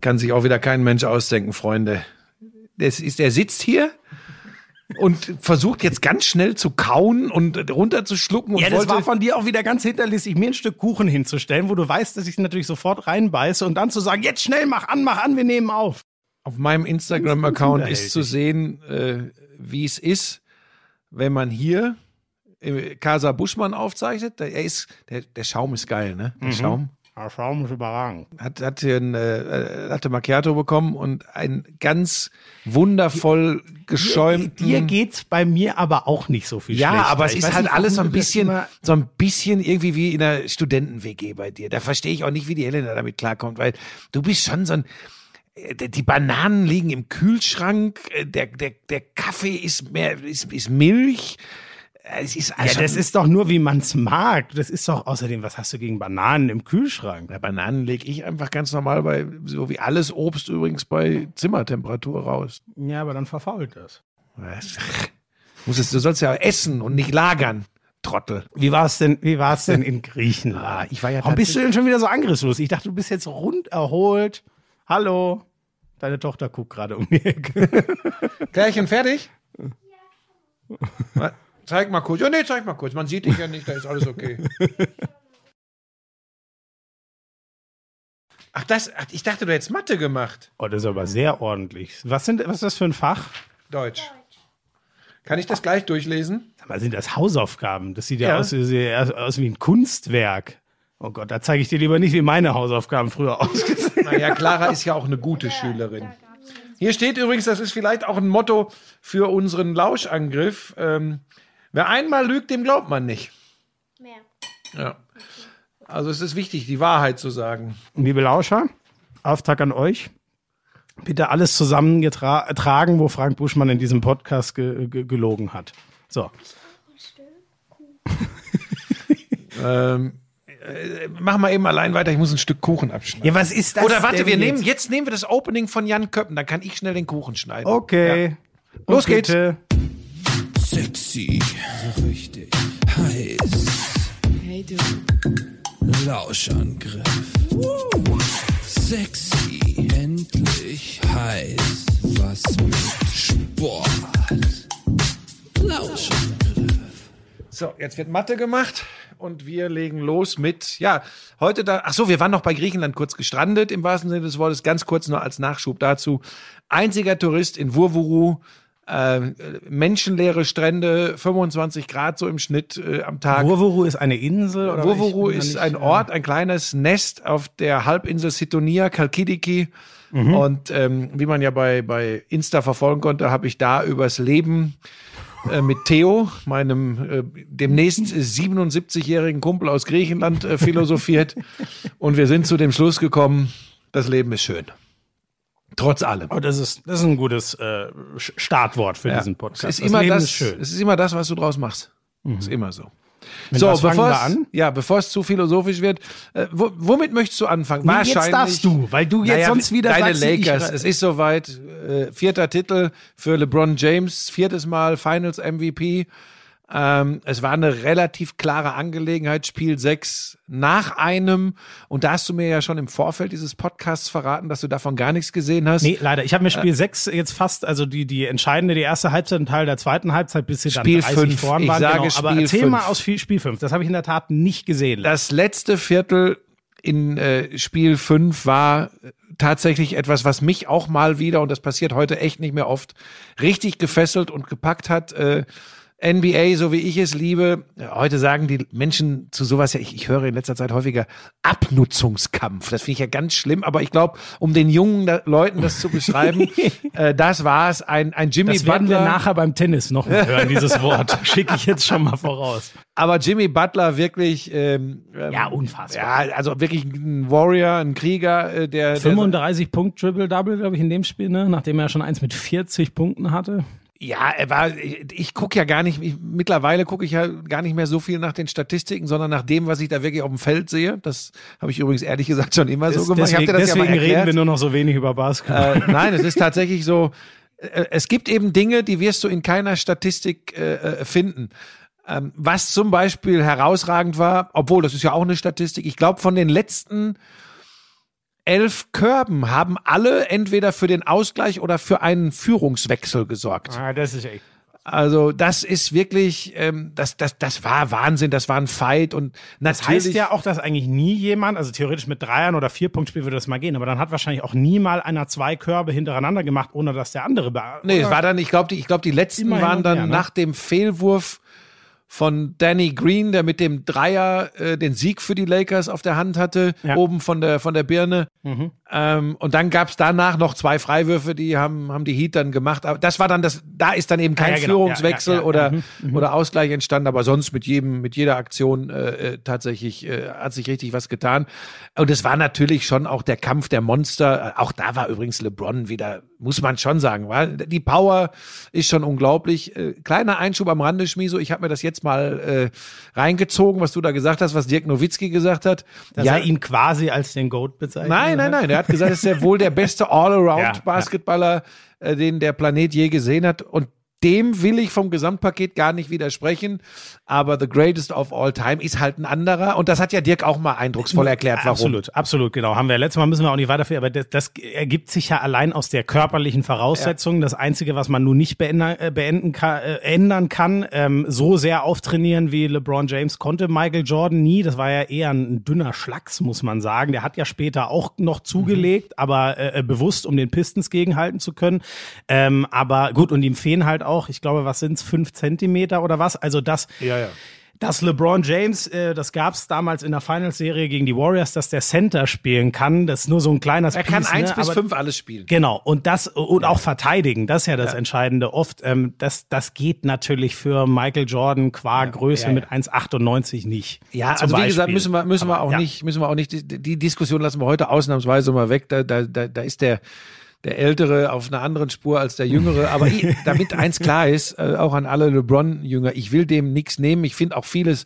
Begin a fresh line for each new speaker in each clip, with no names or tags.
kann sich auch wieder kein Mensch ausdenken, Freunde. Das ist, der sitzt hier und versucht jetzt ganz schnell zu kauen und runterzuschlucken. Und
Ja, das
wollte,
war von dir auch wieder ganz hinterlistig, mir ein Stück Kuchen hinzustellen, wo du weißt, dass ich natürlich sofort reinbeiße und dann zu sagen, jetzt schnell, mach an, mach an, wir nehmen auf.
Auf meinem Instagram-Account ist zu sehen, äh, wie es ist, wenn man hier äh, Casa Buschmann aufzeichnet. Der, er ist, der, der Schaum ist geil, ne? Der Schaum.
Ja, Schaum.
Hat, hat hier ein äh, Latte Macchiato bekommen und einen ganz wundervoll geschäumten.
Dir geht's bei mir aber auch nicht so viel
ja,
schlechter.
aber es
Ich
ist halt
nicht,
alles so ein bisschen, so ein bisschen irgendwie wie in einer Studenten-WG bei dir. Da verstehe ich auch nicht, wie die Helena damit klarkommt, weil du bist schon so ein, äh, die Bananen liegen im Kühlschrank, äh, der, der, der Kaffee ist mehr, ist, ist Milch. Es ist
Ja,
also
das ist doch nur, wie man's mag. Das ist doch außerdem, was hast du gegen Bananen im Kühlschrank?
Ja, Bananen lege ich einfach ganz normal bei, so wie alles Obst übrigens bei Zimmertemperatur raus.
Ja, aber dann verfault das.
Was? Muss es, du sollst ja essen und nicht lagern, Trottel.
Wie war's denn, wie war's denn in Griechenland?
Ah, ich war ja
Warum bist du denn schon wieder so angriffslos? Ich dachte, du bist jetzt rund erholt. Hallo. Deine Tochter guckt gerade um die Ecke.
Klärchen fertig? Ja. Zeig mal kurz. Ja, nee, zeig mal kurz. Man sieht dich ja nicht, da ist alles okay. Ach, das, ach, ich dachte, du hättest Mathe gemacht.
Oh, das ist aber sehr ordentlich. Was, sind, was ist das für ein Fach?
Deutsch. Kann ich das gleich durchlesen?
Sag mal, sind das Hausaufgaben? Das sieht ja,
Ja.
Aus, aus wie ein Kunstwerk. Oh Gott, da zeige ich dir lieber nicht, wie meine Hausaufgaben früher ausgesehen
Naja, Clara ist ja auch eine gute Schülerin. Hier steht übrigens, das ist vielleicht auch ein Motto für unseren Lauschangriff. Ähm, wer einmal lügt, dem glaubt man nicht.
Mehr.
Ja. Also es ist wichtig, die Wahrheit zu sagen.
Liebe Lauscher, Auftrag an euch. Bitte alles zusammengetragen, wo Frank Buschmann in diesem Podcast ge ge gelogen hat. So.
Ähm, äh, mach mal eben allein weiter, ich muss ein Stück Kuchen abschneiden.
Ja, was ist das?
Oder warte, wir
jetzt?
nehmen jetzt nehmen wir das Opening von Jan Köppen, dann kann ich schnell den Kuchen schneiden.
Okay.
Los
Und
geht's.
Sexy, so richtig heiß.
Hey du,
Lauschangriff. Sexy, endlich heiß. Was mit Sport. Lauschangriff.
So, jetzt wird Mathe gemacht und wir legen los mit, ja, heute da, ach so, wir waren noch bei Griechenland kurz gestrandet, im wahrsten Sinne des Wortes, ganz kurz nur als Nachschub dazu. Einziger Tourist in Wurwuru, äh, menschenleere Strände, 25 Grad so im Schnitt äh, am Tag.
Wurwuru ist eine Insel? Oder
Wurwuru ist
nicht,
ein Ort, ein kleines Nest auf der Halbinsel Sitonia, Kalkidiki.
Mhm.
Und ähm, wie man ja bei, bei Insta verfolgen konnte, habe ich da übers Leben äh, mit Theo, meinem äh, demnächst 77-jährigen Kumpel aus Griechenland, äh, philosophiert. Und wir sind zu dem Schluss gekommen, das Leben ist schön. Trotz allem.
Oh, das ist, das ist ein gutes äh, Startwort für
Ja.
diesen Podcast.
Es ist, immer
Leben
das,
ist schön. Mhm.
es ist immer das, was du draus machst. Ist immer so.
Mit
so, bevor
wir
es,
an?
ja, bevor es zu philosophisch wird, äh, wo, womit möchtest du anfangen?
Nee, jetzt darfst du, weil du jetzt sonst wieder
deine
sagst,
Lakers. es ist soweit. Äh, vierter Titel für LeBron James, viertes Mal Finals MVP. Ähm, es war eine relativ klare Angelegenheit, Spiel 6 nach einem. Und da hast du mir ja schon im Vorfeld dieses Podcasts verraten, dass du davon gar nichts gesehen hast.
Nee, leider. Ich habe
Äh.
mir Spiel 6 jetzt fast, also die, die entscheidende, die erste Halbzeit, ein Teil der zweiten Halbzeit, bis sie dann
Spiel
30
fünf.
vorn
Ich
waren.
sage
genau. Aber
Spiel
erzähl
fünf.
mal aus Spiel, Spiel 5. Das habe ich in der Tat nicht gesehen.
Das letzte Viertel in äh, Spiel 5 war tatsächlich etwas, was mich auch mal wieder, und das passiert heute echt nicht mehr oft, richtig gefesselt und gepackt hat. Äh, NBA, so wie ich es liebe. Heute sagen die Menschen zu sowas ja, ich, ich höre in letzter Zeit häufiger Abnutzungskampf. Das finde ich ja ganz schlimm, aber ich glaube, um den jungen da Leuten das zu beschreiben, äh, das war es. Ein, ein Jimmy
das werden wir
Butler.
nachher beim Tennis noch mal hören, dieses Wort. Schicke ich jetzt schon mal voraus.
Aber Jimmy Butler wirklich, ähm, ähm,
Ja, unfassbar.
Ja, also wirklich ein Warrior, ein Krieger, äh, der, der
35 Punkt Triple-Double, glaube ich, in dem Spiel, ne? nachdem er schon eins mit 40 Punkten hatte.
Ja, er war, ich, ich gucke ja gar nicht, ich, mittlerweile gucke ich ja gar nicht mehr so viel nach den Statistiken, sondern nach dem, was ich da wirklich auf dem Feld sehe. Das habe ich übrigens ehrlich gesagt schon immer so gemacht.
Deswegen
das ja
deswegen reden wir nur noch so wenig über Basketball.
Äh, nein, es ist tatsächlich so, äh, es gibt eben Dinge, die wirst du in keiner Statistik äh, äh, finden. Ähm, was zum Beispiel herausragend war, obwohl das ist ja auch eine Statistik, ich glaube von den letzten elf Körben haben alle entweder für den Ausgleich oder für einen Führungswechsel gesorgt.
Ah, das ist echt.
Also das ist wirklich, ähm, das, das, das war Wahnsinn, das war ein Fight und
Das
natürlich.
heißt ja auch, dass eigentlich nie jemand, also theoretisch mit Dreiern oder Vier-Punkt-Spiel würde das mal gehen, aber dann hat wahrscheinlich auch nie mal einer zwei Körbe hintereinander gemacht, ohne dass der andere. be-
Nee, es war dann, ich glaube, die, ich glaube, die letzten waren dann
ne?
nach dem Fehlwurf von Danny Green, der mit dem Dreier äh, den Sieg für die Lakers auf der Hand hatte,
Ja.
oben von der von der Birne.
Mhm.
Ähm, und dann gab's danach noch zwei Freiwürfe, die haben haben die Heat dann gemacht. Aber das war dann das, da ist dann eben kein
Ja, ja, genau.
Führungswechsel
Ja,
oder
Mhm,
oder Ausgleich entstanden. Aber sonst mit jedem mit jeder Aktion äh, äh, tatsächlich äh, hat sich richtig was getan. Und es war natürlich schon auch der Kampf der Monster. Äh, Auch da war übrigens LeBron wieder, muss man schon sagen, weil die Power ist schon unglaublich. Äh, kleiner Einschub am Rande, Schmiso. Ich habe mir das jetzt mal äh, reingezogen, was du da gesagt hast, was Dirk Nowitzki gesagt hat.
Dass er ihn quasi als den Goat bezeichnet.
Nein, nein, nein. Er hat gesagt, es ist ja wohl der beste
Ja,
All-Around-Basketballer, äh, den der Planet je gesehen hat. Und dem will ich vom Gesamtpaket gar nicht widersprechen. Aber The Greatest of All Time ist halt ein anderer. Und das hat ja Dirk auch mal eindrucksvoll erklärt, warum.
Absolut, absolut, genau. Haben wir letztes Mal müssen wir auch nicht weiterführen, aber das, das ergibt sich ja allein aus der körperlichen Voraussetzung. Das Einzige, was man nun nicht beändern, äh, beenden kann, äh, ändern kann, ähm, so sehr auftrainieren wie LeBron James konnte Michael Jordan nie. Das war ja eher ein dünner Schlacks, muss man sagen. Der hat ja später auch noch zugelegt, aber äh, äh, bewusst, um den Pistons gegenhalten zu können. Ähm, aber gut, und ihm fehlen halt auch, ich glaube, was sind's, fünf Zentimeter oder was? Also das,
Ja, ja.
dass LeBron James, äh, das gab's damals in der Finals-Serie gegen die Warriors, dass der Center spielen kann. Das ist nur so ein kleines
Er kann eins
ne?
bis fünf alles spielen.
Genau, und das und auch verteidigen, das ist ja das Entscheidende oft. Ähm, das, das geht natürlich für Michael Jordan qua Größe
ja, ja.
mit 1,98 nicht.
Ja, also wie gesagt,
Beispiel.
müssen wir, müssen wir
Aber
auch
ja.
nicht, müssen wir auch nicht, die, die Diskussion lassen wir heute ausnahmsweise mal weg. Da, da, da, da ist der, der Ältere auf einer anderen Spur als der Jüngere. Aber ich, damit eins klar ist, äh, auch an alle LeBron-Jünger, ich will dem nichts nehmen. Ich finde auch vieles,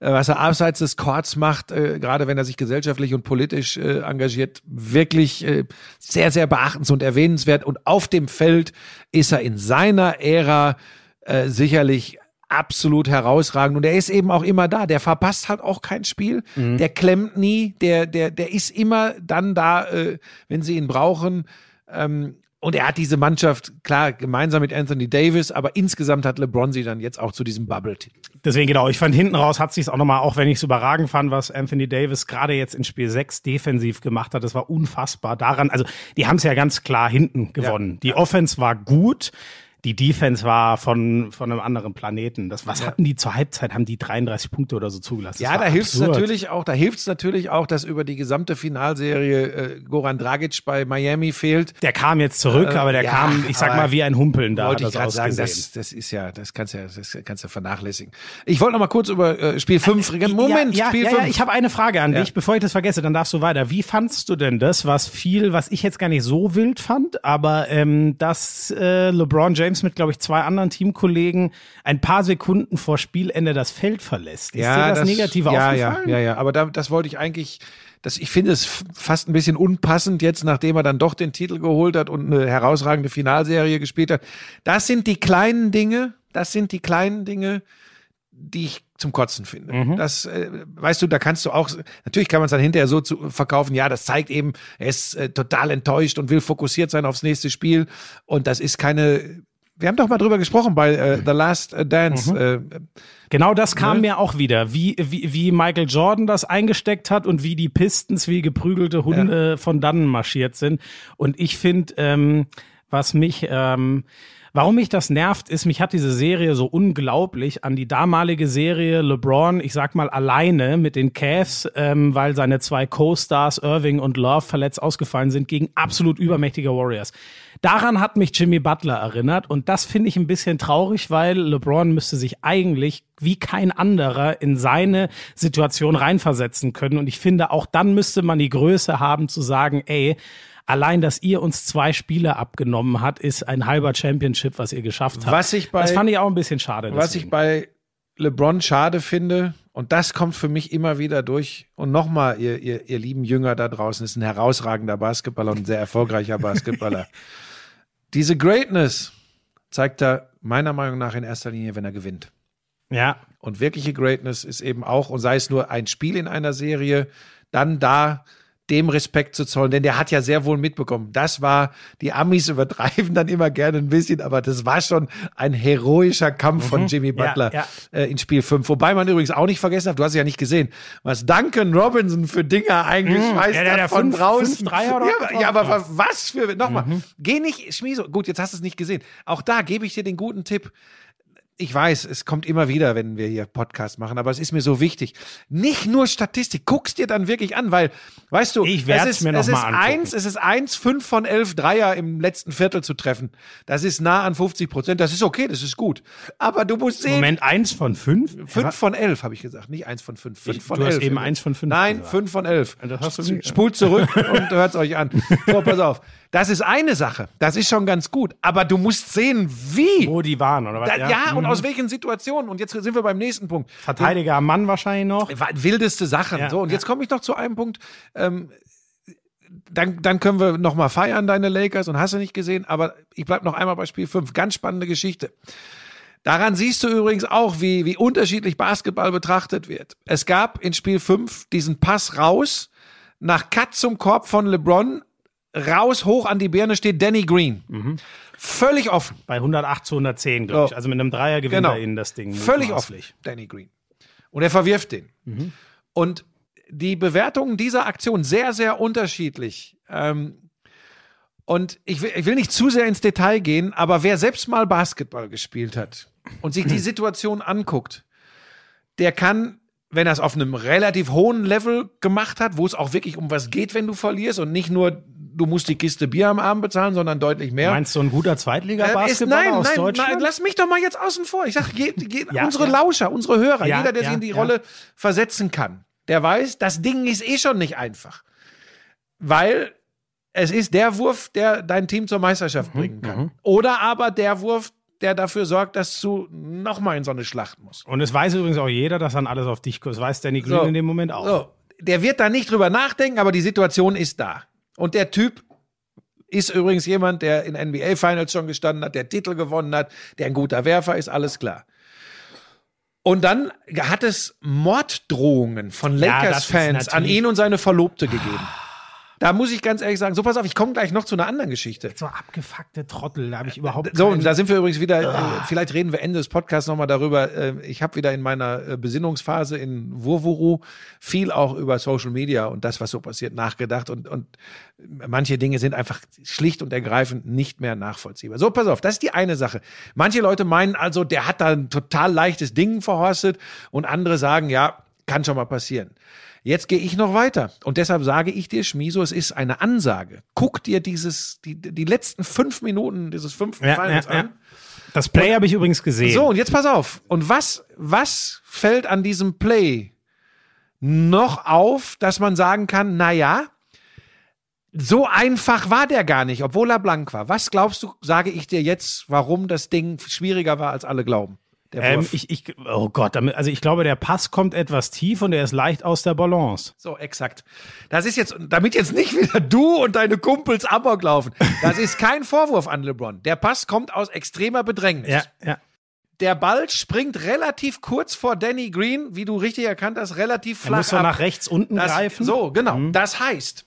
äh, was er abseits des Courts macht, äh, gerade wenn er sich gesellschaftlich und politisch äh, engagiert, wirklich äh, sehr, sehr beachtens- und erwähnenswert. Und auf dem Feld ist er in seiner Ära äh, sicherlich absolut herausragend und er ist eben auch immer da. Der verpasst halt auch kein Spiel, der klemmt nie, der der der ist immer dann da, wenn sie ihn brauchen. Ähm, und er hat diese Mannschaft klar gemeinsam mit Anthony Davis, aber insgesamt hat LeBron sie dann jetzt auch zu diesem Bubble-Team.
Deswegen genau, ich fand hinten raus hat sich's auch nochmal, auch wenn ich es überragend fand, was Anthony Davis gerade jetzt in Spiel 6 defensiv gemacht hat, das war unfassbar. Daran, also die haben es ja ganz klar hinten gewonnen. Die Offense war gut. Die Defense war von, von einem anderen Planeten. Das, was hatten die zur Halbzeit? Haben die 33 Punkte oder so zugelassen? Das
Ja, da hilft es natürlich auch, da hilft es natürlich auch, dass über die gesamte Finalserie äh, Goran Dragic bei Miami fehlt.
Der kam jetzt zurück,
Äh,
aber der
ja,
kam, ich sag mal, wie ein Humpeln da.
wollte ich
das
gerade sagen, das, das ist ja, das kannst du ja, das kannst du vernachlässigen. Ich wollte noch mal kurz über äh, Spiel 5 reden. Moment,
ja, ja,
Spiel
ja,
5.
ja, ich habe eine Frage an
Ja.
dich, bevor ich das vergesse, dann darfst du weiter. Wie fandst du denn das, was viel, was ich jetzt gar nicht so wild fand, aber ähm, dass äh, LeBron James mit, glaube ich, zwei anderen Teamkollegen ein paar Sekunden vor Spielende das Feld verlässt? Ist dir das, Negative
ja,
aufgefallen?
Ja, ja, ja, aber da, das wollte ich eigentlich, das, ich finde es fast ein bisschen unpassend jetzt, nachdem er dann doch den Titel geholt hat und eine herausragende Finalserie gespielt hat. Das sind die kleinen Dinge, das sind die kleinen Dinge, die ich zum Kotzen finde.
Mhm.
Das, äh, weißt du, da kannst du auch, natürlich kann man es dann hinterher so zu verkaufen, ja, das zeigt eben, er ist äh, total enttäuscht und will fokussiert sein aufs nächste Spiel und das ist keine, wir haben doch mal drüber gesprochen bei äh, The Last Dance.
Mhm.
Äh,
Genau das kam
Ne?
mir auch wieder, wie, wie, wie Michael Jordan das eingesteckt hat und wie die Pistons wie geprügelte Hunde von dannen marschiert sind. Und ich finde, ähm, was mich, ähm, warum mich das nervt, ist, mich hat diese Serie so unglaublich an die damalige Serie LeBron, ich sag mal alleine mit den Cavs, ähm, weil seine zwei Co-Stars Irving und Love verletzt ausgefallen sind gegen absolut übermächtige Warriors. Daran hat mich Jimmy Butler erinnert und das finde ich ein bisschen traurig, weil LeBron müsste sich eigentlich wie kein anderer in seine Situation reinversetzen können und ich finde auch dann müsste man die Größe haben zu sagen, ey, Allein, dass ihr uns zwei Spiele abgenommen hat, ist ein halber Championship, was ihr geschafft habt.
Was ich bei-
das fand ich auch ein bisschen schade.
Was
deswegen.
ich bei LeBron schade finde, und das kommt für mich immer wieder durch, und nochmal, ihr, ihr, ihr lieben Jünger da draußen, ist ein herausragender Basketballer und ein sehr erfolgreicher Basketballer. Diese Greatness zeigt er meiner Meinung nach in erster Linie, wenn er gewinnt.
ja,
Und wirkliche Greatness ist eben auch, und sei es nur ein Spiel in einer Serie, dann da dem Respekt zu zollen, denn der hat ja sehr wohl mitbekommen. Das war, die Amis übertreiben dann immer gerne ein bisschen, aber das war schon ein heroischer Kampf von Jimmy
Mhm. Ja,
Butler
ja.
Äh, in Spiel 5. Wobei man übrigens auch nicht vergessen hat, du hast es ja nicht gesehen, was Duncan Robinson für Dinger eingeschmeißt
Mhm. Ja,
hat von
fünf-
draußen.
fünf Dreier oder
ja, ja, aber was für, nochmal,
Mhm.
geh nicht, Schmieso, gut, jetzt hast du es nicht gesehen. Auch da gebe ich dir den guten Tipp ich weiß, es kommt immer wieder, wenn wir hier Podcast machen, aber es ist mir so wichtig. Nicht nur Statistik, guck's dir dann wirklich an, weil, weißt du,
Ich
es ist,
mir noch
es
mal
ist
angucken.
eins, es ist eins, fünf von elf Dreier im letzten Viertel zu treffen. Das ist nah an 50 Prozent. Das ist okay, das ist gut. Aber du musst sehen,
Moment, eins von fünf?
fünf von elf habe ich gesagt, nicht eins von fünf. Fünf
Ich-
von
du hast
elf.
eben eins von fünf
Nein,
gesagt.
fünf von elf.
Das hast du nicht-
Spult zurück und hört's euch an. So, pass auf. Das ist eine Sache. Das ist schon ganz gut. Aber du musst sehen, wie.
Wo die waren, oder was?
Da, ja, und
Mhm.
aus welchen Situationen. Und jetzt sind wir beim nächsten Punkt.
Verteidiger am Mann wahrscheinlich noch.
Wildeste Sachen.
Ja,
so, und
ja.
jetzt komme ich noch zu einem Punkt. Ähm, dann, dann können wir noch mal feiern, deine Lakers, und hast du nicht gesehen. Aber ich bleib noch einmal bei Spiel 5. Ganz spannende Geschichte. Daran siehst du übrigens auch, wie, wie unterschiedlich Basketball betrachtet wird. Es gab in Spiel 5 diesen Pass raus, nach Cut zum Korb von LeBron, raus, hoch an die Birne steht Danny Green.
Mhm.
Völlig offen.
Bei 108 zu 110, glaube ich.
So.
Also mit einem Dreier gewinnt
Genau.
er ihnen das Ding.
Völlig offen. Danny Green. Und er verwirft den.
Mhm.
Und die Bewertungen dieser Aktion sehr, sehr unterschiedlich. Ähm, und ich will, ich will nicht zu sehr ins Detail gehen, aber wer selbst mal Basketball gespielt hat und sich die Situation anguckt, der kann, wenn er es auf einem relativ hohen Level gemacht hat, wo es auch wirklich um was geht, wenn du verlierst und nicht nur, du musst die Kiste Bier am Abend bezahlen, sondern deutlich mehr.
Meinst du ein guter
Äh,
Zweitliga-Basketballer
nein,
aus
nein,
Deutschland?
nein, lass mich doch mal jetzt außen vor. Ich sag, je, je,
Ja,
unsere
ja.
Lauscher, unsere Hörer,
Ja,
jeder, der sich in die. Rolle versetzen kann, der weiß, das Ding ist eh schon nicht einfach. Weil es ist der Wurf, der dein Team zur Meisterschaft
Mhm,
bringen kann. Oder aber der Wurf, der dafür sorgt, dass du nochmal in so eine Schlacht musst.
Und es weiß übrigens auch jeder, dass dann alles auf dich kommt. Das weiß Danny Green
So.
in dem Moment auch.
So, der wird da nicht drüber nachdenken, aber die Situation ist da. Und der Typ ist übrigens jemand, der in NBA Finals schon gestanden hat, der Titel gewonnen hat, der ein guter Werfer ist, alles klar. Und dann hat es Morddrohungen von
Ja,
Lakers-Fans an
natürlich-
ihn und seine Verlobte gegeben. Da muss ich ganz ehrlich sagen, so pass auf, ich komme gleich noch zu einer anderen Geschichte.
So abgefuckte Trottel, da habe ich überhaupt
So, und da sind wir übrigens wieder, äh, vielleicht reden wir Ende des Podcasts nochmal darüber. Äh, ich habe wieder in meiner äh, Besinnungsphase in Wurwuru viel auch über Social Media und das, was so passiert, nachgedacht. Und, und manche Dinge sind einfach schlicht und ergreifend nicht mehr nachvollziehbar. So, pass auf, das ist die eine Sache. Manche Leute meinen also, der hat da ein total leichtes Ding verhorstet und andere sagen, ja, kann schon mal passieren. Jetzt gehe ich noch weiter. Und deshalb sage ich dir, Schmiso, es ist eine Ansage. Guck dir dieses, die, die letzten fünf Minuten dieses fünften
Ja,
Finals
ja, ja.
an.
Das Play habe ich übrigens gesehen.
So, und jetzt pass auf. Und was, was fällt an diesem Play noch auf, dass man sagen kann, na ja, so einfach war der gar nicht, obwohl er blank war. Was glaubst du, sage ich dir jetzt, warum das Ding schwieriger war, als alle glauben?
Ähm, ich, ich, oh Gott, also ich glaube, der Pass kommt etwas tief und er ist leicht aus der Balance.
So, exakt. Das ist jetzt, damit jetzt nicht wieder du und deine Kumpels Amok laufen. Das ist kein Vorwurf an LeBron. Der Pass kommt aus extremer Bedrängnis.
Ja, ja.
Der Ball springt relativ kurz vor Danny Green, wie du richtig erkannt hast, relativ
Er
flach
muss so
ab.
nach rechts unten
Das,
greifen. Mhm.
So, genau. Das heißt,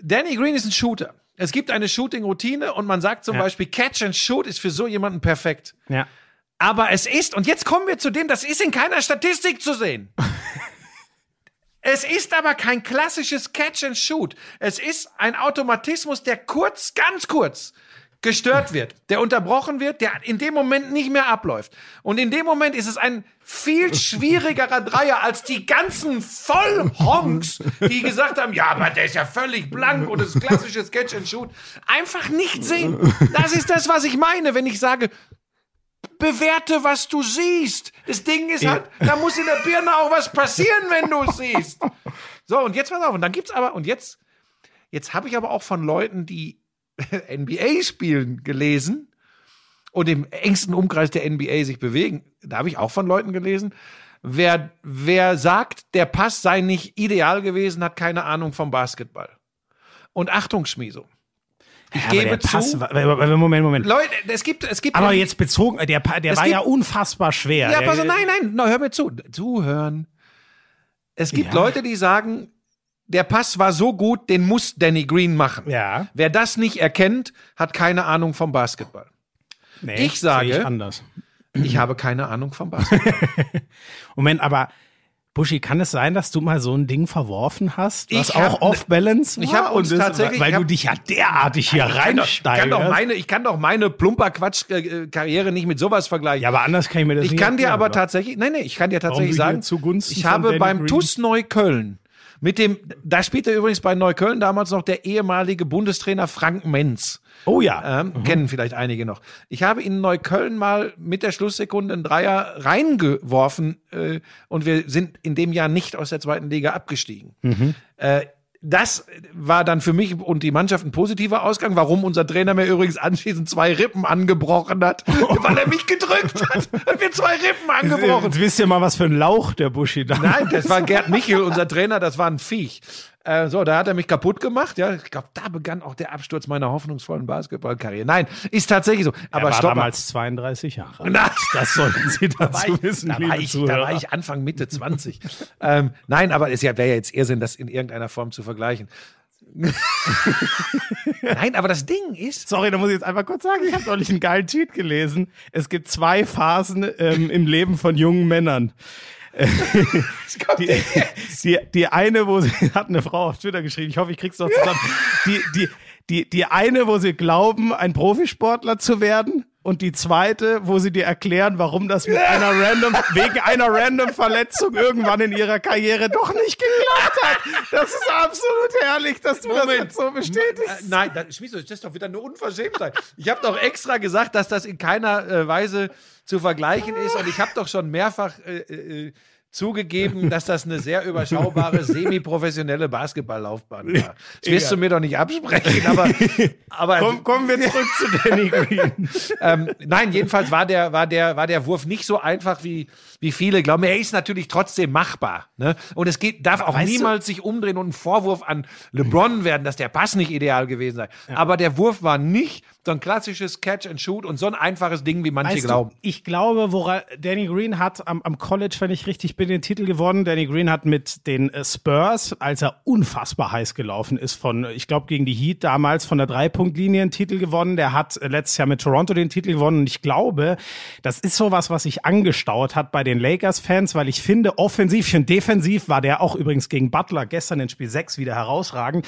Danny Green ist ein Shooter. Es gibt eine Shooting-Routine und man sagt zum
Ja.
Beispiel, Catch and Shoot ist für so jemanden perfekt.
Ja.
Aber es ist, und jetzt kommen wir zu dem, das ist in keiner Statistik zu sehen. es ist aber kein klassisches Catch and Shoot. Es ist ein Automatismus, der kurz, ganz kurz gestört wird, der unterbrochen wird, der in dem Moment nicht mehr abläuft. Und in dem Moment ist es ein viel schwierigerer Dreier als die ganzen Vollhonks, die gesagt haben, ja, aber der ist ja völlig blank und das ist klassisches Catch and Shoot. Einfach nicht sehen. Das ist das, was ich meine, wenn ich sage, bewerte, was du siehst. Das Ding ist halt, da muss in der Birne auch was passieren, wenn du es siehst. So, und jetzt pass auf, und dann gibt's aber, und jetzt, jetzt habe ich aber auch von Leuten, die NBA spielen, gelesen und im engsten Umkreis der NBA sich bewegen. Da habe ich auch von Leuten gelesen. Wer, wer sagt, der Pass sei nicht ideal gewesen, hat keine Ahnung vom Basketball. Und Achtung, Schmieso. Ich
Aber
gebe
Pass,
zu.
war- Moment, Moment.
Leute, es gibt, es gibt.
Aber jetzt bezogen, der, der war
gibt-
ja unfassbar schwer.
Ja, pass nein, nein, na, hör mir zu. Zuhören. Es gibt
Ja.
Leute, die sagen, der Pass war so gut, den muss Danny Green machen.
Ja.
Wer das nicht erkennt, hat keine Ahnung vom Basketball.
Nee,
Ich sage-
ich anders.
Ich habe keine Ahnung vom Basketball.
Moment, aber Buschi, kann es sein, dass du mal so ein Ding verworfen hast, was
Ich
auch
hab-
off-balance
ich
war?
hab uns tatsächlich-
Weil
ich
du
hab-
dich ja derartig hier
Ich kann, doch,
reinsteigerst.
meine, ich kann doch meine Plumper-Quatsch-Karriere nicht mit sowas vergleichen.
ja, aber anders kann ich mir das
ich
nicht
kann dir aber
oder?
tatsächlich, nein, nee, ich kann dir tatsächlich sagen,
zugunsten
ich habe beim TuS Neukölln mit dem, da spielte übrigens bei Neukölln damals noch der ehemalige Bundestrainer Frank Menz.
Oh ja.
Ähm, Kennen vielleicht einige noch. Ich habe in Neukölln mal mit der Schlusssekunde einen Dreier reingeworfen äh, und wir sind in dem Jahr nicht aus der zweiten Liga abgestiegen. Äh, das war dann für mich und die Mannschaft ein positiver Ausgang, warum unser Trainer mir übrigens anschließend zwei Rippen angebrochen hat, weil er mich gedrückt hat. Hat mir zwei Rippen angebrochen.
Jetzt wisst ihr mal, was für ein Lauch der Buschi da
Nein, das war Gerd Michel, unser Trainer, das war ein Viech. Äh, so, da hat er mich kaputt gemacht. Ja, ich glaube, da begann auch der Absturz meiner hoffnungsvollen Basketballkarriere. Nein, ist tatsächlich so.
Er
Aber
war
stopp mal.
damals 32 Jahre alt.
Na,
Das sollten Sie
da war
dazu
ich,
wissen,
da
liebe
war ich, da war ich Anfang Mitte 20. ähm, nein, aber es wäre ja jetzt Irrsinn, das in irgendeiner Form zu vergleichen. nein, aber das Ding ist,
Sorry, da muss ich jetzt einfach kurz sagen, ich habe neulich einen geilen Tweet gelesen. Es gibt zwei Phasen ähm, im Leben von jungen Männern. Die, die, die eine, wo sie hat eine Frau auf Twitter geschrieben, ich hoffe, ich krieg's noch zusammen. Die, die, die, die eine, wo sie glauben, ein Profisportler zu werden. Und die zweite, wo sie dir erklären, warum das mit einer random, wegen einer random Verletzung irgendwann in ihrer Karriere doch nicht geklappt hat. Das ist absolut herrlich, dass du das jetzt so bestätigst.
Äh, nein, das, Schmieso, das ist doch wieder eine Unverschämtheit. Ich habe doch extra gesagt, dass das in keiner äh, Weise zu vergleichen ist. Und ich habe doch schon mehrfach äh, äh, zugegeben, dass das eine sehr überschaubare, semi-professionelle Basketballlaufbahn war. Das wirst du mir doch nicht absprechen, aber, aber
Komm, kommen wir zurück zu Danny Green.
ähm, nein, jedenfalls war der, war der, war der Wurf nicht so einfach, wie, wie viele glauben. Er ist natürlich trotzdem machbar. Ne? Und es geht, darf auch
weißt du-
niemals sich umdrehen und ein Vorwurf an LeBron werden, dass der Pass nicht ideal gewesen sei. Aber der Wurf war nicht so ein klassisches Catch and Shoot und so ein einfaches Ding, wie manche
Weißt
glauben.
Du, ich glaube, woran Danny Green hat am, am College, wenn ich richtig bin, den Titel gewonnen. Danny Green hat mit den äh, Spurs, als er unfassbar heiß gelaufen ist, von, ich glaube, gegen die Heat damals von der Dreipunktlinie einen Titel gewonnen. Der hat äh, letztes Jahr mit Toronto den Titel gewonnen. Und ich glaube, das ist sowas, was sich angestaut hat bei den Lakers-Fans, weil ich finde, offensiv und defensiv war der auch übrigens gegen Butler gestern in Spiel 6 wieder herausragend.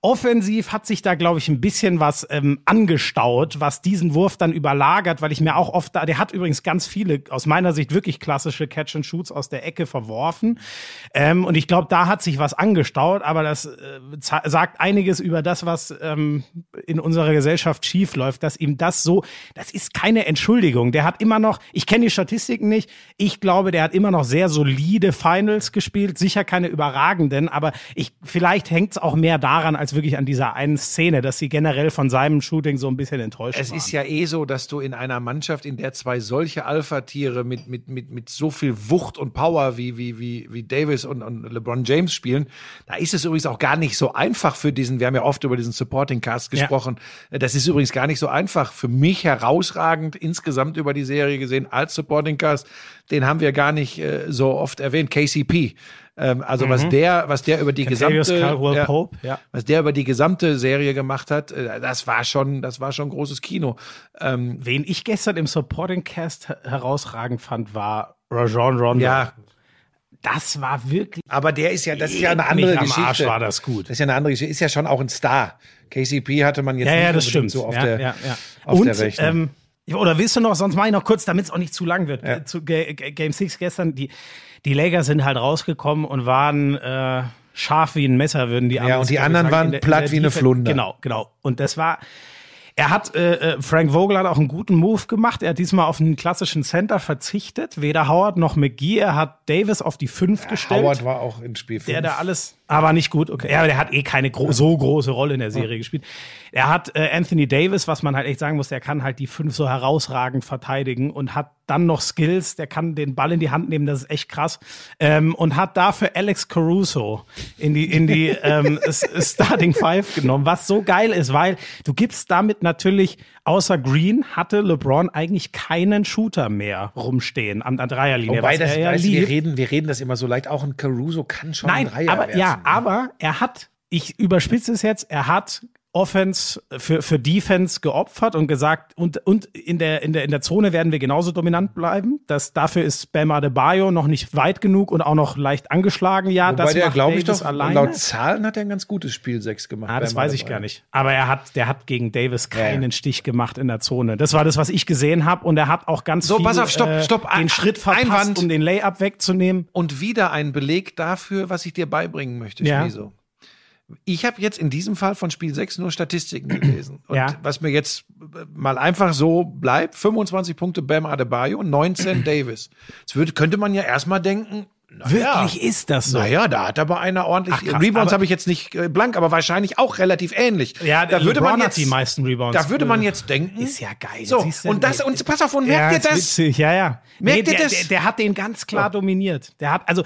Offensiv hat sich da, glaube ich, ein bisschen was ähm, angestaut, was diesen Wurf dann überlagert, weil ich mir auch oft da, der hat übrigens ganz viele, aus meiner Sicht wirklich klassische Catch-and-Shoots aus der Ecke verworfen. Ähm, und ich glaube, da hat sich was angestaut, aber das äh, sagt einiges über das, was ähm, in unserer Gesellschaft schief läuft, dass ihm das so, das ist keine Entschuldigung. Der hat immer noch, ich kenne die Statistiken nicht, ich glaube, der hat immer noch sehr solide Finals gespielt, sicher keine überragenden, aber ich, vielleicht hängt es auch mehr daran, als wirklich an dieser einen Szene, dass sie generell von seinem Shooting so ein bisschen enttäuscht
Es
waren.
ist ja eh so, dass du in einer Mannschaft, in der zwei solche Alpha-Tiere mit, mit, mit, mit so viel Wucht und Power wie, wie, wie, wie Davis und, und LeBron James spielen, da ist es übrigens auch gar nicht so einfach für diesen, wir haben ja oft über diesen Supporting Cast
Ja.
gesprochen, das ist übrigens gar nicht so einfach. Für mich herausragend insgesamt über die Serie gesehen als Supporting Cast, den haben wir gar nicht äh, so oft erwähnt, KCP. Ähm, also was der, was der über die gesamte, ja,
Pope, ja.
was der über die gesamte Serie gemacht hat, äh, das war schon, das war schon großes Kino. Ähm,
Wen ich gestern im Supporting Cast her- herausragend fand, war Rajon Rondo.
ja,
Das war wirklich
aber der ist ja, das ist ja eine andere
am
Geschichte.
Arsch war das gut.
Das ist ja eine andere Geschichte. Ist ja schon auch ein Star. KCP hatte man jetzt
Ja,
nicht
ja, das stimmt.
so auf
ja,
der,
ja, ja.
auf
Und,
der Rechnung.
ähm, oder willst du noch, sonst mache ich noch kurz, damit es auch nicht zu lang wird.
Ja.
Äh, Zu Ga- Ga- Game 6 gestern, die, die Lakers sind halt rausgekommen und waren äh, scharf wie ein Messer, würden die
Ja, und die anderen
sagen,
waren
der-
platt wie eine
Defense.
Flunder.
Genau, genau. Und das war, er hat, äh, äh, Frank Vogel hat auch einen guten Move gemacht. Er hat diesmal auf einen klassischen Center verzichtet. Weder Howard noch McGee. Er hat Davis auf die 5 gestellt.
Howard war auch in Spiel 5.
Der da alles, aber nicht gut. Okay, ja, aber der hat eh keine gro so große Rolle in der Serie gespielt. Er hat äh, Anthony Davis, was man halt echt sagen muss, der kann halt die fünf so herausragend verteidigen und hat dann noch Skills. Der kann den Ball in die Hand nehmen, das ist echt krass. Ähm, und hat dafür Alex Caruso in die in die ähm, Starting Five genommen, was so geil ist, weil du gibst damit natürlich außer Green hatte LeBron eigentlich keinen Shooter mehr rumstehen an der Dreierlinie.
Wobei das,
ja
weißt du, wir reden, wir reden das immer so leicht. Auch ein Caruso kann schon
Nein,
ein Dreier
aber
wert
ja, Ja, aber er hat, ich überspitze es jetzt, er hat Offense für, für Defense geopfert und gesagt, und, und in, der, in, der, in der Zone werden wir genauso dominant bleiben. Das, dafür ist Bam Adebayo noch nicht weit genug und auch noch leicht angeschlagen. Ja,
Wobei
das
der, glaube ich doch,
alleine.
laut Zahlen hat er ein ganz gutes Spiel 6 gemacht.
Ah, das
Bam
weiß ich
Adebayo.
gar nicht. Aber er hat, der hat gegen Davis keinen
Ja.
Stich gemacht in der Zone. Das war das, was ich gesehen habe. Und er hat auch ganz
So,
viel,
pass auf, stopp,
äh,
stopp.
den
Ein-
Schritt verpasst,
Einwand.
um den Layup wegzunehmen.
Und wieder ein Beleg dafür, was ich dir beibringen möchte,
Ja.
Schmiso. Ich habe jetzt in diesem Fall von Spiel 6 nur Statistiken gelesen. Und
Ja.
was mir jetzt äh, mal einfach so bleibt, 25 Punkte Bam Adebayo, 19 Davis. Jetzt würde, könnte man ja erstmal denken, na ja,
Wirklich ist das so.
Naja, da hat aber einer ordentlich.
Ach, krass,
Rebounds habe ich jetzt nicht äh, blank, aber wahrscheinlich auch relativ ähnlich.
Ja,
da würde
LeBron
man
hat
jetzt
die meisten Rebounds.
Da würde man jetzt denken.
Ist ja geil.
So, und das, und pass auf, und merkt
ja,
ihr das?
Witzig. Ja, ja.
Merkt ihr
der,
das?
Der, der hat den ganz klar dominiert. Der hat, also,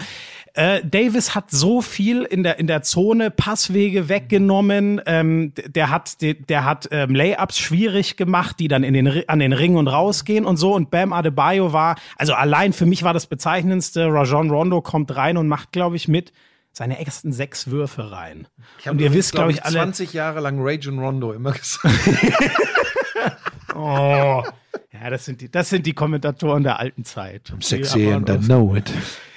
äh, Davis hat so viel in der, in der Zone Passwege weggenommen. Ähm, der hat, der, der hat ähm, Layups schwierig gemacht, die dann in den, an den Ring und rausgehen und so. Und Bam Adebayo war, also allein für mich war das bezeichnendste. Rajon Rondo kommt rein und macht, glaube ich, mit seine ersten sechs Würfe rein. Und ihr wisst, glaube ich, alle.
20 Jahre lang Rajon Rondo immer gesagt.
Oh. Ja, das sind die, das sind die Kommentatoren der alten Zeit.
Sexy
Die
and I know it.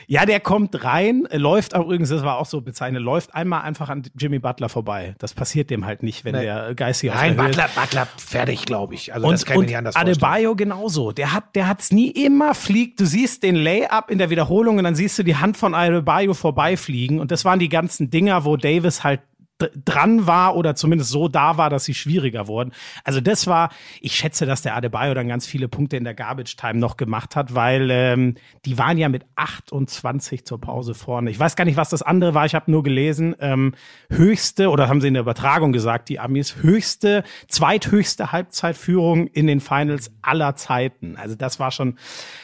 Ja, der kommt rein, äh, läuft auch übrigens, das war auch so bezeichnet, läuft einmal einfach an Jimmy Butler vorbei. Das passiert dem halt nicht, wenn
Nee.
der geistig auf
Nein,
der Höhe ist.
Butler, Butler, fertig, glaube ich. Also
Und,
das kann ich mir nicht anders vorstellen.
Adebayo genauso. Der hat, der hat's nie immer fliegt. Du siehst den Layup in der Wiederholung und dann siehst du die Hand von Adebayo vorbeifliegen. Und das waren die ganzen Dinger, wo Davis halt dran war oder zumindest so da war, dass sie schwieriger wurden. Also das war, ich schätze, dass der Adebayo dann ganz viele Punkte in der Garbage Time noch gemacht hat, weil ähm, die waren ja mit 28 zur Pause vorne. Ich weiß gar nicht, was das andere war. Ich habe nur gelesen, ähm, höchste oder haben sie in der Übertragung gesagt, die Amis höchste, zweithöchste Halbzeitführung in den Finals aller Zeiten. Also das war schon,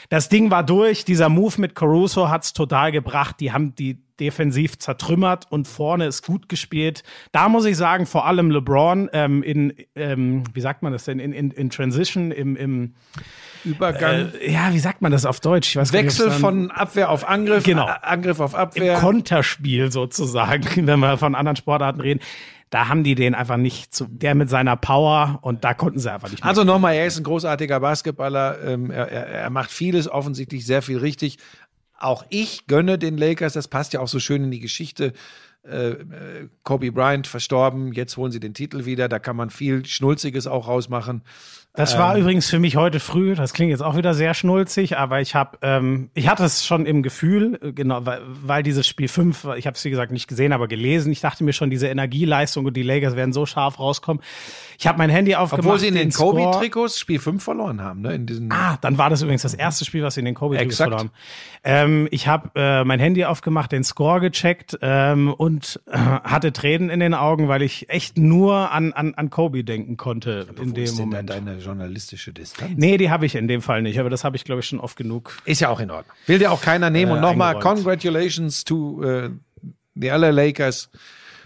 das Ding war durch. Dieser Move mit Caruso hat's total gebracht. Die haben die defensiv zertrümmert und vorne ist gut gespielt. Da muss ich sagen, vor allem LeBron ähm, in, ähm, wie sagt man das denn, in, in, in Transition, im, im
Übergang.
äh, ja, wie sagt man das auf Deutsch? Nicht,
Wechsel
dann-
von Abwehr auf Angriff,
Genau.
Angriff auf
im
Abwehr.
Konterspiel sozusagen, wenn wir von anderen Sportarten reden. Da haben die den einfach nicht zu, der mit seiner Power und da konnten sie einfach nicht mehr.
Also nochmal, er ist ein großartiger Basketballer. Ähm, er, er macht vieles, offensichtlich sehr viel richtig. Auch ich gönne den Lakers, das passt ja auch so schön in die Geschichte. Äh, äh, Kobe Bryant verstorben, jetzt holen sie den Titel wieder, da kann man viel Schnulziges auch rausmachen.
Das war übrigens für mich heute früh, das klingt jetzt auch wieder sehr schnulzig, aber ich habe, ähm, ich hatte es schon im Gefühl, äh, genau, weil, weil dieses Spiel 5, ich habe es wie gesagt nicht gesehen, aber gelesen, ich dachte mir schon, diese Energieleistung und die Lakers werden so scharf rauskommen. Ich habe mein Handy aufgemacht.
Obwohl sie in den
Score-
Kobe-Trikots Spiel 5 verloren haben, ne? In diesen
Ah, dann war das übrigens das erste Spiel, was sie in den kobe
Exakt.
verloren haben. Ähm, ich habe äh, mein Handy aufgemacht, den Score gecheckt ähm, und äh, hatte Tränen in den Augen, weil ich echt nur an, an, an Kobe denken konnte in
Wo
dem Moment.
deine journalistische Distanz?
Nee, die habe ich in dem Fall nicht, aber das habe ich, glaube ich, schon oft genug.
Ist ja auch in Ordnung. Will dir auch keiner nehmen.
Äh,
Und nochmal, congratulations to äh, the LA Lakers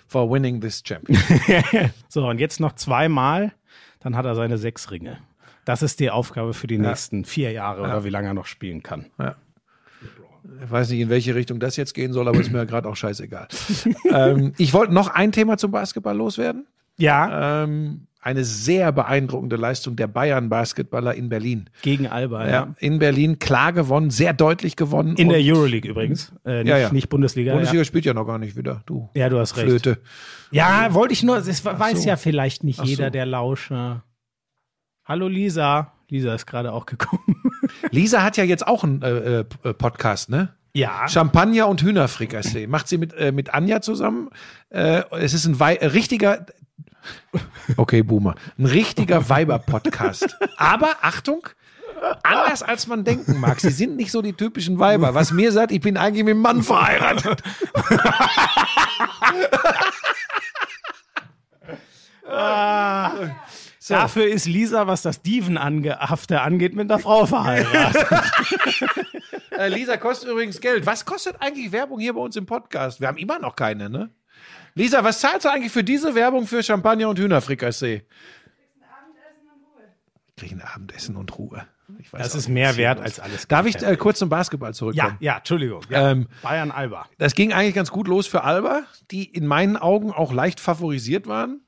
for winning this championship.
So, und jetzt noch zweimal, dann hat er seine sechs Ringe. Das ist die Aufgabe für die nächsten vier Jahre oder wie lange er noch spielen kann.
Ich weiß nicht, in welche Richtung das jetzt gehen soll, aber ist mir ja gerade auch scheißegal. ähm, ich wollte noch ein Thema zum Basketball loswerden.
Ja,
Ähm, eine sehr beeindruckende Leistung der Bayern-Basketballer in Berlin.
gegen Alba, ja.
Ja, in Berlin klar gewonnen, sehr deutlich gewonnen.
In der Euroleague übrigens, äh, nicht,
Ja, ja.
nicht Bundesliga.
Bundesliga
ja.
spielt ja noch gar nicht wieder. Du
ja, du hast recht.
Flöte.
Ja, wollte ich nur, das weiß
so.
ja vielleicht nicht
Ach
jeder,
so.
der Lauscher. Hallo Lisa. Lisa ist gerade auch gekommen.
Lisa hat ja jetzt auch einen äh, äh, Podcast, ne?
Ja.
Champagner und Hühnerfrikassee. Macht sie mit, äh, mit Anja zusammen. Äh, es ist ein äh, richtiger, okay, Boomer, ein richtiger Weiber-Podcast. Aber Achtung, anders als man denken mag. Sie sind nicht so die typischen Weiber. Was mir sagt, ich bin eigentlich mit einem Mann verheiratet.
Dafür ist Lisa, was das Dievenhafte angeht, mit einer Frau verheiratet.
Äh, Lisa kostet übrigens Geld. Was kostet eigentlich Werbung hier bei uns im Podcast? Wir haben immer noch keine, ne? Lisa, was zahlst du eigentlich für diese Werbung für Champagner und Hühnerfrikassee? kriege ein Abendessen und Ruhe. Ich weiß
Das ist mehr wert als alles.
Darf ich äh, kurz zum Basketball
Ja,
zurückkommen?
ja, Entschuldigung. Ja.
Ähm,
Bayern Alba.
Das ging eigentlich ganz gut los für Alba, die in meinen Augen auch leicht favorisiert waren.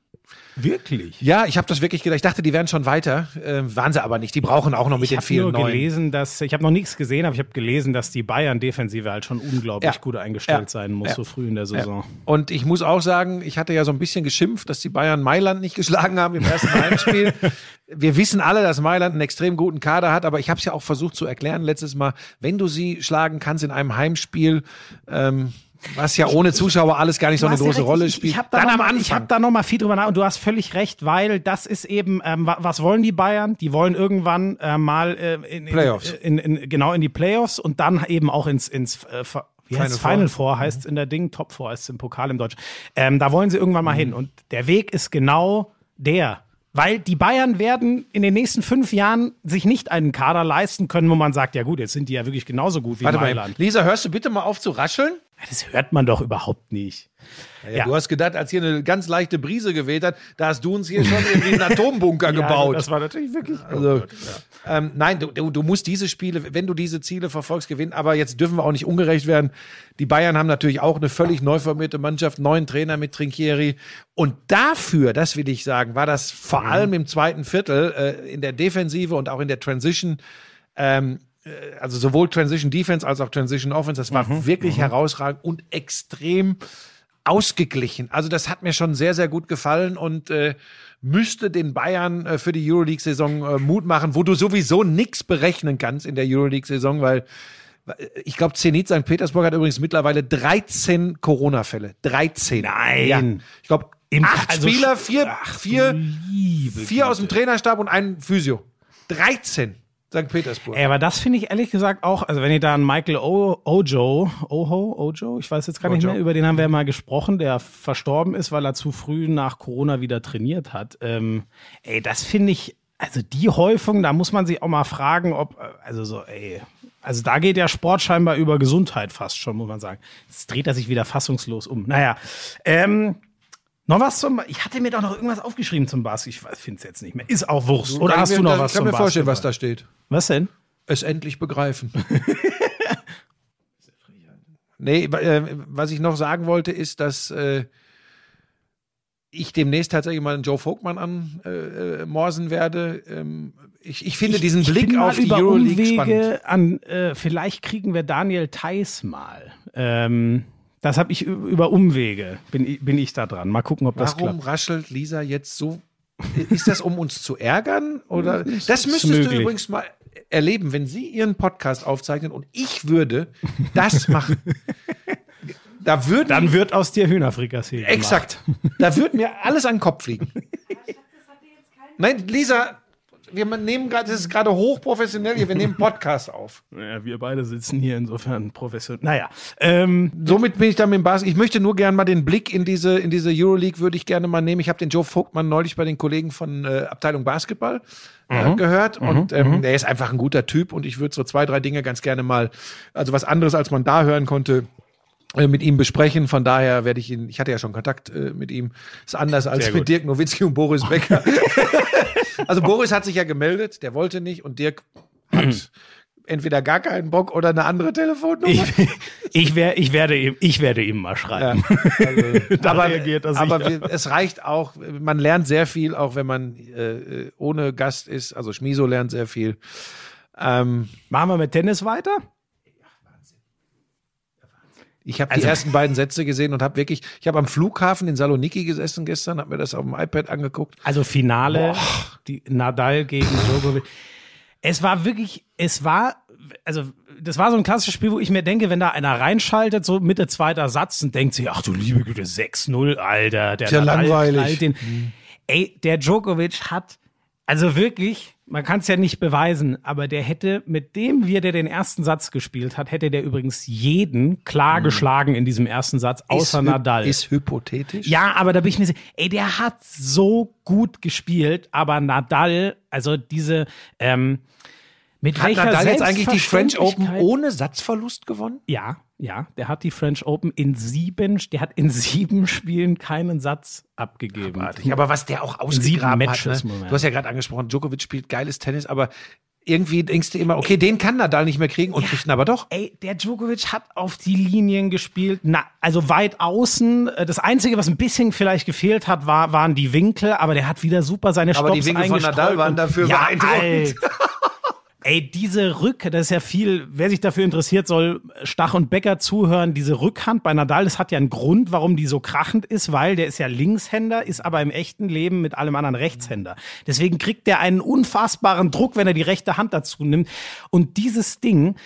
Wirklich?
Ja, ich habe das wirklich gedacht. Ich dachte, die wären schon weiter. Äh, waren sie aber nicht. Die brauchen auch noch mit
Ich
den vielen
nur
neuen.
gelesen, dass ich habe noch nichts gesehen, aber ich habe gelesen, dass die Bayern-Defensive halt schon unglaublich
Ja.
gut eingestellt
Ja.
sein muss
Ja.
so früh in der Saison.
Und ich muss auch sagen, ich hatte ja so ein bisschen geschimpft, dass die Bayern Mailand nicht geschlagen haben im ersten Heimspiel. Wir wissen alle, dass Mailand einen extrem guten Kader hat, aber ich habe es ja auch versucht zu erklären letztes Mal, wenn du sie schlagen kannst in einem Heimspiel, ähm, was ja ohne Zuschauer alles gar nicht so eine
ja
große
recht,
Rolle
ich,
spielt.
Ich habe mal- ich hab da noch mal viel drüber nach und du hast völlig recht, weil das ist eben, ähm, wa- was wollen die Bayern? Die wollen irgendwann äh, mal äh, in, in,
Playoffs.
In, in, genau in die Playoffs und dann eben auch ins, ins äh, wie
Final
heißt
Four.
Final Four heißt in der Ding, Top Four heißt im Pokal im Deutschen. Ähm, da wollen sie irgendwann mal hin und der Weg ist genau der. Weil die Bayern werden in den nächsten fünf Jahren sich nicht einen Kader leisten können, wo man sagt, ja gut, jetzt sind die ja wirklich genauso gut wie
Warte mal,
Mailand.
Lisa, hörst du bitte mal auf zu rascheln?
Das hört man doch überhaupt nicht.
Ja,
Ja.
Du hast gedacht, als hier eine ganz leichte Brise geweht hat, da hast du uns hier schon irgendwie einen Atombunker gebaut.
Das war natürlich wirklich.
Also, ähm, nein, du, du, musst diese Spiele, wenn du diese Ziele verfolgst, gewinnen. Aber jetzt dürfen wir auch nicht ungerecht werden. Die Bayern haben natürlich auch eine völlig neu formierte Mannschaft, neuen Trainer mit Trinkieri. Und dafür, das will ich sagen, war das vor allem im zweiten Viertel äh, in der Defensive und auch in der Transition. Ähm, äh, also sowohl Transition Defense als auch Transition Offense, das war wirklich herausragend und extrem ausgeglichen. Also das hat mir schon sehr, sehr gut gefallen und äh, müsste den Bayern äh, für die Euroleague-Saison äh, Mut machen, wo du sowieso nichts berechnen kannst in der Euroleague-Saison, weil weil, ich glaube, Zenit St. Petersburg hat übrigens mittlerweile 13 Corona-Fälle. 13.
Nein.
Ja. Ich glaube, acht
also
Spieler, vier,
Ach,
vier, vier aus dem. Trainerstab und ein Physio. 13. St. Petersburg.
Ey, aber das finde ich ehrlich gesagt auch, also wenn ihr da an Michael o Ojo, Oho, Ojo, ich weiß jetzt gar nicht
Ojo.
mehr, über den haben wir ja mal gesprochen, der verstorben ist, weil er zu früh nach Corona wieder trainiert hat. Ähm, ey, das finde ich, also die Häufung, da muss man sich auch mal fragen, ob, also so, ey, also da geht der Sport scheinbar über Gesundheit fast schon, muss man sagen. Jetzt dreht er sich wieder fassungslos um. Naja, ähm, noch was zum, ich hatte mir doch noch irgendwas aufgeschrieben zum Basketball, ich finde es jetzt nicht mehr. Ist auch Wurst. Oder hast
ich
du noch was
Ich kann
zum
mir vorstellen, was
Basketball?
da steht.
Was denn?
es endlich begreifen. nee, äh, was ich noch sagen wollte, ist, dass äh, ich demnächst tatsächlich mal einen Joe Vogtmann anmorsen äh, morsen werde. Ähm, ich, ich finde diesen
ich
Blick auf die Euroleague spannend.
Umwege an, äh, vielleicht kriegen wir Daniel Theiss mal. Ähm, das habe ich über Umwege, bin, ich- bin ich da dran. Mal gucken, ob das
Warum
klappt.
raschelt Lisa jetzt so? Ist das, um uns zu ärgern? Oder das müsstest du übrigens mal erleben, wenn Sie Ihren Podcast aufzeichnen und ich würde das machen. Da würden
Dann wird aus dir Hühnerfrikassee gemacht.
Exakt. Da wird mir alles an den Kopf fliegen. Nein, Lisa, wir nehmen gerade, das ist gerade hochprofessionell hier, wir nehmen Podcast auf.
Ja, wir beide sitzen hier insofern professionell. Naja, ähm,
Somit bin ich dann mit dem Bas. Ich möchte nur gerne mal den Blick in diese, in diese Euroleague würde ich gerne mal nehmen. Ich habe den Joe Vogtmann neulich bei den Kollegen von äh, Abteilung Basketball äh, gehört und ähm, der ist einfach ein guter Typ und ich würde so zwei, drei Dinge ganz gerne mal, also was anderes als man da hören konnte, äh, mit ihm besprechen. Von daher werde ich ihn, ich hatte ja schon Kontakt äh, mit ihm, ist anders als
Sehr
mit
gut.
Dirk Nowitzki und Boris Becker. also Boris hat sich ja gemeldet, der wollte nicht und Dirk hat entweder gar keinen Bock oder eine andere Telefonnummer.
ich, ich, wär, ich, werde ihm, ich werde ihm mal schreiben.
Aber
reagiert er
aber
sicher.
wir, es reicht auch, man lernt sehr viel, auch wenn man äh, ohne Gast ist. Also Schmiso lernt sehr viel. Ähm,
Machen wir mit Tennis weiter?
Ich habe
Also-
die ersten beiden Sätze gesehen und habe wirklich, ich habe am Flughafen in Saloniki gesessen gestern, habe mir das auf dem iPad angeguckt.
Also Finale, die Nadal gegen Djokovic. Es war wirklich, es war, also das war so ein klassisches Spiel, wo ich mir denke, wenn da einer reinschaltet, so Mitte zweiter Satz und denkt sich, ach du liebe Güte, 6-0, Alter, der
Tja,
Nadal
langweilig.
Den. Ey, der Djokovic hat, also wirklich, man kann es ja nicht beweisen, aber der hätte mit dem, wie der den ersten Satz gespielt hat, hätte der übrigens jeden klar geschlagen in diesem ersten Satz, außer
ist,
Nadal.
Ist hypothetisch.
Ja, aber da bin ich mir sicher, ey, der hat so gut gespielt, aber Nadal, also diese, ähm, mit
Hat
welcher
Nadal jetzt eigentlich die French Open ohne Satzverlust gewonnen?
Ja, Ja, der hat die French Open in sieben, der hat in sieben Spielen keinen Satz abgegeben.
Abartig. Aber was der auch
sieben
ausgegraben
Matches,
hat. Ne?
Moment.
Du hast ja gerade angesprochen, Djokovic spielt geiles Tennis, aber irgendwie denkst du immer, okay, den kann Nadal nicht mehr kriegen und kriegt ihn aber doch.
Ey, der Djokovic hat auf die Linien gespielt, na, also weit außen. Äh, Das Einzige, was ein bisschen vielleicht gefehlt hat, war, waren die Winkel, aber der hat wieder super seine
Aber die
Stops
Winkel von Nadal waren dafür
ja,
beeindruckend.
Ey, diese Rück, das ist ja viel, wer sich dafür interessiert, soll Stach und Becker zuhören. Diese Rückhand bei Nadal, das hat ja einen Grund, warum die so krachend ist, weil der ist ja Linkshänder, ist aber im echten Leben mit allem anderen Rechtshänder. Deswegen kriegt der einen unfassbaren Druck, wenn er die rechte Hand dazu nimmt. Und dieses Ding,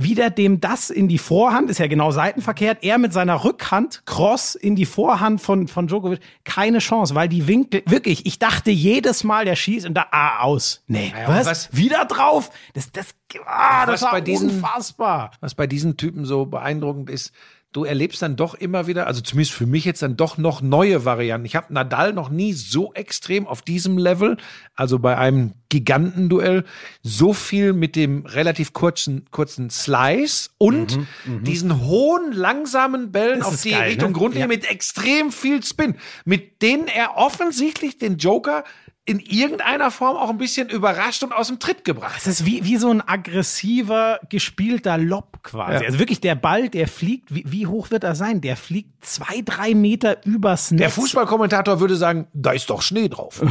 wieder dem das in die Vorhand, ist ja genau seitenverkehrt, er mit seiner Rückhand, Cross in die Vorhand von, von Djokovic, keine Chance, weil die Winkel, wirklich, ich dachte jedes Mal, der schießt und da, ah, aus. Nee,
Ja,
was?
was-
Wieder drauf? Das, das, ah, das
Was
war
bei diesen-
unfassbar.
Was bei diesen Typen so beeindruckend ist, du erlebst dann doch immer wieder, also zumindest für mich jetzt dann doch noch neue Varianten. Ich habe Nadal noch nie so extrem auf diesem Level, also bei einem Gigantenduell, so viel mit dem relativ kurzen, kurzen Slice und diesen hohen, langsamen Bällen
Das
auf die
geil,
Richtung
ne?
Grundlinie
Ja.
mit extrem viel Spin, mit denen er offensichtlich den Joker in irgendeiner Form auch ein bisschen überrascht und aus dem Tritt gebracht.
Es ist wie, wie so ein aggressiver, gespielter Lob quasi.
Ja.
Also wirklich der Ball, der fliegt, wie, wie hoch wird er sein? Der fliegt zwei, drei Meter übers Netz.
Der Fußballkommentator würde sagen, da ist doch Schnee drauf.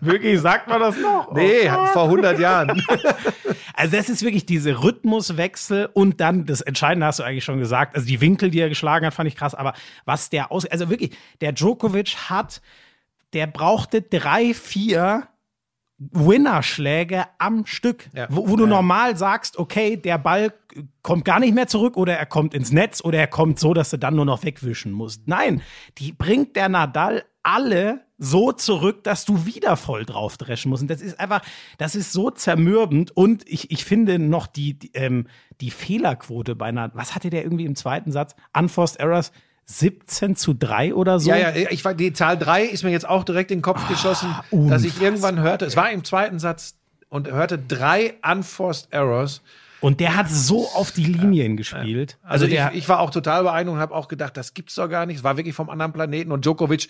Wirklich, sagt man das noch?
Nee, vor 100 Jahren.
Also das ist wirklich diese Rhythmuswechsel und dann das Entscheidende hast du eigentlich schon gesagt. Also die Winkel, die er geschlagen hat, fand ich krass. Aber was der aus, also wirklich, der Djokovic hat, der brauchte drei, vier Winnerschläge am Stück,
Ja.
wo, wo du
Ja.
normal sagst, okay, der Ball kommt gar nicht mehr zurück oder er kommt ins Netz oder er kommt so, dass du dann nur noch wegwischen musst. Nein, die bringt der Nadal alle so zurück, dass du wieder voll drauf dreschen musst. Und das ist einfach, das ist so zermürbend. Und ich, ich finde noch die, die, ähm, die Fehlerquote bei einer, was hatte der irgendwie im zweiten Satz? Unforced Errors 17 zu 3 oder so?
Ja, ja, ich war, die Zahl 3 ist mir jetzt auch direkt in den Kopf geschossen, dass ich irgendwann hörte, es war im zweiten Satz und hörte drei unforced errors.
Und der hat so auf die Linien gespielt.
Also,
der,
ich, ich war auch total beeindruckt und habe auch gedacht, das gibt's doch gar nicht. Es war wirklich vom anderen Planeten und Djokovic.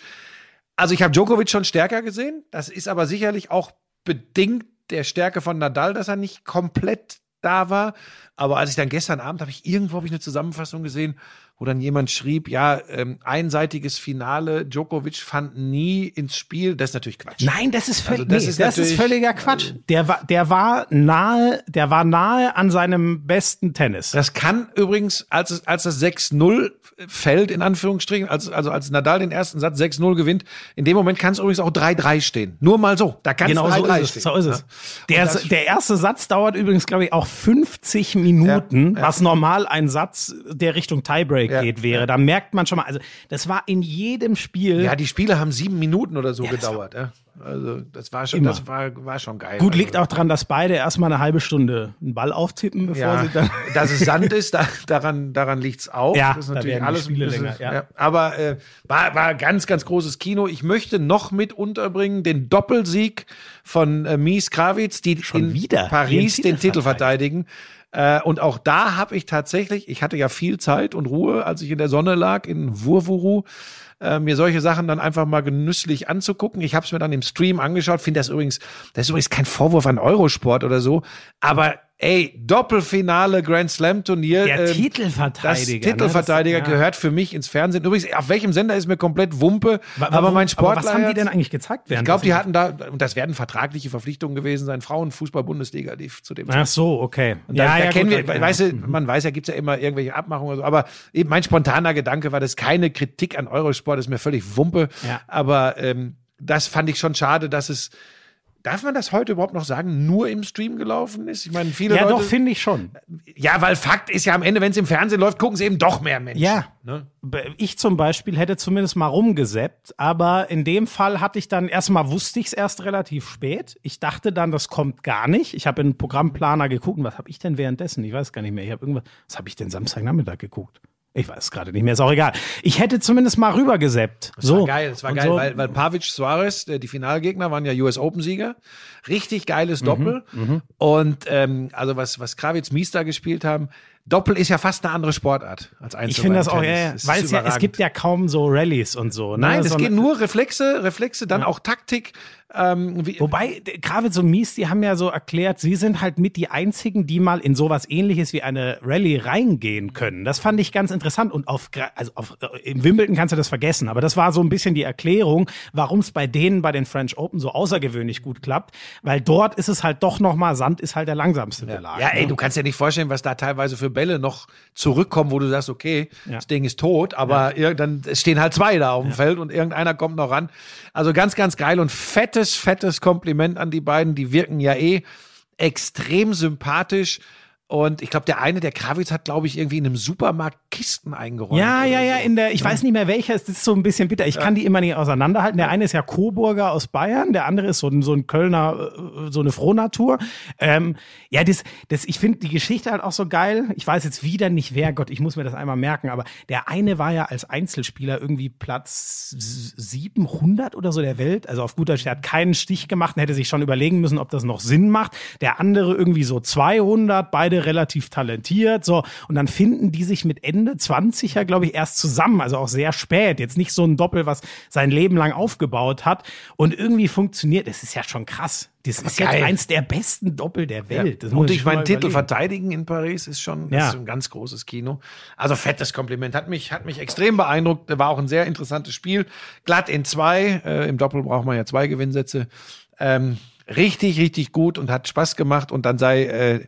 Also ich habe Djokovic schon stärker gesehen. Das ist aber sicherlich auch bedingt der Stärke von Nadal, dass er nicht komplett da war. Aber als ich dann gestern Abend habe ich irgendwo hab ich eine Zusammenfassung gesehen, wo dann jemand schrieb, ja, ähm, einseitiges Finale, Djokovic fand nie ins Spiel. Das ist natürlich Quatsch.
Nein, das ist völlig,
Also das
nee,
ist
das ist
natürlich- äh,
völliger Quatsch. Der war, der war nahe, der war nahe an seinem besten Tennis.
Das kann übrigens, als, es, als das 6-0 fällt, in Anführungsstrichen, als, also als Nadal den ersten Satz 6-0 gewinnt, in dem Moment kann es übrigens auch 3-3 stehen. Nur mal so. Da kann
Genau
es
so
3-3
ist es.
stehen.
So ist es.
Ja.
Der, der erste Satz dauert übrigens, glaube ich, auch 50 Minuten,
Ja, ja.
was normal ein Satz, der Richtung Tiebreak
Ja,
geht, wäre.
ja.
Da merkt man schon mal, also das war in jedem Spiel.
Ja, die Spiele haben sieben Minuten oder so
war-
gedauert. Ja. Also das war schon,
Immer.
das war, war schon geil.
Gut,
also,
liegt auch dran, dass beide erstmal eine halbe Stunde einen Ball auftippen, bevor
ja,
sie dann.
dass es Sand ist, da, daran, daran liegt's auch.
Ja,
das ist natürlich alles
Spiele
bisschen,
länger, ja.
Aber äh, war, war ganz, ganz großes Kino. Ich möchte noch mit unterbringen den Doppelsieg von äh, Mies Krawitz, die
Schon
in
wieder
Paris
ihren
den
Titel
Titel verteidigen. Äh, und auch da habe ich tatsächlich, ich hatte ja viel Zeit und Ruhe, als ich in der Sonne lag in Wurwuru, äh, mir solche Sachen dann einfach mal genüsslich anzugucken. Ich habe es mir dann im Stream angeschaut, finde das übrigens, das ist übrigens kein Vorwurf an Eurosport oder so, aber ey, Doppelfinale Grand Slam Turnier.
Der
ähm,
Titelverteidiger.
Das Titelverteidiger
ne? Das- ja.
gehört für mich ins Fernsehen. Übrigens, auf welchem Sender ist mir komplett Wumpe,
Wa-
aber
warum-
mein Sportler.
Aber was haben die denn eigentlich gezeigt?
ich
während
glaube, die hatten da, und das werden vertragliche Verpflichtungen gewesen sein, Frauenfußball-Bundesliga lief zu dem
Ach so, okay.
und da, da kennen
gut,
wir,
ja.
weißt du, man weiß ja, gibt's ja immer irgendwelche Abmachungen oder so, aber eben mein spontaner Gedanke war, das ist keine Kritik an Eurosport, ist mir völlig Wumpe,
Ja.
aber ähm, das fand ich schon schade, dass es, darf man das heute überhaupt noch sagen, nur im Stream gelaufen ist? Ich meine, viele
Ja,
Leute,
doch, finde ich schon.
ja, weil Fakt ist ja am Ende, wenn es im Fernsehen läuft, gucken es eben doch mehr Menschen.
Ja.
Ne?
Ich zum Beispiel hätte zumindest mal rumgeseppt, aber in dem Fall hatte ich dann erstmal wusste ich es erst relativ spät. Ich dachte dann, das kommt gar nicht. Ich habe in den Programmplaner geguckt. Was habe ich denn währenddessen? Ich weiß gar nicht mehr. Ich habe irgendwas. Was habe ich denn Samstagnachmittag geguckt? Ich weiß es gerade nicht mehr. Ist auch egal. Ich hätte zumindest mal rübergeseppt.
Das
so
war geil, das war
Und
geil,
so.
weil, weil Pavic Suarez, äh, die Finalgegner, waren ja US Open-Sieger. Richtig geiles Doppel. Und ähm, also was, was Krawitz Mies da gespielt haben, Doppel ist ja fast eine andere Sportart als Einzel.
Ich finde das auch, ja, ja. Weil es ja, es gibt ja kaum so Rallyes und so. Ne?
Nein, es
Sondern-
geht nur Reflexe, Reflexe, dann auch Taktik. Ähm,
Wobei, Kravitz und Mies, die haben ja so erklärt, sie sind halt mit die einzigen, die mal in sowas ähnliches wie eine Rallye reingehen können. Das fand ich ganz interessant. Und auf, also auf, äh, im Wimbledon kannst du das vergessen. Aber das war so ein bisschen die Erklärung, warum es bei denen bei den French Open so außergewöhnlich gut klappt. Weil dort ist es halt doch nochmal, Sand ist halt der langsamste Belag.
ja, ey,
ne?
du kannst dir nicht vorstellen, was da teilweise für Bälle noch zurückkommen, wo du sagst, okay,
Ja.
das Ding ist tot, aber ir- dann stehen halt zwei da auf dem Feld und irgendeiner kommt noch ran. Also ganz, ganz geil und fettes, fettes Kompliment an die beiden. Die wirken ja eh extrem sympathisch. Und ich glaube, der eine, der Kravitz, hat, glaube ich, irgendwie in einem Supermarkt Kisten eingeräumt.
Ja, ja, ja,
so.
in der, ich weiß nicht mehr welcher, es ist so ein bisschen bitter. Ich kann die immer nicht auseinanderhalten. Der eine ist ja Coburger aus Bayern, der andere ist so ein, so ein Kölner, äh, so eine Frohnatur. Ähm, ja, das, das, ich finde die Geschichte halt auch so geil. Ich weiß jetzt wieder nicht wer, Gott, ich muss mir das einmal merken, aber der eine war ja als Einzelspieler irgendwie Platz 700 oder so der Welt. Also auf guter der hat keinen Stich gemacht und hätte sich schon überlegen müssen, ob das noch Sinn macht. Der andere irgendwie so 200, beide relativ talentiert, so. Und dann finden die sich mit Ende 20 ja, glaube ich, erst zusammen. Also auch sehr spät. Jetzt nicht so ein Doppel, was sein Leben lang aufgebaut hat. Und irgendwie funktioniert. Das ist ja schon krass. Das ist jetzt
geil.
eins der besten Doppel der
Ja.
Welt. Muss
Und
ich
meinen Titel
überlegen.
verteidigen in Paris ist schon
Ja.
ist ein ganz großes Kino. Also fettes Kompliment. Hat mich, hat mich extrem beeindruckt. War auch ein sehr interessantes Spiel. Glatt in zwei. Äh, Im Doppel braucht man ja zwei Gewinnsätze. Ähm, richtig, richtig gut und hat Spaß gemacht. Und dann sei äh,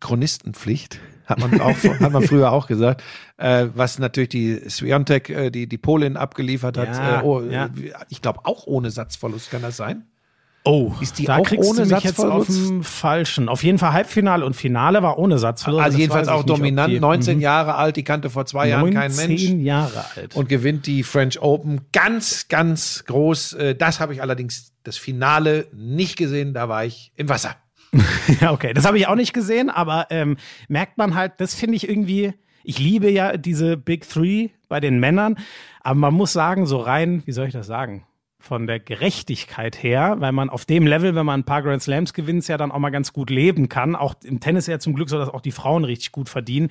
Chronistenpflicht. Hat man auch, hat man früher auch gesagt, äh, was natürlich die Swiatek, äh, die, die Polin abgeliefert hat.
Ja,
äh, oh,
ja.
Ich glaube auch ohne Satzverlust kann das sein.
Oh,
Ist die
da
auch
kriegst
ohne
du mich jetzt auf dem falschen. Auf jeden Fall Halbfinale und Finale war ohne Satzverlust.
Also
Das
jedenfalls auch dominant,
die-
19
Mhm.
Jahre alt, die kannte vor zwei Jahren kein
19
Mensch
Jahre alt.
und gewinnt die French Open ganz, ganz groß. Äh, Das habe ich allerdings das Finale nicht gesehen, da war ich im Wasser.
Ja, okay. Das habe ich auch nicht gesehen, aber ähm, merkt man halt, das finde ich irgendwie, ich liebe ja diese Big Three bei den Männern, aber man muss sagen, so rein, wie soll ich das sagen? Von der Gerechtigkeit her, weil man auf dem Level, wenn man ein paar Grand Slams gewinnt, ja dann auch mal ganz gut leben kann. Auch im Tennis ja zum Glück so, dass auch die Frauen richtig gut verdienen.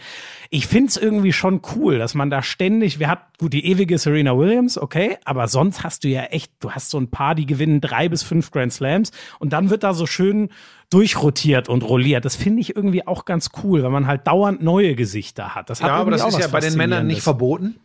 Ich find's irgendwie schon cool, dass man da ständig, wir hat gut die ewige Serena Williams, okay, aber sonst hast du ja echt, du hast so ein paar, die gewinnen drei bis fünf Grand Slams und dann wird da so schön durchrotiert und rolliert. Das finde ich irgendwie auch ganz cool, weil man halt dauernd neue Gesichter hat. Das hat
Ja, aber das ist ja bei den Männern nicht verboten.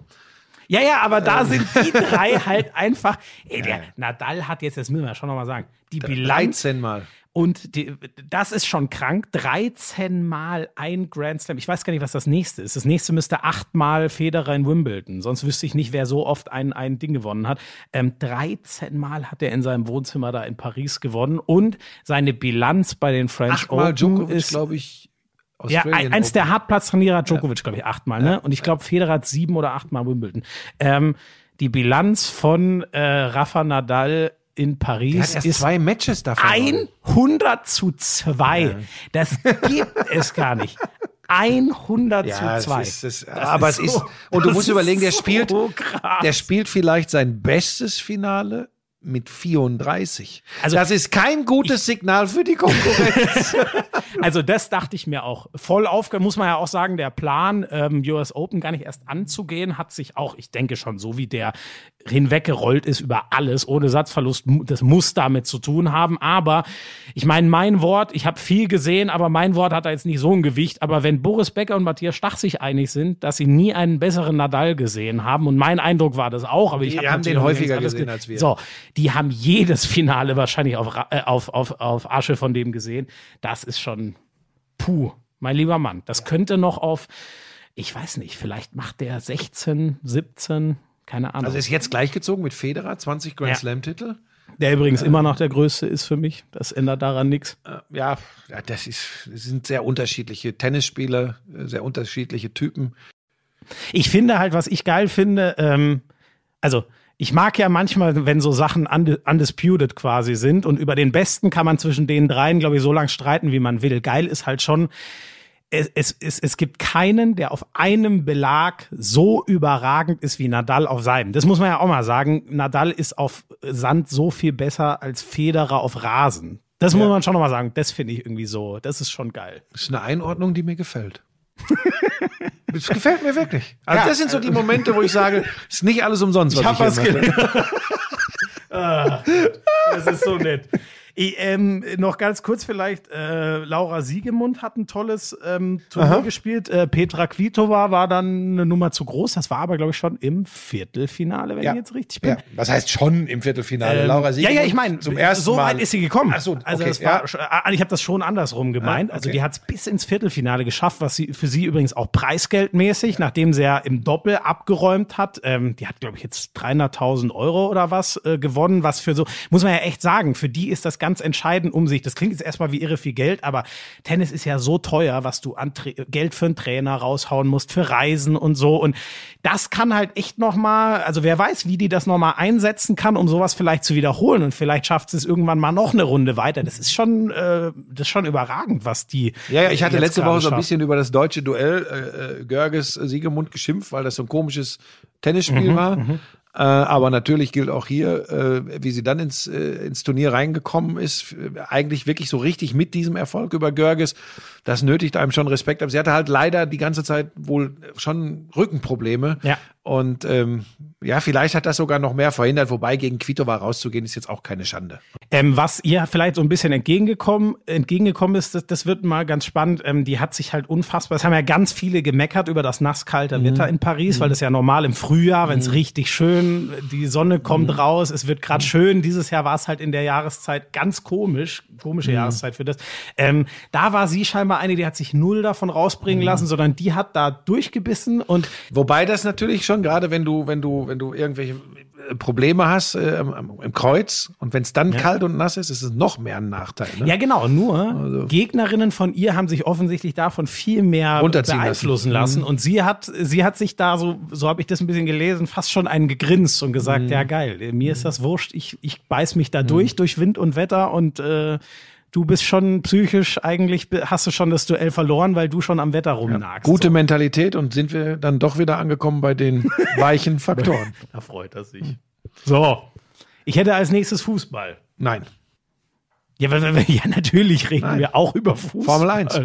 Ja, ja, aber da sind die drei halt einfach. Ey, der Nadal hat jetzt, das müssen wir schon nochmal sagen, die Bilanz
13 Mal.
und die, das ist schon krank. 13 Mal ein Grand Slam. Ich weiß gar nicht, was das nächste ist. Das nächste müsste achtmal Federer in Wimbledon. Sonst wüsste ich nicht, wer so oft ein, ein Ding gewonnen hat. Ähm, 13 Mal hat er in seinem Wohnzimmer da in Paris gewonnen. Und seine Bilanz bei den French
Achtmal
Open
Djokovic,
ist
glaube ich.
Ja,
Australian
eins
Open.
der Hartplatztrainer hat Djokovic, glaube ich, achtmal, ne? Und ich glaube, Federer hat sieben oder achtmal Wimbledon. Ähm, die Bilanz von äh, Rafa Nadal in Paris ist
zwei Matches davon.
100 zu 2. Das gibt es gar nicht. 100
Ja,
zu 2.
das ist, das, aber es
ist
ist,
so-
und du musst
ist
überlegen, der
so
spielt,
krass.
der spielt vielleicht sein bestes Finale mit 34.
Also-
das ist kein gutes Signal für die Konkurrenz.
Also das dachte ich mir auch. Voll aufge muss man ja auch sagen, der Plan, ähm, US Open gar nicht erst anzugehen, hat sich auch, ich denke schon, so wie der hinweggerollt ist über alles, ohne Satzverlust, das muss damit zu tun haben. Aber ich meine, mein Wort, ich habe viel gesehen, aber mein Wort hat da jetzt nicht so ein Gewicht. Aber wenn Boris Becker und Matthias Stach sich einig sind, dass sie nie einen besseren Nadal gesehen haben, und mein Eindruck war das auch, aber ich
Die
hab
haben den häufiger gesehen
ge-
als wir.
So, die haben jedes Finale wahrscheinlich auf, äh, auf, auf, auf Asche von dem gesehen. Das ist schon puh, mein lieber Mann. Das könnte noch auf, ich weiß nicht, vielleicht macht der 16, 17, keine Ahnung.
Also ist jetzt gleichgezogen mit Federer, 20 Grand
Ja.
Slam Titel.
der übrigens immer noch der größte ist für mich. Das ändert daran nichts.
Äh, Ja, das ist, das sind sehr unterschiedliche Tennisspieler, äh, sehr unterschiedliche Typen.
Ich finde halt, was ich geil finde, ähm, also ich mag ja manchmal, wenn so Sachen undi- undisputed quasi sind und über den Besten kann man zwischen den dreien, glaube ich, so lange streiten, wie man will. Geil ist halt schon, es, es, es, es gibt keinen, der auf einem Belag so überragend ist wie Nadal auf seinem. Das muss man ja auch mal sagen. Nadal ist auf Sand so viel besser als Federer auf Rasen. Das muss man schon noch mal sagen. Das finde ich irgendwie so. Das ist schon geil.
Das ist eine Einordnung, die mir gefällt. Das gefällt mir wirklich. Also
Ja.
das sind so die Momente, wo ich sage, ist nicht alles umsonst, was
Ich hab was gelernt. Ah, das ist so nett. Ich, ähm, noch ganz kurz vielleicht, äh, Laura Siegemund hat ein tolles ähm, Turnier
Aha.
gespielt. Äh, Petra Kvitova war dann eine Nummer zu groß. Das war aber, glaube ich, schon im Viertelfinale, wenn
Ja.
ich jetzt richtig bin.
Ja, was heißt schon im Viertelfinale?
Ähm,
Laura
ja,
Siegemund
ja, ich meine,
zum ersten
so
Mal.
weit ist sie gekommen.
Ach so,
also
okay,
das war,
ja.
ah, ich habe das schon andersrum gemeint.
Ah,
Also
okay.
die hat es bis ins Viertelfinale geschafft, was sie für sie übrigens auch preisgeldmäßig, nachdem sie ja im Doppel abgeräumt hat. Ähm, die hat, glaube ich, jetzt 300.000 Euro oder was äh, gewonnen, was für so, muss man ja echt sagen, für die ist das ganz entscheidend um sich. Das klingt jetzt erstmal wie irre viel Geld, aber Tennis ist ja so teuer, was du an Tra Geld für einen Trainer raushauen musst, für Reisen und so. Und das kann halt echt nochmal, also wer weiß, wie die das nochmal einsetzen kann, um sowas vielleicht zu wiederholen. Und vielleicht schafft es irgendwann mal noch eine Runde weiter. Das ist schon, äh, das ist schon überragend, was die.
Ja, ja, ich hatte letzte Woche so ein bisschen über das deutsche Duell äh, äh, Görges Siegemund geschimpft, weil das so ein komisches Tennisspiel
Mhm,
war. Äh, aber natürlich gilt auch hier, äh, wie sie dann ins, äh, ins Turnier reingekommen ist, eigentlich wirklich so richtig mit diesem Erfolg über Görges. Das nötigt einem schon Respekt. Aber sie hatte halt leider die ganze Zeit wohl schon Rückenprobleme.
Ja.
Und ähm, ja, vielleicht hat das sogar noch mehr verhindert, wobei gegen Kvitova rauszugehen, ist jetzt auch keine Schande.
Ähm, was ihr vielleicht so ein bisschen entgegengekommen, entgegengekommen ist, das, das wird mal ganz spannend. Ähm, die hat sich halt unfassbar, es haben ja ganz viele gemeckert über das nasskalte Wetter in Paris, weil das ja normal im Frühjahr, wenn es richtig schön, die Sonne kommt raus, es wird gerade schön. Dieses Jahr war es halt in der Jahreszeit ganz komisch, komische Jahreszeit für das. Ähm, da war sie scheinbar eine, die hat sich null davon rausbringen lassen, sondern die hat da durchgebissen und
Wobei das natürlich schon, gerade wenn du, wenn du, wenn du irgendwelche äh, Probleme hast äh, im Kreuz und wenn es dann kalt und nass ist, ist es noch mehr ein Nachteil. Ne?
Ja, genau. Nur
Also
Gegnerinnen von ihr haben sich offensichtlich davon viel mehr beeinflussen
lassen. Mhm.
lassen. Und sie hat, sie hat sich da so, so habe ich das ein bisschen gelesen, fast schon einen gegrinst und gesagt,
Mhm.
ja geil, mir ist das wurscht, ich, ich beiß mich da durch, durch Wind und Wetter und äh, du bist schon psychisch, eigentlich hast du schon das Duell verloren, weil du schon am Wetter rumnagst.
Gute Mentalität und sind wir dann doch wieder angekommen bei den weichen Faktoren.
Da freut er sich. So. Ich hätte als nächstes Fußball.
Nein.
Ja, ja natürlich reden
Nein.
wir auch über Fußball.
Formel 1.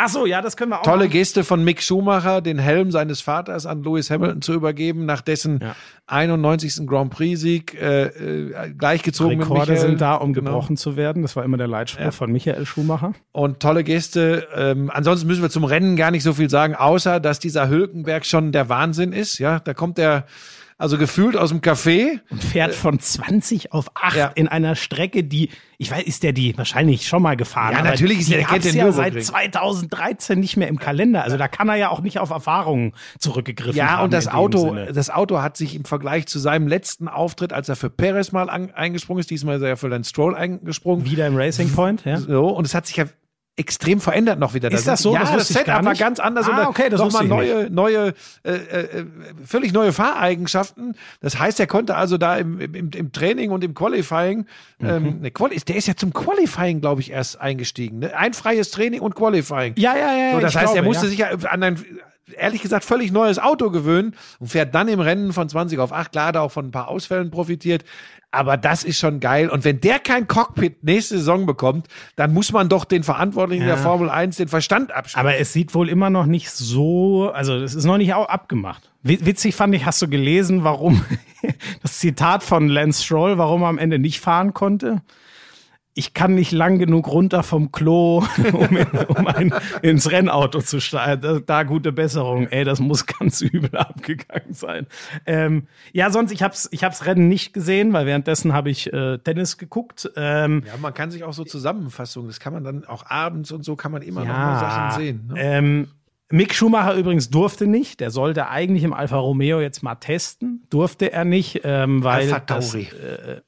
Ach so, ja, das können wir auch.
Tolle
machen.
Geste von Mick Schumacher, den Helm seines Vaters an Lewis Hamilton zu übergeben, nach dessen
Ja.
91. Grand Prix-Sieg äh, äh, gleichgezogen mit
Rekorde
Michael.
sind da, um
Genau.
gebrochen zu werden. Das war immer der Leitspruch von Michael Schumacher.
Und tolle Geste. Ähm, ansonsten müssen wir zum Rennen gar nicht so viel sagen, außer dass dieser Hülkenberg schon der Wahnsinn ist. Ja, da kommt er also gefühlt aus dem Café.
Und fährt von 20 auf 8
Ja.
in einer Strecke, die, ich weiß, ist der die wahrscheinlich schon mal gefahren.
Ja, natürlich ist der- der kennt den
ja seit
Nürburgring.
2013 nicht mehr im Kalender. Also da kann er ja auch nicht auf Erfahrungen zurückgegriffen haben.
Ja, und das Auto,
Sinne.
das Auto hat sich im Vergleich zu seinem letzten Auftritt, als er für Perez mal an, eingesprungen ist, diesmal ist er ja für den Stroll eingesprungen.
Wieder im Racing Point, ja?
So, und es hat sich ja extrem verändert noch wieder.
Ist
Da
das
sind-
so?
Ja,
Das
das, Setup war ganz anders.
Ah,
und
okay, das
nochmal neue, neue, äh, äh, völlig neue Fahreigenschaften. Das heißt, er konnte also da im, im, im Training und im Qualifying,
Mhm.
ähm, ne, Quali der ist ja zum Qualifying, glaube ich, erst eingestiegen. Ne? Ein freies Training und Qualifying.
Ja, ja, ja.
So, das heißt, er
glaube,
musste
ja.
sich ja an ein, ehrlich gesagt, völlig neues Auto gewöhnen und fährt dann im Rennen von 20 auf 8. Klar, hat er auch von ein paar Ausfällen profitiert. Aber das ist schon geil. Und wenn der kein Cockpit nächste Saison bekommt, dann muss man doch den Verantwortlichen
Ja.
der Formel 1 den Verstand abschneiden.
Aber es sieht wohl immer noch nicht so, also es ist noch nicht abgemacht. Wi- Witzig fand ich, hast du gelesen, warum das Zitat von Lance Stroll, warum er am Ende nicht fahren konnte? Ich kann nicht lang genug runter vom Klo, um, in, um ein, ins Rennauto zu steigen. Da, da gute Besserung. Ey, das muss ganz übel abgegangen sein. Ähm, ja, sonst, ich hab's, ich hab's Rennen nicht gesehen, weil währenddessen habe ich äh, Tennis geguckt. Ähm,
Ja, man kann sich auch so Zusammenfassungen, das kann man dann auch abends und so kann man immer noch mal Sachen sehen. Ne?
Ähm, Mick Schumacher übrigens durfte nicht. Der sollte eigentlich im Alfa Romeo jetzt mal testen. Durfte er nicht, ähm, weil
Alpha
das, äh,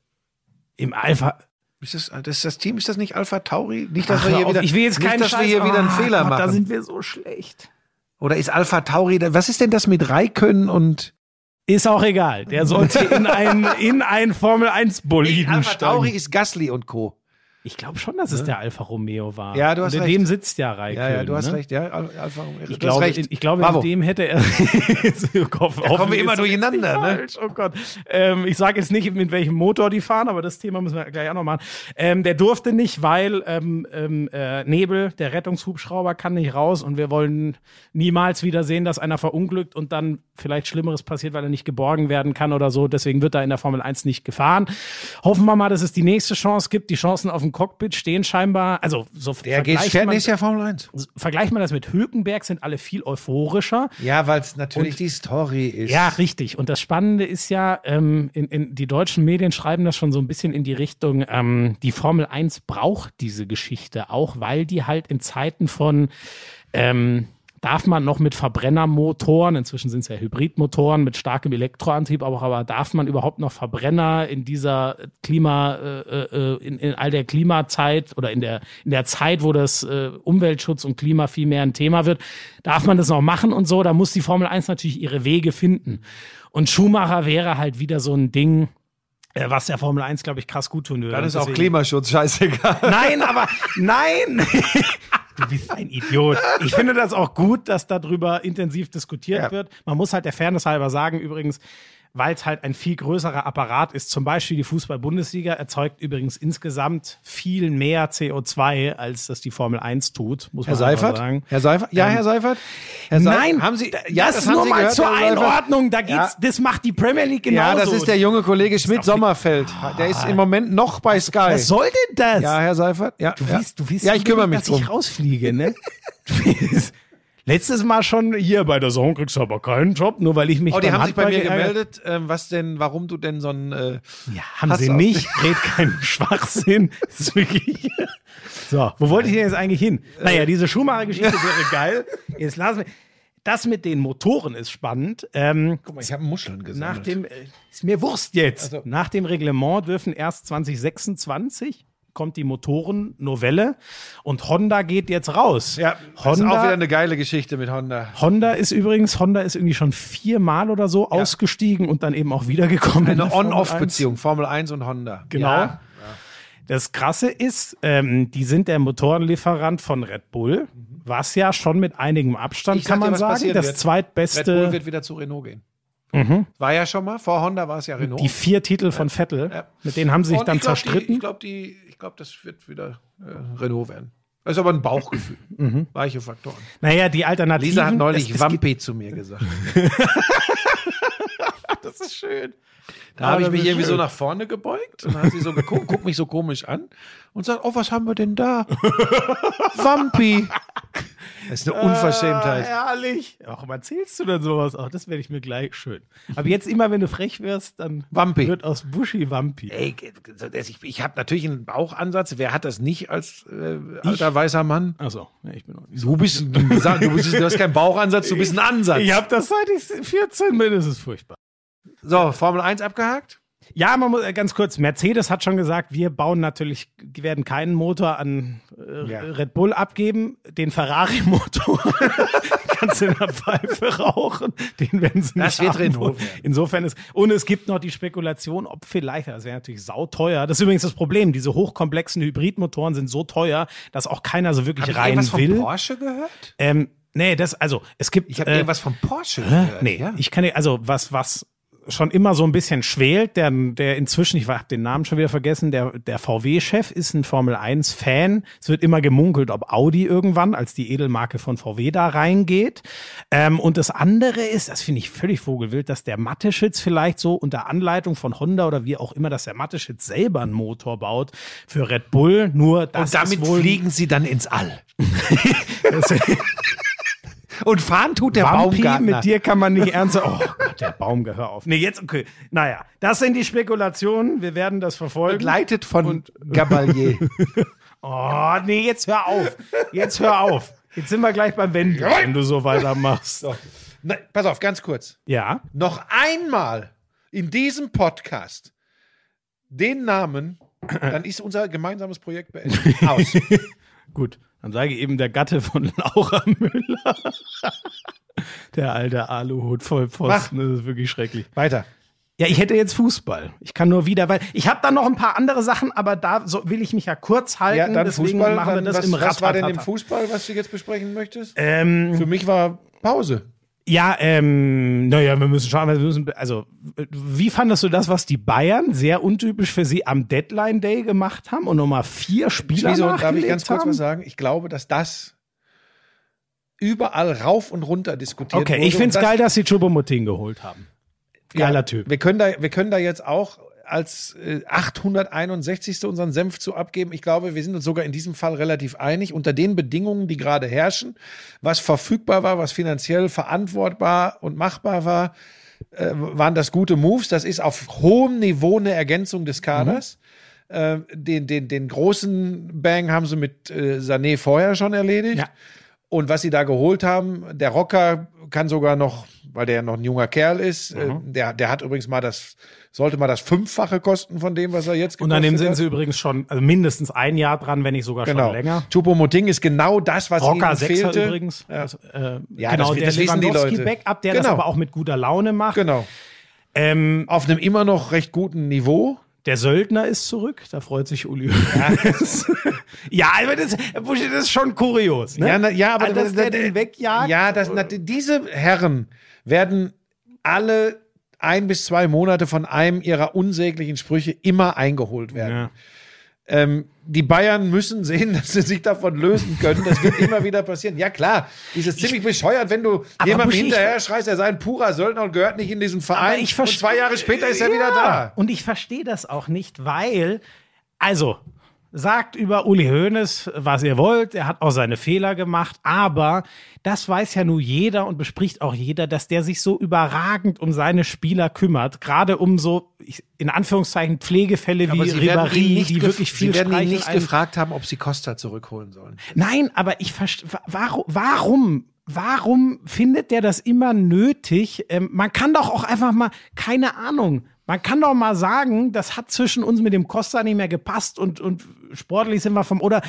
im Alpha.
Ist das, das, das Team, ist das nicht Alpha Tauri? Nicht, dass
Ach,
wir hier
auf,
wieder,
ich will jetzt
nicht,
keinen
dass
Scheiß.
wir hier wieder einen Fehler
Gott, Da
machen.
sind wir so schlecht.
Oder ist Alpha Tauri, was ist denn das mit Raikönnen und
Ist auch egal. Der sollte in ein, in ein Formel 1 Boliden
Alpha Tauri
steigen.
ist Gasly und Co.
Ich glaube schon, dass es der Alfa Romeo war.
Ja, du hast
Und in
recht.
dem sitzt ja Raikön.
Ja, ja, du hast
ne?
recht. Ja, Al- Alfa Romeo.
Ich glaube,
recht.
in, ich glaube
Bravo.
in dem hätte er. da
kommen wir immer durcheinander, ne?
Falsch. Oh Gott. Ähm, ich sage jetzt nicht, mit welchem Motor die fahren, aber das Thema müssen wir gleich auch noch machen. Ähm, der durfte nicht, weil ähm, ähm, äh, Nebel, der Rettungshubschrauber, kann nicht raus und wir wollen niemals wieder sehen, dass einer verunglückt und dann vielleicht Schlimmeres passiert, weil er nicht geborgen werden kann oder so. Deswegen wird er in der Formel 1 nicht gefahren. Hoffen wir mal, dass es die nächste Chance gibt. Die Chancen auf dem Cockpit stehen scheinbar. Also so
Der geht,
vergleicht
fährt
man-
nächstes Jahr Formel 1.
vergleicht man das mit Hülkenberg, sind alle viel euphorischer.
Ja, weil es natürlich die Story ist.
Ja, richtig. Und das Spannende ist ja, ähm, in, in, die deutschen Medien schreiben das schon so ein bisschen in die Richtung, ähm, die Formel 1 braucht diese Geschichte auch, weil die halt in Zeiten von ähm, Darf man noch mit Verbrennermotoren, inzwischen sind es ja Hybridmotoren mit starkem Elektroantrieb, aber, aber darf man überhaupt noch Verbrenner in dieser Klima, äh, äh, in, in all der Klimazeit oder in der, in der Zeit, wo das äh, Umweltschutz und Klima viel mehr ein Thema wird, darf man das noch machen und so, da muss die Formel 1 natürlich ihre Wege finden. Und Schumacher wäre halt wieder so ein Ding, äh, was der Formel 1, glaube ich, krass gut tun würde.
Dann ist auch Klimaschutz scheißegal.
Nein, aber nein! Du bist ein Idiot. Ich finde das auch gut, dass darüber intensiv diskutiert
Ja.
wird. Man muss halt der Fairness halber sagen, übrigens, weil es halt ein viel größerer Apparat ist. Zum Beispiel die Fußball-Bundesliga erzeugt übrigens insgesamt viel mehr CO2, als das die Formel 1 tut, muss
Herr
man
Seifert?
sagen.
Herr Seifert? Ja, Herr Seifert? Herr Seif-
Nein,
haben Sie, ja,
das,
das,
nur mal
gehört,
zur
Seifert?
Einordnung. Da geht's,
Ja.
das macht die Premier League genauso.
Ja, das ist der junge Kollege Schmidt-Sommerfeld. Der ist im Moment noch bei Sky.
Was soll denn das?
Ja, Herr Seifert? Ja,
Du
ja.
willst, du willst
ja, ich kümmere mich
dass
drum.
ich rausfliege, ne? Letztes Mal schon hier bei der Zone kriegst du aber keinen Job, nur weil ich mich
Oh, die haben sich bei
Handball
mir gemeldet, ähm, was denn, warum du denn so ein, äh,
Ja, haben
Hass
sie nicht. Red keinen Schwachsinn. Das ist wirklich. So, wo wollte ich denn jetzt eigentlich hin? Naja, diese Schumacher-Geschichte wäre geil. Jetzt lassen wir. Das mit den Motoren ist spannend. Ähm,
guck mal, ich habe Muscheln gesammelt.
nach dem, äh, ist mir Wurst jetzt.
Also-
Nach dem Reglement dürfen erst 2026 kommt die Motorennovelle und Honda geht jetzt raus.
ja, das ist auch
Honda,
wieder eine geile Geschichte mit Honda.
Honda ist übrigens, Honda ist irgendwie schon viermal oder so ausgestiegen und dann eben auch wiedergekommen. in
Eine
der Formel 1.
On-Off-Beziehung, Formel 1 und Honda.
Genau.
Ja.
Das Krasse ist, ähm, die sind der Motorenlieferant von Red Bull, was ja schon mit einigem Abstand,
Ich
kann
dir,
man
was
sagen, das
wird. Red Bull
zweitbeste,
wird wieder zu Renault gehen. War ja schon mal, vor Honda war es ja Renault.
die vier Titel von Vettel,
Ja.
mit denen haben sie sich
Und
dann
ich glaub,
zerstritten.
Die, ich glaube, die, glaube, das wird wieder äh, Renault werden. Das ist aber ein Bauchgefühl. Weiche Faktoren.
naja, die Alternativen.
Lisa hat neulich Wampi zu mir gesagt.
Das ist schön.
Da habe ich
das
mich irgendwie so
schön.
nach vorne gebeugt und dann hat sie so geguckt, guckt mich so komisch an und sagt, oh, was haben wir denn da? Wampi. Das ist eine Unverschämtheit.
Ah, herrlich. Warum erzählst du denn sowas? Ach, das werde ich mir gleich schön. Aber jetzt immer, wenn du frech wirst, dann
Wampi.
wird aus Buschi Wampi.
Ey, ich, ich habe natürlich einen Bauchansatz. Wer hat das nicht als äh, alter weißer Mann?
Achso, ja, ich bin noch nicht so.
Du bist, du, bist, du hast keinen Bauchansatz, du bist ein Ansatz.
Ich habe das seit ich 14 bin, das ist furchtbar.
So, Formel 1 abgehakt?
Ja, man muss äh, ganz kurz. Mercedes hat schon gesagt, wir bauen natürlich, werden keinen Motor an äh,
Ja.
Red Bull abgeben. Den Ferrari-Motor kannst du in der Pfeife rauchen. Den werden sie
Das
nicht
wird Renault
wollen.
werden.
Insofern ist, und es gibt noch die Spekulation, ob vielleicht, das wäre natürlich sauteuer. Das ist übrigens das Problem. Diese hochkomplexen Hybridmotoren sind so teuer, dass auch keiner so wirklich
Hab ich
rein
irgendwas von
will.
Porsche gehört?
Ähm, nee, das, also, es gibt.
Ich habe
äh,
irgendwas von Porsche gehört.
Nee,
ja.
ich kann nicht, also was, was schon immer so ein bisschen schwelt, der, der inzwischen, ich habe den Namen schon wieder vergessen, der, der VW-Chef ist ein Formel-1-Fan. Es wird immer gemunkelt, ob Audi irgendwann als die Edelmarke von VW da reingeht. Ähm, und das andere ist, das finde ich völlig vogelwild, dass der Matteschitz vielleicht so unter Anleitung von Honda oder wie auch immer, dass der Matteschitz selber einen Motor baut für Red Bull. Nur das
Und damit
wohl
fliegen sie dann ins All. Und fahren tut der
Wampi,
Baumgartner.
mit dir kann man nicht ernst. Oh Gott, der Baum, hör auf. Nee, jetzt okay. Naja, das sind die Spekulationen. Wir werden das verfolgen.
Begleitet von Gabalier.
Oh, nee, jetzt hör auf. Jetzt hör auf. Jetzt sind wir gleich beim Wende, wenn du so weitermachst.
so. Na, pass auf, ganz kurz.
Ja.
Noch einmal in diesem Podcast den Namen, dann ist unser gemeinsames Projekt beendet. Aus.
Gut. Dann sage ich eben der Gatte von Laura Müller. Der alte Aluhut voll Pfosten. Das ist wirklich schrecklich.
Weiter.
Ja, ich hätte jetzt Fußball. Ich kann nur wieder, weil ich habe da noch ein paar andere Sachen, aber da so will ich mich ja kurz halten.
Ja, dann
deswegen
Fußball.
machen wir das
was,
im
was war denn im. Fußball, was du jetzt besprechen möchtest?
Ähm,
Für mich war Pause.
Ja, ähm, naja, wir müssen schauen, wir müssen, also, wie fandest du das, was die Bayern sehr untypisch für sie am Deadline Day gemacht haben und nochmal vier Spieler
Wieso, darf ich ganz kurz
haben?
was sagen? Ich glaube, dass das überall rauf und runter diskutiert
Okay,
wurde.
ich find's
Und das-
geil, dass sie Chubomoting geholt haben. Geiler
Ja,
Typ.
Wir können da, wir können da jetzt auch als äh, 861. unseren Senf zu abgeben. Ich glaube, wir sind uns sogar in diesem Fall relativ einig. Unter den Bedingungen, die gerade herrschen, was verfügbar war, was finanziell verantwortbar und machbar war, äh, waren das gute Moves. Das ist auf hohem Niveau eine Ergänzung des Kaders. Äh, den, den, den großen Bang haben sie mit äh, Sané vorher schon erledigt.
Ja.
Und was sie da geholt haben, der Rocker kann sogar noch, weil der ja noch ein junger Kerl ist, äh,
Mhm.
der, der hat übrigens mal das, sollte mal das Fünffache kosten von dem, was er jetzt
Und an dem sind
hat.
sie übrigens schon, also mindestens ein Jahr dran, wenn nicht sogar
Genau.
schon länger.
Choupo-Moting ist genau das, was
Rocker
ihnen fehlte.
übrigens.
Ja.
Also, äh,
Ja,
genau,
das-
der
das wissen die Leute.
Lewandowski-Backup, der das
Genau.
aber auch mit guter Laune macht.
Genau.
Ähm,
Auf einem immer noch recht guten Niveau.
der Söldner ist zurück, da freut sich Uli. Ja, aber das, das ist schon kurios. Ne?
Ja, na, ja aber
dass der den wegjagt.
Ja, das, na, diese Herren werden alle ein bis zwei Monate von einem ihrer unsäglichen Sprüche immer eingeholt werden.
Ja.
Ähm, die Bayern müssen sehen, dass sie sich davon lösen können. Das wird immer wieder passieren. Ja, klar, dieses ziemlich bescheuert, wenn du jemandem hinterher schreist, er sei ein purer Söldner und gehört nicht in diesen Verein. und zwei Jahre später ist er
Ja.
wieder da.
Und ich verstehe das auch nicht, weil, also, sagt über Uli Hoeneß, was ihr wollt, er hat auch seine Fehler gemacht, aber das weiß ja nur jeder und bespricht auch jeder, dass der sich so überragend um seine Spieler kümmert, gerade um so, in Anführungszeichen, Pflegefälle wie Ribéry, die wirklich viel
sie werden ihn nicht gefragt haben, ob sie Costa zurückholen sollen.
Nein, aber ich verstehe, warum, warum, warum findet der das immer nötig? Ähm, man kann doch auch einfach mal, keine Ahnung, man kann doch mal sagen, das hat zwischen uns mit dem Costa nicht mehr gepasst und, und sportlich sind wir vom, oder,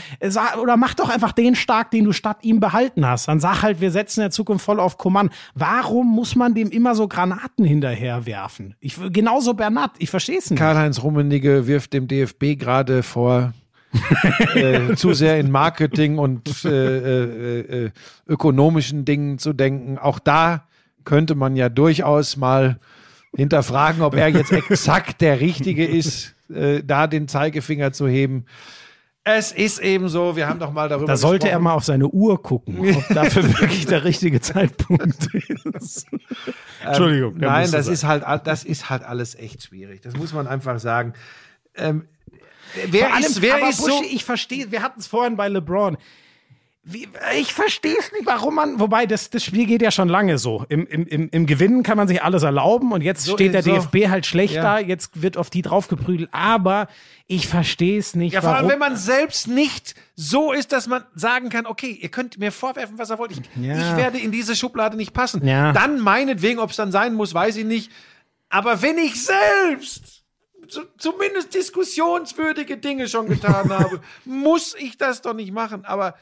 oder mach doch einfach den stark, den du statt ihm behalten hast. Dann sag halt, wir setzen in der Zukunft voll auf Command. Warum muss man dem immer so Granaten hinterher werfen? Ich, genauso Bernat, ich verstehe es nicht.
Karl-Heinz Rummenigge wirft dem DFB gerade vor, äh, zu sehr in Marketing und äh, äh, äh, ökonomischen Dingen zu denken. Auch da könnte man ja durchaus mal hinterfragen, ob er jetzt exakt der Richtige ist, äh, da den Zeigefinger zu heben. Es ist eben so, wir haben doch mal darüber
Da sollte er
gesprochen.
mal auf seine Uhr gucken, ob dafür wirklich der richtige Zeitpunkt ist. Entschuldigung.
Ähm, Nein,
musste
das
sein.
ist halt, das ist halt alles echt schwierig. Das muss man einfach sagen. Ähm, wer
allem,
ist, wer ist so?
Buschi, ich verstehe, wir hatten es vorhin bei LeBron. Wie, ich verstehe es nicht, warum man, wobei das, das Spiel geht ja schon lange so. Im, im, im, Im Gewinnen kann man sich alles erlauben und jetzt
So
steht der
so.
DFB halt schlecht
Ja.
da, jetzt wird auf die draufgeprügelt, aber ich verstehe es nicht.
Ja, vor allem,
warum.
wenn man selbst nicht so ist, dass man sagen kann, okay, ihr könnt mir vorwerfen, was ihr wollt. Ich,
Ja.
ich werde in diese Schublade nicht passen.
Ja.
Dann meinetwegen, ob es dann sein muss, weiß ich nicht. Aber wenn ich selbst zu, zumindest diskussionswürdige Dinge schon getan habe, muss ich das doch nicht machen. Aber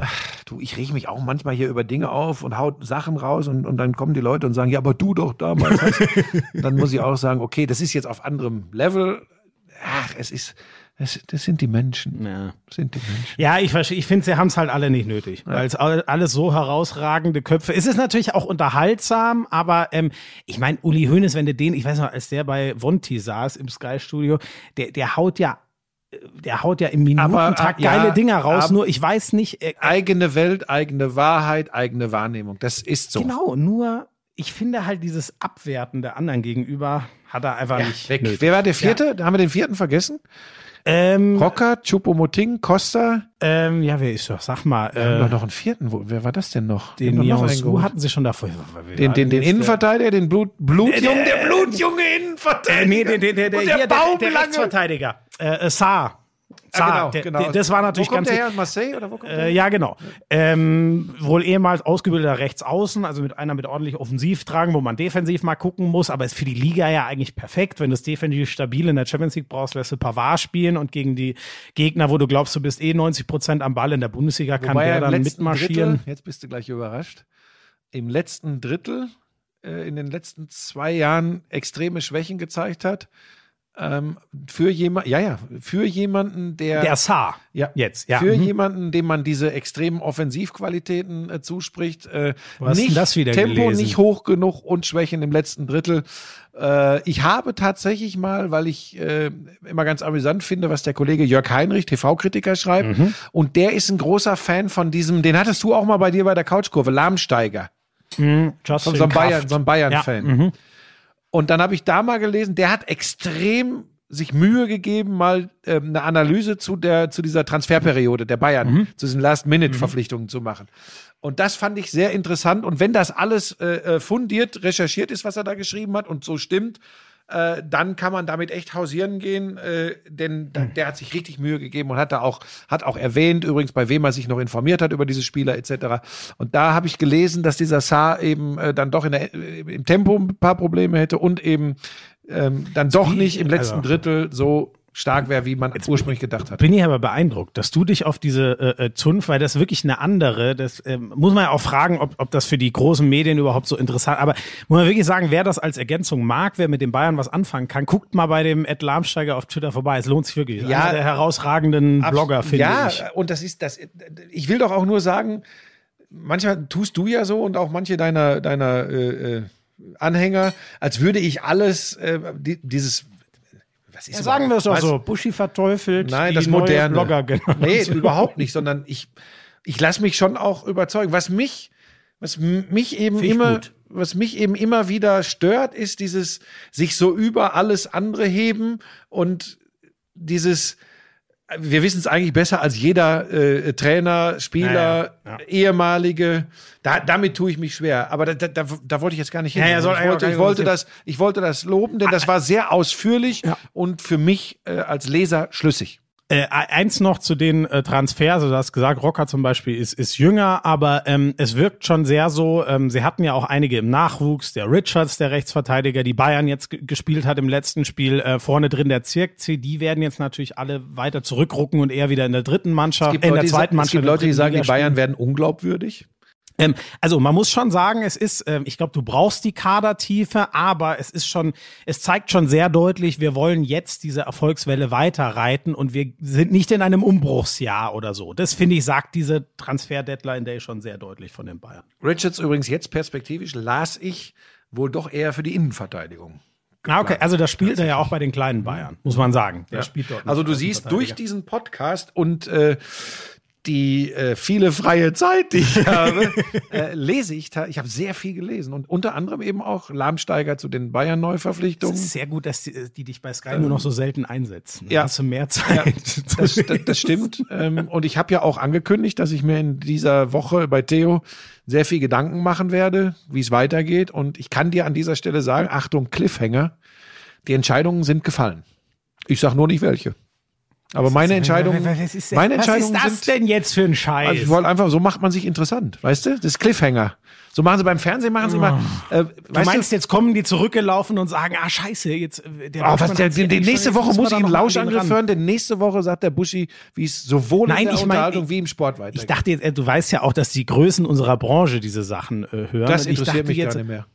ach, du, ich reg mich auch manchmal hier über Dinge auf und haut Sachen raus und, und dann kommen die Leute und sagen, ja, aber du doch damals. hast. dann muss ich auch sagen, okay, das ist jetzt auf anderem Level. Ach, es ist, das, das sind die Menschen.
Ja.
Sind die Menschen.
Ja, ich verstehe. Ich finde, sie haben es halt alle nicht nötig, weil es all- alles so herausragende Köpfe. Es ist natürlich auch unterhaltsam, aber ähm, ich meine, Uli Hoeneß, wenn du den, ich weiß noch, als der bei Vonti saß im Sky Studio, der, der haut ja, der haut ja im Minutentakt
Aber, äh, ja,
geile Dinger raus. nur ich weiß nicht. Äh,
Eigene Welt, eigene Wahrheit, eigene Wahrnehmung. Das ist so.
Genau, nur ich finde halt dieses Abwerten der anderen gegenüber hat er einfach
Ja,
nicht.
weg.
nötig.
Wer war der vierte? Da haben wir den vierten vergessen.
Ähm,
Rocker, Chupomoting, Costa.
ähm, ja, wer ist doch? Sag mal,
Wir haben
äh,
doch noch einen vierten. Wo, wer war das denn noch?
Den
haben
Nianzou hatten sie schon davor.
Den, den, den Innenverteidiger, den Blut, Blutjunge,
Der-
der Blutjunge Innenverteidiger.
Äh, nee, der, der, der, der,
Und der
hier, der, der Rechtsverteidiger. Äh, äh, Saar.
Ah, genau, genau.
Der, das war natürlich
wo kommt
ganz.
der her? Marseille oder wo kommt der?
Äh, ja, genau. Ähm, wohl ehemals ausgebildeter Rechtsaußen, also mit einer mit ordentlich Offensivtragen, wo man defensiv mal gucken muss, aber ist für die Liga ja eigentlich perfekt. Wenn du es defensiv stabil in der Champions League brauchst, lässt du Pavard spielen und gegen die Gegner, wo du glaubst, du bist eh 90 Prozent am Ball in der Bundesliga, kann
Wobei er
der dann mitmarschieren.
Drittel, jetzt bist du gleich überrascht, im letzten Drittel äh, in den letzten zwei Jahren extreme Schwächen gezeigt hat. Ähm, für jemand, ja, ja, für jemanden, der,
Der Saar.
ja,
Jetzt, ja.
für
Mhm.
jemanden, dem man diese extremen Offensivqualitäten äh, zuspricht, äh, nicht
das wieder
Tempo
gelesen?
nicht hoch genug und Schwächen im letzten Drittel. Äh, ich habe tatsächlich mal, weil ich äh, immer ganz amüsant finde, was der Kollege Jörg Heinrich, TV-Kritiker, schreibt,
Mhm.
und der ist ein großer Fan von diesem, den hattest du auch mal bei dir bei der Couchkurve, Lahmsteiger.
Mhm.
So einem
Kraft.
Bayern, so einem Bayern-Fan.
Ja, mhm.
Und dann habe ich da mal gelesen, der hat extrem sich Mühe gegeben, mal ähm, eine Analyse zu der zu dieser Transferperiode der Bayern,
Mhm.
zu diesen Last-Minute-Verpflichtungen zu machen. Und das fand ich sehr interessant. Und wenn das alles äh, äh, fundiert, recherchiert ist, was er da geschrieben hat und so stimmt, äh, dann kann man damit echt hausieren gehen, äh, denn da, der hat sich richtig Mühe gegeben und hat da auch hat auch erwähnt, übrigens bei wem er sich noch informiert hat über diese Spieler etc. Und da habe ich gelesen, dass dieser Saar eben äh, dann doch in der, äh, im Tempo ein paar Probleme hätte und eben ähm, dann doch nicht im letzten
also-
Drittel so stark wäre, wie man ursprünglich gedacht hat.
Bin ich aber beeindruckt, dass du dich auf diese äh, äh, Zunft, weil das wirklich eine andere, das ähm, muss man ja auch fragen, ob, ob das für die großen Medien überhaupt so interessant, aber muss man wirklich sagen, wer das als Ergänzung mag, wer mit den Bayern was anfangen kann, guckt mal bei dem Ed Lahmsteiger auf Twitter vorbei, es lohnt sich wirklich.
Ja,
Einer der herausragenden Blogger, finde
ja,
ich.
und das ist das. Ich will doch auch nur sagen, manchmal tust du ja so und auch manche deiner deiner äh, äh, Anhänger, als würde ich alles äh, die, dieses was ist
Ja, sagen wir es doch so, Buschi verteufelt
Nein,
die
das moderne.
Blogger-Generation.
nee, überhaupt nicht, sondern ich ich lasse mich schon auch überzeugen. Was mich was mich eben
Find
immer was mich eben immer wieder stört, ist dieses sich so über alles andere heben und dieses wir wissen es eigentlich besser als jeder äh, Trainer, Spieler,
Ja, ja,
ehemalige. Da, damit tue ich mich schwer. Aber da, da, da, wollte ich jetzt gar nicht hin.
Ja, ja, soll
ich, wollte, ich, wollte das, ich wollte das loben, denn das war sehr ausführlich
Ja.
und für mich äh, als Leser schlüssig.
Äh, eins noch zu den äh, Transfers, also du hast gesagt, Rocker zum Beispiel ist, ist jünger, aber ähm, es wirkt schon sehr so, ähm, sie hatten ja auch einige im Nachwuchs, der Richards, der Rechtsverteidiger, die Bayern jetzt ge- gespielt hat im letzten Spiel, äh, vorne drin der Zirkzee, die werden jetzt natürlich alle weiter zurückrucken und eher wieder in der dritten Mannschaft, äh, in der zweiten
es
Mannschaft.
gibt
in der
Leute, die sagen, die Bayern werden unglaubwürdig.
Ähm, also man muss schon sagen, es ist, ähm, ich glaube, du brauchst die Kadertiefe, aber es ist schon, es zeigt schon sehr deutlich, wir wollen jetzt diese Erfolgswelle weiterreiten und wir sind nicht in einem Umbruchsjahr oder so. Das finde ich, sagt diese Transfer-Deadline Day schon sehr deutlich von den Bayern.
Richards übrigens jetzt perspektivisch las ich wohl doch eher für die Innenverteidigung.
Ah, okay, also das spielt er ja auch bei den kleinen Bayern, muss man sagen. Der spielt dort.
Also du siehst durch diesen Podcast und äh, die äh, viele freie Zeit, die ich habe, äh, lese ich, ich habe sehr viel gelesen und unter anderem eben auch Lahmsteiger zu den Bayern
Es ist sehr gut, dass die, die dich bei Sky nur noch so selten einsetzen.
ja.
Hast du mehr
Ja,
Zeit.
das, das, das stimmt. Ähm, und ich habe ja auch angekündigt, dass ich mir in dieser Woche bei Theo sehr viel Gedanken machen werde, wie es weitergeht. Und ich kann dir an dieser Stelle sagen, Achtung, Cliffhanger, die Entscheidungen sind gefallen. Ich sag nur nicht welche. Aber meine Entscheidungen,
was ist,
meine
was ist das
sind,
denn jetzt für ein Scheiß?
also ich wollte einfach, so macht man sich interessant, weißt du? Das ist Cliffhanger. So machen sie beim Fernsehen, machen sie mal, äh,
Du meinst, jetzt kommen die zurückgelaufen und sagen, ah, scheiße, jetzt, äh, der
Oh, was, der, die
eigentlich
nächste Woche muss ich einen Lauschangriff hören, denn nächste Woche sagt der Buschi, wie es sowohl
Nein,
in der
ich mein,
Unterhaltung
ich-
wie im Sport weitergeht.
Ich dachte jetzt, äh, du weißt ja auch, dass die Größen unserer Branche diese Sachen äh, hören.
das interessiert mich
jetzt,
gar nicht mehr.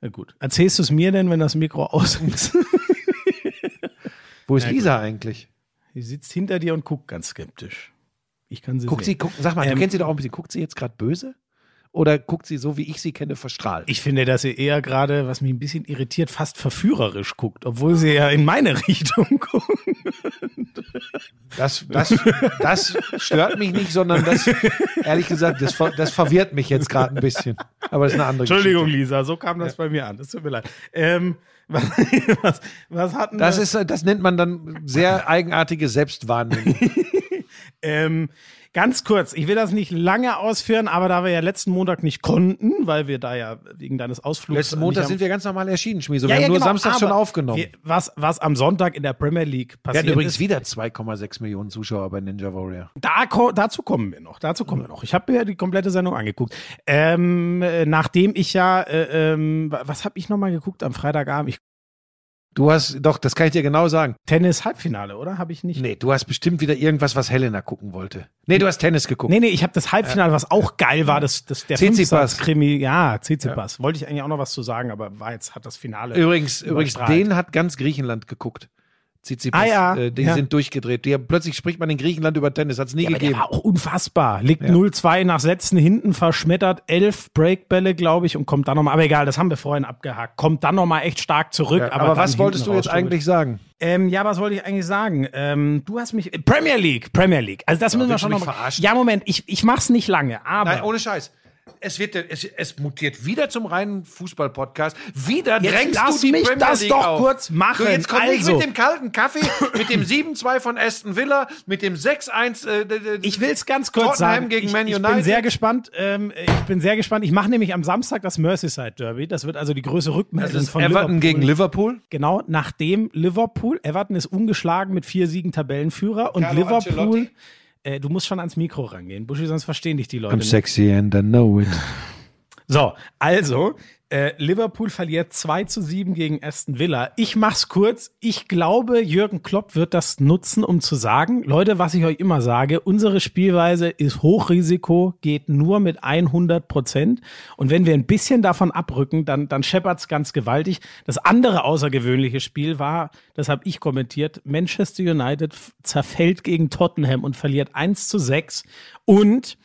Na gut. Erzählst du es mir denn, wenn das Mikro aus ist?
Wo ist Lisa eigentlich?
sie sitzt hinter dir und guckt ganz skeptisch. Ich kann sie
Guckt
sehen.
sie, guck, sag mal, du
Ähm,
kennst sie doch auch ein bisschen. Guckt sie jetzt gerade böse? Oder guckt sie so, wie ich sie kenne, verstrahlt?
Ich finde, dass sie eher gerade, was mich ein bisschen irritiert, fast verführerisch guckt, obwohl sie ja in meine Richtung guckt.
Das, das, das stört mich nicht, sondern das, ehrlich gesagt, das, das verwirrt mich jetzt gerade ein bisschen. Aber das ist eine andere
Entschuldigung,
Geschichte.
Lisa, so kam das bei mir an. Das tut mir leid. Ähm, was, was, was hatten
Das
wir?
ist, äh, das nennt man dann sehr eigenartige Selbstwahrnehmung.
Ähm, ganz kurz, ich will das nicht lange ausführen, aber da wir ja letzten Montag nicht konnten, weil wir da ja wegen deines Ausflugs.
Letzten Montag sind wir ganz normal erschienen, Schmieso.
Ja,
Wir
ja,
haben nur
genau,
Samstag schon aufgenommen.
Wir, was, was am Sonntag in der Premier League
Wir
passiert
hatten übrigens
ist,
wieder 2,6 Millionen Zuschauer bei Ninja Warrior.
da, dazu kommen wir noch. Dazu kommen wir noch. Ich habe mir die komplette Sendung angeguckt. Ähm, äh, nachdem ich ja, äh, ähm, wa- was habe ich nochmal geguckt am Freitagabend? Ich
Du hast, doch, das kann ich dir genau sagen.
Tennis Halbfinale, oder? Habe ich nicht?
Nee, du hast bestimmt wieder irgendwas, was Helena gucken wollte. Nee, du hast Tennis geguckt.
Nee, nee, ich habe das Halbfinale, was auch geil war, das, das der
Tsitsipas.
Krimi, ja, Tsitsipas. Wollte ich eigentlich auch noch was zu sagen, aber war jetzt hat das Finale.
Übrigens, übrigens, den hat ganz Griechenland geguckt. Tsitsipas,
Ah, ja.
äh, die
Ja.
sind durchgedreht. Die, plötzlich spricht man in Griechenland über Tennis, hat's nie
Ja,
gegeben.
auch unfassbar. Liegt
Ja.
0-2 nach Sätzen hinten, verschmettert elf Breakbälle, glaube ich, und kommt dann nochmal, aber egal, das haben wir vorhin abgehakt, kommt dann nochmal echt stark zurück. Aber
aber was wolltest du jetzt eigentlich sagen?
Ähm, ja, was wollte ich eigentlich sagen? Ähm, du hast mich, Premier League, Premier League. Also das müssen wir schon noch
verarschen?
Ja, Moment, ich, ich mach's nicht lange, aber.
Nein, ohne Scheiß. Es wird, es, es mutiert wieder zum reinen Fußball-Podcast. Wieder
Jetzt
drängst
lass
du die
mich
Premier
das
League
doch
auf.
kurz machen.
So, jetzt komm
Also.
mit dem kalten Kaffee, mit dem 7-2 von Aston Villa, mit dem 6-1. Äh,
Ich will's ganz kurz
Tottenham
sagen.
gegen
ich,
Man
ich
United.
bin sehr gespannt. Ähm, ich bin sehr gespannt. Ich mache nämlich am Samstag das Merseyside Derby. Das wird also die größte Rückmeldung
Das ist
von
Everton
Liverpool.
gegen Liverpool.
Genau, nachdem Liverpool, Everton ist ungeschlagen mit vier Siegen Tabellenführer und
Carlo
Liverpool,
Ancelotti.
Äh, du musst schon ans Mikro rangehen, Buschi, sonst verstehen dich die Leute nicht.
sexy and I know it.
So, also, äh, Liverpool verliert 2 zu 7 gegen Aston Villa. Ich mach's kurz. Ich glaube, Jürgen Klopp wird das nutzen, um zu sagen, Leute, was ich euch immer sage, unsere Spielweise ist Hochrisiko, geht nur mit 100 Prozent. Und wenn wir ein bisschen davon abrücken, dann, dann scheppert's ganz gewaltig. Das andere außergewöhnliche Spiel war, das habe ich kommentiert, Manchester United zerfällt gegen Tottenham und verliert 1 zu 6. Und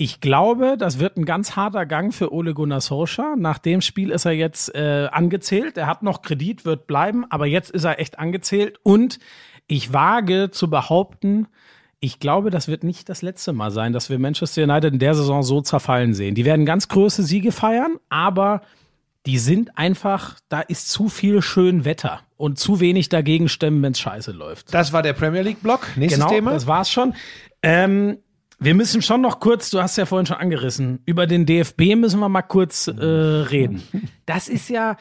ich glaube, das wird ein ganz harter Gang für Ole Gunnar Solskjaer. Nach dem Spiel ist er jetzt äh, angezählt. Er hat noch Kredit, wird bleiben, aber jetzt ist er echt angezählt. Und ich wage zu behaupten, ich glaube, das wird nicht das letzte Mal sein, dass wir Manchester United in der Saison so zerfallen sehen. Die werden ganz große Siege feiern, aber die sind einfach, da ist zu viel schön Wetter und zu wenig dagegen stemmen, wenn es scheiße läuft.
Das war der Premier League-Block. Nächstes
Genau,
Thema.
das war's schon. Ähm, wir müssen schon noch kurz, du hast ja vorhin schon angerissen, über den DFB müssen wir mal kurz äh, reden. Das ist ja,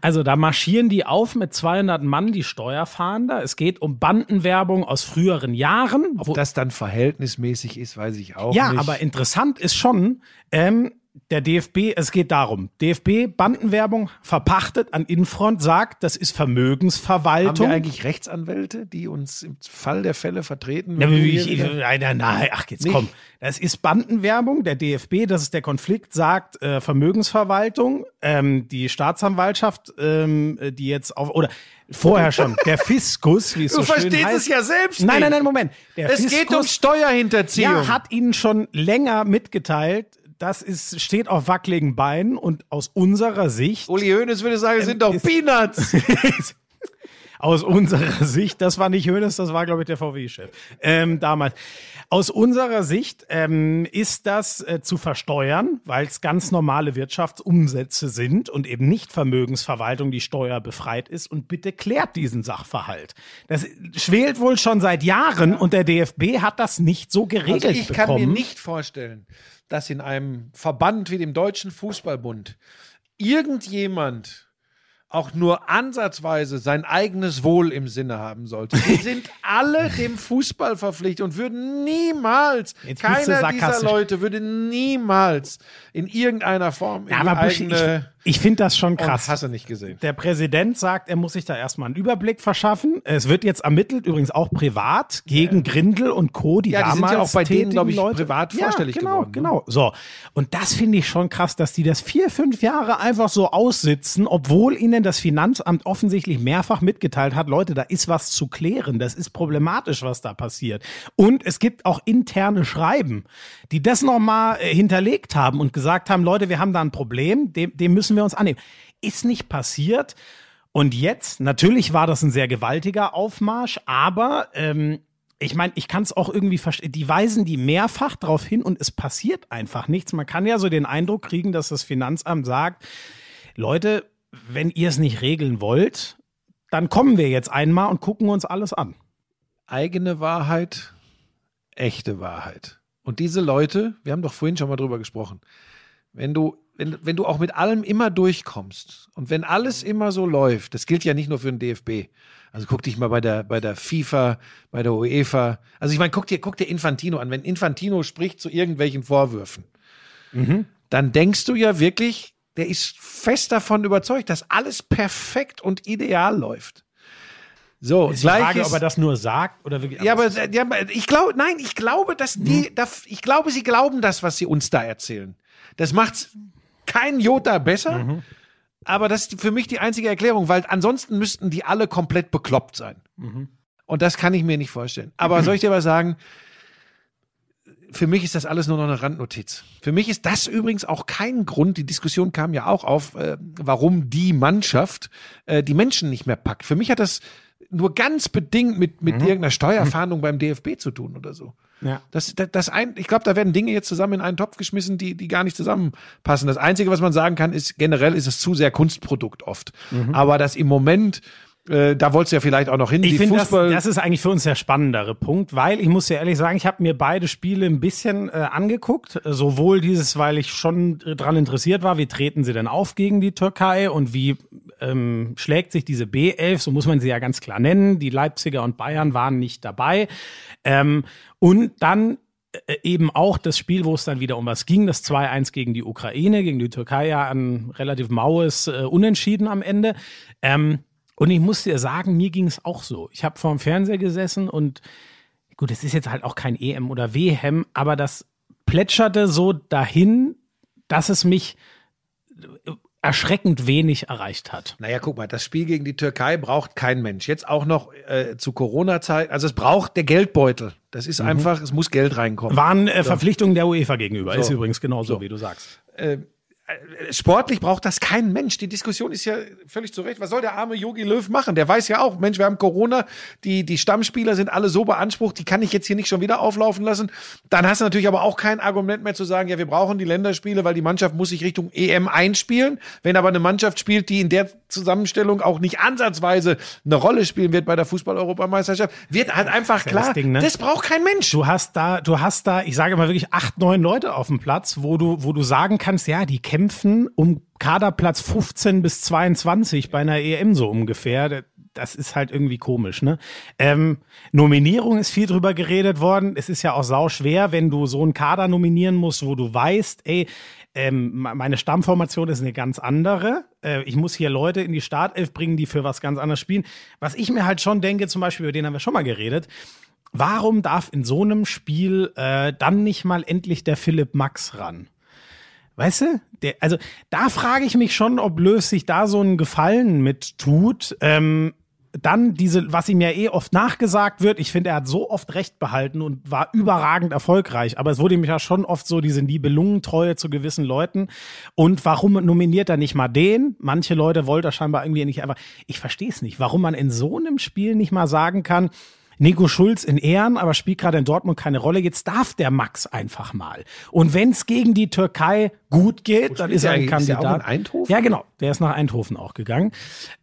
also da marschieren die auf mit 200 Mann, die Steuerfahnder. Es geht um Bandenwerbung aus früheren Jahren. wo-
Ob das dann verhältnismäßig ist, weiß ich auch
ja,
nicht.
aber interessant ist schon, ähm, der DFB, es geht darum, DFB Bandenwerbung verpachtet an Infront, sagt, das ist
Haben
Vermögensverwaltung.
wir eigentlich Rechtsanwälte, die uns im Fall der Fälle vertreten?
Ja,
du
ich,
wieder-
nein, nein, nein, ach jetzt
Nicht?
komm. Das ist Bandenwerbung. Der DFB, das ist der Konflikt, sagt äh, Vermögensverwaltung. Ähm, die Staatsanwaltschaft, ähm, äh, die jetzt auf oder vorher schon der Fiskus, wie es
Du
so schön
verstehst
heißt.
es ja selbst
Nein, nein, nein, Moment. Der
Es geht um Steuerhinterziehung.
ja, hat ihnen schon länger mitgeteilt. Das ist, steht auf wackeligen Beinen und aus unserer Sicht
Uli Hoeneß würde sagen, es sind doch
ist-
Peanuts.
Aus unserer Sicht, das war nicht Hönes, das war, glaube ich, der VW-Chef ähm, damals. Aus unserer Sicht ähm, ist das äh, zu versteuern, weil es ganz normale Wirtschaftsumsätze sind und eben nicht Vermögensverwaltung, die steuerbefreit ist. Und bitte klärt diesen Sachverhalt. Das schwelt wohl schon seit Jahren und der DFB hat das nicht so geregelt
Also ich kann
bekommen.
mir nicht vorstellen, dass in einem Verband wie dem Deutschen Fußballbund irgendjemand auch nur ansatzweise sein eigenes Wohl im Sinne haben sollte. Die sind alle dem Fußball verpflichtet und würden niemals,
Jetzt
keiner dieser. Leute würde niemals in irgendeiner Form in
Ja,
die
Buschi, ich,
eigene
ich finde das schon
und
krass.
hast du nicht gesehen.
Der Präsident sagt, er muss sich da erstmal einen Überblick verschaffen. Es wird jetzt ermittelt, übrigens auch privat, gegen Grindel und Co., die
Ja, die sind
damals
ja auch bei denen,
tätigen
glaub ich,
Leute.
privat
ja,
vorstellig
genau,
geworden, ne?
Genau, so. Und das finde ich schon krass, dass die das vier, fünf Jahre einfach so aussitzen, obwohl ihnen das Finanzamt offensichtlich mehrfach mitgeteilt hat, Leute, da ist was zu klären, das ist problematisch, was da passiert. Und es gibt auch interne Schreiben, die das nochmal äh, hinterlegt haben und gesagt haben, Leute, wir haben da ein Problem, dem, dem müssen wir uns annehmen. Ist nicht passiert. Und jetzt, natürlich war das ein sehr gewaltiger Aufmarsch, aber ähm, ich meine, ich kann es auch irgendwie verstehen. Die weisen die mehrfach darauf hin und es passiert einfach nichts. Man kann ja so den Eindruck kriegen, dass das Finanzamt sagt, Leute, wenn ihr es nicht regeln wollt, dann kommen wir jetzt einmal und gucken uns alles an.
eigene Wahrheit, echte Wahrheit. Und diese Leute, wir haben doch vorhin schon mal drüber gesprochen, wenn du, wenn, wenn du auch mit allem immer durchkommst und wenn alles immer so läuft, das gilt ja nicht nur für den DFB. Also guck dich mal bei der, bei der FIFA, bei der UEFA. Also ich meine, guck dir, guck dir Infantino an. Wenn Infantino spricht zu irgendwelchen Vorwürfen, dann denkst du ja wirklich, der ist fest davon überzeugt, dass alles perfekt und ideal läuft. So,
Ist die Frage, ob er das nur sagt oder wirklich.
ja, aber, ja, ich glaube, nein, ich glaube, dass die, da, ich glaube, sie glauben das, was sie uns da erzählen. Das macht's kein Jota besser, aber das ist für mich die einzige Erklärung, weil ansonsten müssten die alle komplett bekloppt sein. Und das kann ich mir nicht vorstellen. Aber soll ich dir was sagen? Für mich ist das alles nur noch eine Randnotiz. Für mich ist das übrigens auch kein Grund, die Diskussion kam ja auch auf, äh, warum die Mannschaft äh, die Menschen nicht mehr packt. Für mich hat das nur ganz bedingt mit, mit irgendeiner Steuerfahndung beim DFB zu tun oder so.
Ja.
Das, das, das ein, ich glaube, da werden Dinge jetzt zusammen in einen Topf geschmissen, die, die gar nicht zusammenpassen. Das Einzige, was man sagen kann, ist, generell ist es zu sehr Kunstprodukt oft. Aber das im Moment, äh, da wolltest du ja vielleicht auch noch hin.
Ich finde, das, das ist eigentlich für uns der spannendere Punkt, weil ich muss dir ehrlich sagen, ich habe mir beide Spiele ein bisschen äh, angeguckt. Sowohl dieses, weil ich schon äh, dran interessiert war, wie treten sie denn auf gegen die Türkei und wie ähm, schlägt sich diese B11, so muss man sie ja ganz klar nennen. Die Leipziger und Bayern waren nicht dabei. Ähm, und dann äh, eben auch das Spiel, wo es dann wieder um was ging, das 2-1 gegen die Ukraine, gegen die Türkei ja ein relativ maues äh, Unentschieden am Ende. Ähm, und ich muss dir sagen, mir ging es auch so. Ich habe vor dem Fernseher gesessen und gut, es ist jetzt halt auch kein EM oder WM, aber das plätscherte so dahin, dass es mich äh, erschreckend wenig erreicht hat.
naja, guck mal, das Spiel gegen die Türkei braucht kein Mensch. Jetzt auch noch äh, zu Corona-Zeit. Also es braucht der Geldbeutel. Das ist einfach, es muss Geld reinkommen.
Waren äh, Verpflichtungen der UEFA gegenüber.
So.
Ist übrigens genauso,
So.
wie du sagst.
Sportlich braucht das kein Mensch. Die Diskussion ist ja völlig zu Recht. Was soll der arme Yogi Löw machen? Der weiß ja auch, Mensch, wir haben Corona, die, die Stammspieler sind alle so beansprucht, die kann ich jetzt hier nicht schon wieder auflaufen lassen. Dann hast du natürlich aber auch kein Argument mehr zu sagen, ja, wir brauchen die Länderspiele, weil die Mannschaft muss sich Richtung EM einspielen. Wenn aber eine Mannschaft spielt, die in der Zusammenstellung auch nicht ansatzweise eine Rolle spielen wird bei der Fußball-Europameisterschaft, wird halt einfach
ja das
klar,
Ding, ne?
das braucht kein Mensch.
Du hast da, du hast da, ich sage mal wirklich acht, neun Leute auf dem Platz, wo du, wo du sagen kannst, ja, die kämpfen um Kaderplatz 15 bis 22 bei einer EM so ungefähr. Das ist halt irgendwie komisch, ne? Ähm, Nominierung ist viel drüber geredet worden. Es ist ja auch sau schwer, wenn du so einen Kader nominieren musst, wo du weißt, ey, ähm, me- meine Stammformation ist eine ganz andere. Äh, ich muss hier Leute in die Startelf bringen, die für was ganz anderes spielen. Was ich mir halt schon denke, zum Beispiel, über den haben wir schon mal geredet, warum darf in so einem Spiel äh, dann nicht mal endlich der Philipp Max ran? Weißt du? Der, also da frage ich mich schon, ob Löw sich da so einen Gefallen mit tut. Ähm, dann diese, was ihm ja eh oft nachgesagt wird, ich finde, er hat so oft Recht behalten und war überragend erfolgreich, aber es wurde ihm ja schon oft so diese Nibelungentreue zu gewissen Leuten. Und warum nominiert er nicht mal den? Manche Leute wollte er scheinbar irgendwie nicht, aber ich verstehe es nicht, warum man in so einem Spiel nicht mal sagen kann, Nico Schulz in Ehren, aber spielt gerade in Dortmund keine Rolle. Jetzt darf der Max einfach mal. Und wenn es gegen die Türkei gut geht, dann ist er ein
eigentlich? Ist der
Kandidat.
auch in Eindhoven?
Ja, genau. Der ist nach Eindhoven auch gegangen.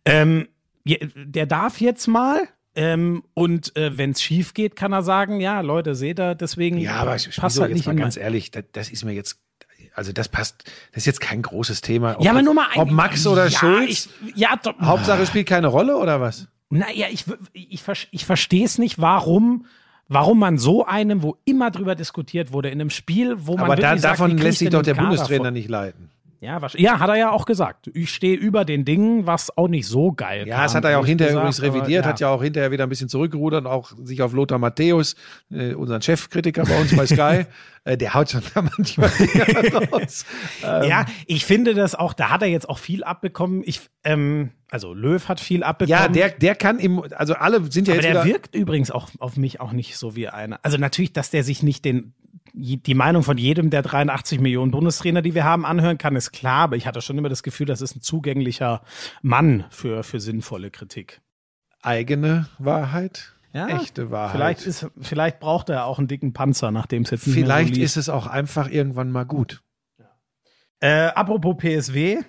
Ähm, der darf jetzt mal. Ähm, und äh, wenn es schief geht, kann er sagen, ja, Leute, seht ihr, deswegen
Ja, aber ich
passt
so
halt
jetzt
nicht
mal ganz ehrlich, das, das ist mir jetzt, also das passt, das ist jetzt kein großes Thema. Ob,
Ja, aber nur mal ein,
Ob Max oder
ja,
Schulz,
Ich, ja, doch,
Hauptsache spielt keine Rolle oder was?
Naja, ich, ich, ich, ver- ich verstehe es nicht, warum, warum man so einem, wo immer drüber diskutiert wurde, in einem Spiel, wo man
Aber da,
sagt,
davon lässt
ich
sich doch der
Kader
Bundestrainer
voll?
nicht leiten.
Ja, ja, hat er ja auch gesagt. Ich stehe über den Dingen, was auch nicht so geil
Ja,
kam,
das hat er ja auch hinterher
gesagt,
übrigens revidiert,
aber,
hat ja auch hinterher wieder ein bisschen zurückgerudert und auch sich auf Lothar Matthäus, äh, unseren Chefkritiker bei uns bei Sky, äh, der haut schon da manchmal raus. Ähm,
Ja, ich finde das auch, da hat er jetzt auch viel abbekommen. Ich, ähm, also Löw hat viel abbekommen.
ja, der, der kann im, also alle sind ja
aber
jetzt
der
wieder,
wirkt übrigens auch auf mich auch nicht so wie einer. Also natürlich, dass der sich nicht den die Meinung von jedem der 83 Millionen Bundestrainer, die wir haben, anhören kann, ist klar. Aber ich hatte schon immer das Gefühl, das ist ein zugänglicher Mann für, für sinnvolle Kritik.
eigene Wahrheit,
Ja,
echte Wahrheit.
Vielleicht, ist, vielleicht braucht er auch einen dicken Panzer, nachdem es jetzt nicht
Vielleicht
mehr so
ist es auch einfach irgendwann mal gut.
Äh, apropos PSW,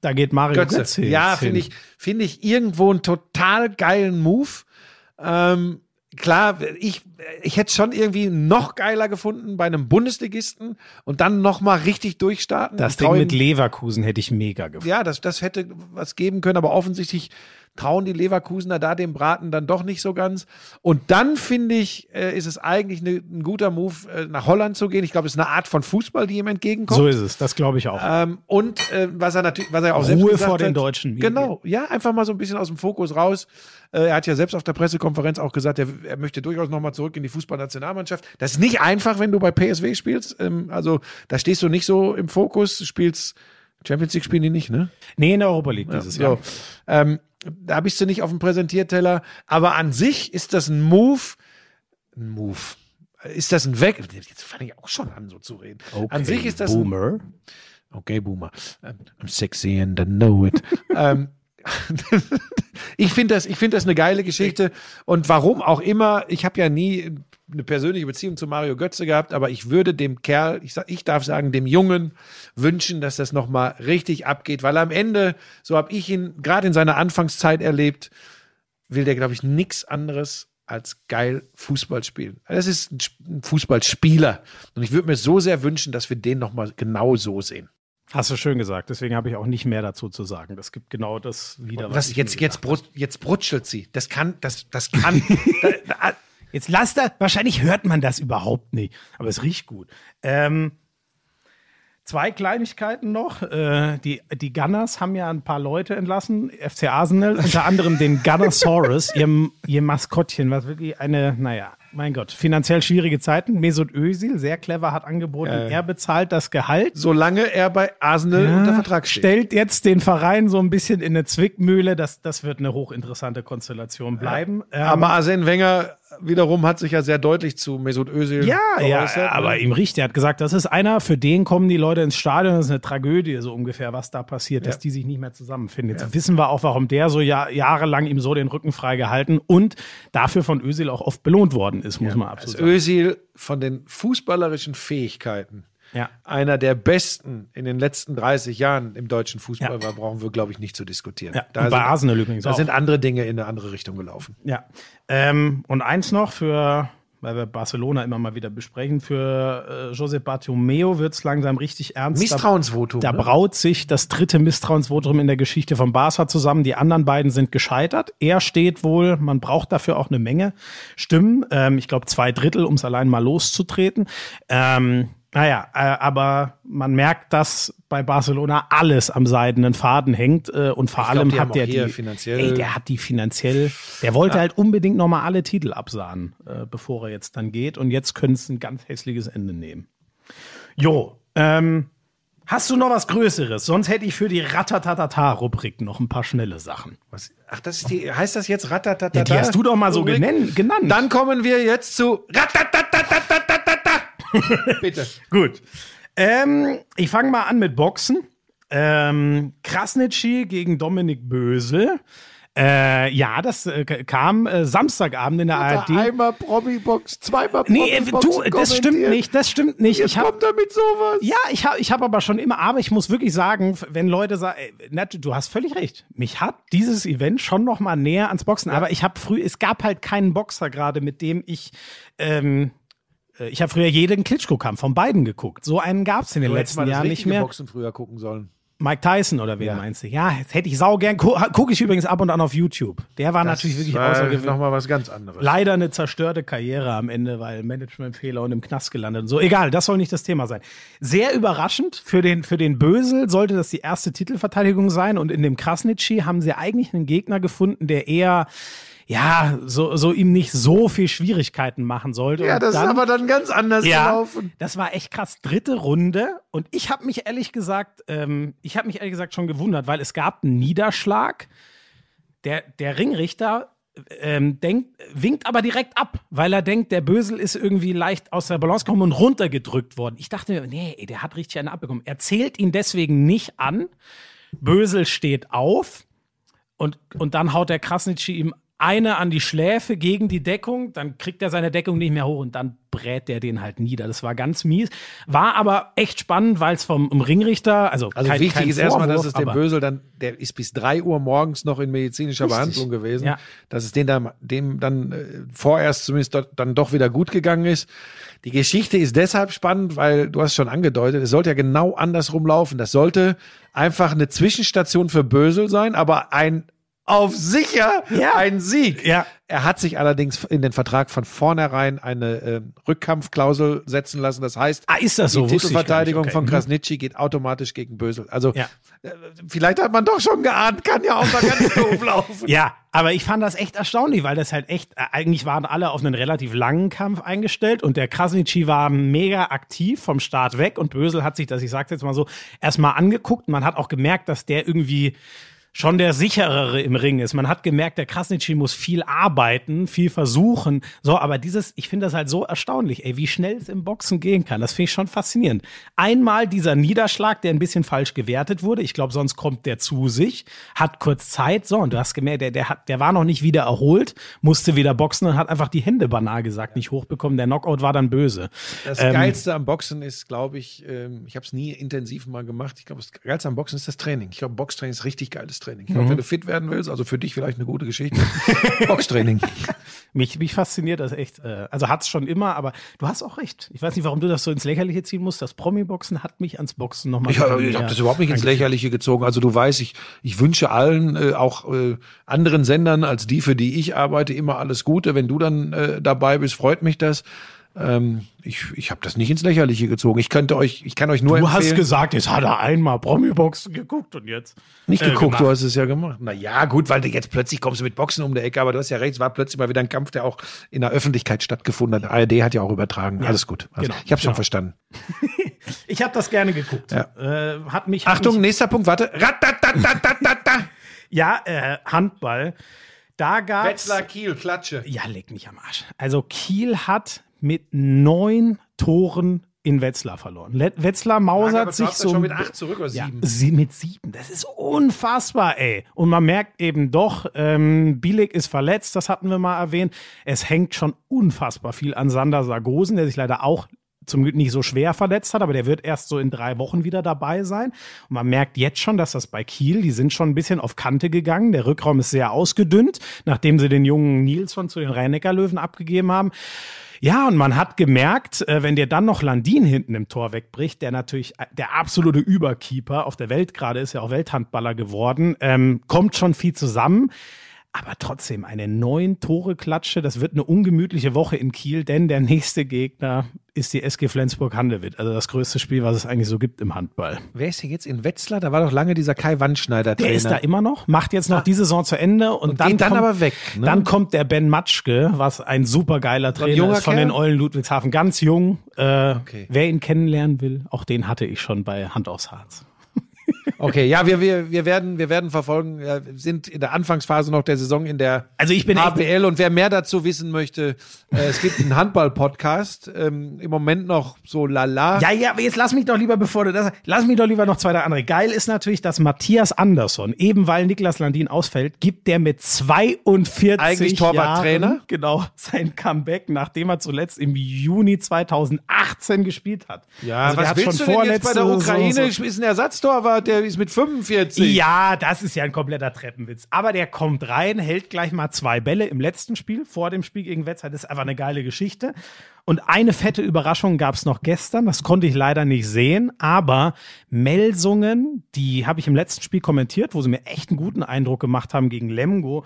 da geht Mario Götze.
Götze. Ja, finde ich, finde ich irgendwo einen total geilen Move. Ähm, klar, ich, ich hätte schon irgendwie noch geiler gefunden bei einem Bundesligisten und dann noch mal richtig durchstarten.
Das Ding mit Leverkusen hätte ich mega gefunden.
ja, das, das hätte was geben können, aber offensichtlich trauen die Leverkusener da dem Braten dann doch nicht so ganz. Und dann finde ich, äh, ist es eigentlich ne, ein guter Move, äh, nach Holland zu gehen. Ich glaube, es ist eine Art von Fußball, die ihm entgegenkommt.
So ist es, das glaube ich auch.
Ähm, und äh, was er natürlich, was er auch selbst
Ruhe
gesagt
vor den
hat,
Deutschen.
Genau, ja, einfach mal so ein bisschen aus dem Fokus raus. Äh, er hat ja selbst auf der Pressekonferenz auch gesagt, er, er möchte durchaus nochmal zurück in die Fußballnationalmannschaft. Das ist nicht einfach, wenn du bei PSW spielst. Ähm, also da stehst du nicht so im Fokus, spielst Champions League spielen die nicht, ne?
Nee, in der Europa League dieses
so.
Jahr.
Ähm, da bist du nicht auf dem Präsentierteller. Aber an sich ist das ein Move. Ein Move. Ist das ein Weg? Jetzt fange ich auch schon an, so zu reden. an sich ist das ein,
Boomer.
Okay, Boomer. I'm sexy and I know it. ähm, ich finde das, ich das eine geile Geschichte. Und warum auch immer, ich habe ja nie eine persönliche Beziehung zu Mario Götze gehabt, aber ich würde dem Kerl, ich, ich darf sagen, dem Jungen wünschen, dass das nochmal richtig abgeht, weil am Ende, so habe ich ihn gerade in seiner Anfangszeit erlebt, will der, glaube ich, nichts anderes als geil Fußball spielen. Das ist ein Fußballspieler. Und ich würde mir so sehr wünschen, dass wir den nochmal genau so sehen.
Hast du schön gesagt. Deswegen habe ich auch nicht mehr dazu zu sagen. Das gibt genau das wieder.
Was,
ich
jetzt, jetzt, brut, jetzt brutschelt sie. Das kann, das, das kann. da, da.
Jetzt lasst er. Wahrscheinlich hört man das überhaupt nicht. Aber es riecht gut. Ähm, zwei Kleinigkeiten noch. Äh, die, die Gunners haben ja ein paar Leute entlassen. FC Arsenal, unter anderem den Gunnersaurus, ihr, ihr Maskottchen, was wirklich eine, naja, mein Gott, finanziell schwierige Zeiten. Mesut Özil, sehr clever, hat angeboten,
Ja.
er bezahlt das Gehalt.
solange er bei Arsenal unter Vertrag steht.
Stellt jetzt den Verein so ein bisschen in eine Zwickmühle. Das, das wird eine hochinteressante Konstellation bleiben. Ähm,
Aber Arsene Wenger wiederum hat sich ja sehr deutlich zu Mesut Özil
ja, ja,
geäußert,
aber
ne?
ihm riecht, er hat gesagt, das ist einer, für den kommen die Leute ins Stadion, das ist eine Tragödie, so ungefähr, was da passiert, dass die sich nicht mehr zusammenfinden. Jetzt wissen wir auch, warum der so ja, jahrelang ihm so den Rücken frei gehalten und dafür von Özil auch oft belohnt worden ist, muss man absolut sagen.
Özil von den fußballerischen Fähigkeiten
Ja.
einer der besten in den letzten 30 Jahren im deutschen Fußball
Ja.
war, brauchen wir, glaube ich, nicht zu diskutieren.
Ja,
Da
und bei
sind,
Arsenal übrigens
da
auch.
sind andere Dinge in eine andere Richtung gelaufen.
Ja. Ähm, und eins noch für, weil wir Barcelona immer mal wieder besprechen, für äh, Josep Bartomeu wird es langsam richtig ernst. Da-
Misstrauensvotum.
Da
ne?
braut sich das dritte Misstrauensvotum in der Geschichte von Barca zusammen. Die anderen beiden sind gescheitert. Er steht wohl, man braucht dafür auch eine Menge Stimmen. Ähm, ich glaube zwei Drittel, um es allein mal loszutreten. Ähm, naja, äh, aber man merkt, dass bei Barcelona alles am seidenen Faden hängt äh, und vor
Ich glaub,
allem
haben
hat der die
finanziell-
ey, der hat die finanziell, der wollte halt unbedingt nochmal alle Titel absahen, äh, bevor er jetzt dann geht und jetzt könnte es ein ganz hässliches Ende nehmen. Jo, ähm, hast du noch was Größeres? Sonst hätte ich für die Ratatatata-Rubrik noch ein paar schnelle Sachen.
Was? Ach, das ist die, heißt das jetzt Ratatatata?
Ja, die hast du doch mal so genannt.
Dann kommen wir jetzt zu Ratatatatata. Bitte.
Gut. Ähm, ich fange mal an mit Boxen. Ähm, Krasnitschi gegen Dominik Bösel. Äh, ja, das äh, kam äh, Samstagabend in der ARD.
Einmal Promi-Box, zweimal
Nee, äh,
Promi-Boxen
du, das stimmt nicht, das stimmt nicht.
Jetzt
Ich hab,
kommt er mit sowas.
Ja, ich habe ich hab aber schon immer, aber ich muss wirklich sagen, wenn Leute sagen, ey, Nat, du hast völlig recht. Mich hat dieses Event schon noch mal näher ans Boxen, aber ich habe früh, es gab halt keinen Boxer gerade, mit dem ich ähm, äh, ich habe früher jeden Klitschko-Kampf von beiden geguckt. So einen gab's in den
Du
letzten
mal das
Jahren nicht mehr.
Boxen früher gucken sollen.
Mike Tyson oder wen
Ja.
meinst du? Ja, jetzt hätte ich sau gern, gu gucke ich übrigens ab und an auf YouTube. Der war natürlich wirklich
war
außergewöhnlich.
Nochmal was ganz anderes.
Leider eine zerstörte Karriere am Ende, weil Managementfehler und im Knast gelandet und so. Egal, das soll nicht das Thema sein. Sehr überraschend für den, für den Bösel sollte das die erste Titelverteidigung sein und in dem Krasnitschi haben sie eigentlich einen Gegner gefunden, der eher ja, so, so ihm nicht so viel Schwierigkeiten machen sollte.
ja,
Und
das
dann,
ist aber dann ganz anders
ja,
gelaufen.
das war echt krass. Dritte Runde. Und ich habe mich ehrlich gesagt, ähm, ich habe mich ehrlich gesagt schon gewundert, weil es gab einen Niederschlag. Der, der Ringrichter ähm, denkt, winkt aber direkt ab, weil er denkt, der Bösel ist irgendwie leicht aus der Balance gekommen und runtergedrückt worden. Ich dachte mir, nee, der hat richtig einen abbekommen. Er zählt ihn deswegen nicht an. Bösel steht auf und, und dann haut der Krasnitschi ihm eine an die Schläfe gegen die Deckung, dann kriegt er seine Deckung nicht mehr hoch und dann brät der den halt nieder. Das war ganz mies. War aber echt spannend, weil es vom Ringrichter, also,
Also
kein,
wichtig
kein
ist erstmal, dass
Vorwurf,
es dem Bösel dann, der ist bis drei Uhr morgens noch in medizinischer
Richtig.
Behandlung gewesen,
Ja.
dass es den dann, dem dann äh, vorerst zumindest dort, dann doch wieder gut gegangen ist. Die Geschichte ist deshalb spannend, weil du hast schon angedeutet, es sollte ja genau andersrum laufen. Das sollte einfach eine Zwischenstation für Bösel sein, aber ein auf sicher
Ja.
einen Sieg.
Ja.
Er hat sich allerdings in den Vertrag von vornherein eine äh, Rückkampfklausel setzen lassen. Das heißt,
Ah, ist das so?
die. Titelverteidigung
Okay.
von
Mhm.
Krasnitschi geht automatisch gegen Bösel. Also
Ja.
äh, vielleicht hat man doch schon geahnt, kann ja auch mal ganz doof laufen.
Ja, aber ich fand das echt erstaunlich, weil das halt echt, äh, eigentlich waren alle auf einen relativ langen Kampf eingestellt und der Krasnitschi war mega aktiv vom Start weg und Bösel hat sich das, ich sag's jetzt mal so, erstmal angeguckt. Man hat auch gemerkt, dass der irgendwie schon der sicherere im Ring ist. Man hat gemerkt, der Krasnitschi muss viel arbeiten, viel versuchen. So, aber dieses, ich finde das halt so erstaunlich, ey, wie schnell es im Boxen gehen kann. Das finde ich schon faszinierend. Einmal dieser Niederschlag, der ein bisschen falsch gewertet wurde. Ich glaube, sonst kommt der zu sich, hat kurz Zeit. So, und du hast gemerkt, der, der, hat, der war noch nicht wieder erholt, musste wieder boxen und hat einfach die Hände banal gesagt nicht hochbekommen. Der Knockout war dann böse.
Das
Ähm,
Geilste am Boxen ist, glaube ich, ähm, ich habe es nie intensiv mal gemacht. Ich glaube, das Geilste am Boxen ist das Training. Ich glaube, Boxtraining ist richtig geiles Training. Ich glaube,
Mhm.
wenn du fit werden willst, also für dich vielleicht eine gute Geschichte, Boxtraining.
Mich, mich fasziniert das echt. Äh, also hat's schon immer, aber du hast auch recht. Ich weiß nicht, warum du das so ins Lächerliche ziehen musst. Das Promi-Boxen hat mich ans Boxen nochmal.
Ich, ich habe das überhaupt nicht ins Lächerliche gezogen. Also du weißt, ich, ich wünsche allen, äh, auch äh, anderen Sendern als die, für die ich arbeite, immer alles Gute. Wenn du dann äh, dabei bist, freut mich das. Ähm, ich ich habe das nicht ins Lächerliche gezogen. Ich könnte euch, ich kann euch nur
Du
empfehlen.
hast gesagt, jetzt hat er einmal Promi-Boxen geguckt und jetzt.
Nicht
äh,
geguckt,
gemacht.
du hast es ja gemacht. Na ja, gut, weil du jetzt plötzlich kommst du mit Boxen um die Ecke, aber du hast ja recht, es war plötzlich mal wieder ein Kampf, der auch in der Öffentlichkeit stattgefunden hat. ARD hat ja auch übertragen. Alles gut. Also,
genau,
ich habe schon
genau.
verstanden.
Ich habe das gerne geguckt.
Ja.
Äh, hat mich. Hat
Achtung,
Mich,
nächster Punkt, warte.
Ja, äh, Handball. Da gab's.
Wetzlar Kiel, Klatsche.
Ja, leg mich am Arsch. Also Kiel hat mit neun Toren in Wetzlar verloren. Wetzlar mausert sich so.
schon mit acht zurück oder
Ja,
sieben.
sie mit sieben. Das ist unfassbar, ey. Und man merkt eben doch, ähm, Bielik ist verletzt, das hatten wir mal erwähnt. Es hängt schon unfassbar viel an Sander Sargosen, der sich leider auch zum Glück nicht so schwer verletzt hat, aber der wird erst so in drei Wochen wieder dabei sein. Und man merkt jetzt schon, dass das bei Kiel, die sind schon ein bisschen auf Kante gegangen. Der Rückraum ist sehr ausgedünnt, nachdem sie den jungen Nilsson zu den Rhein-Neckar-Löwen abgegeben haben. Ja, und man hat gemerkt, äh, wenn dir dann noch Landin hinten im Tor wegbricht, der natürlich äh, der absolute Überkeeper auf der Welt gerade ist, ja auch Welthandballer geworden, ähm, kommt schon viel zusammen. Aber trotzdem, eine neun Tore Klatsche, das wird eine ungemütliche Woche in Kiel, denn der nächste Gegner ist die SG Flensburg-Handewitt. Also das größte Spiel, was es eigentlich so gibt im Handball.
Wer ist hier jetzt in Wetzlar? Da war doch lange dieser Kai Wandschneider
Der
Trainer.
ist da immer noch, macht jetzt noch die Saison zu Ende und, dann,
geht dann
kommt,
aber weg, ne?
Dann kommt der Ben Matschke, was ein super geiler Trainer ist von
Kerl?
den Eulen Ludwigshafen, ganz jung. Äh,
Okay.
Wer ihn kennenlernen will, auch den hatte ich schon bei Hand aufs Harz.
Okay, ja, wir, wir, wir, werden, wir werden verfolgen. Wir sind in der Anfangsphase noch der Saison in der
Also ich bin
HBL und wer mehr dazu wissen möchte, äh, es gibt einen Handball-Podcast. Ähm, Im Moment noch so lala.
Ja, ja, aber jetzt lass mich doch lieber, bevor du das, lass mich doch lieber noch zwei, drei andere. Geil ist natürlich, dass Matthias Andersson, eben weil Niklas Landin ausfällt, gibt der mit 42
Eigentlich Torwarttrainer?
Jahren, genau, sein Comeback, nachdem er zuletzt im Juni 2018 gespielt hat.
Ja,
Also
was
hat
willst
schon
du denn jetzt bei der Ukraine?
Saison
Ist ein Ersatztorwart, der ist mit 45.
Ja, das ist ja ein kompletter Treppenwitz. Aber der kommt rein, hält gleich mal zwei Bälle im letzten Spiel, vor dem Spiel gegen Wetzlar. Das ist einfach eine geile Geschichte. Und eine fette Überraschung gab es noch gestern. Das konnte ich leider nicht sehen. Aber Melsungen, die habe ich im letzten Spiel kommentiert, wo sie mir echt einen guten Eindruck gemacht haben gegen Lemgo.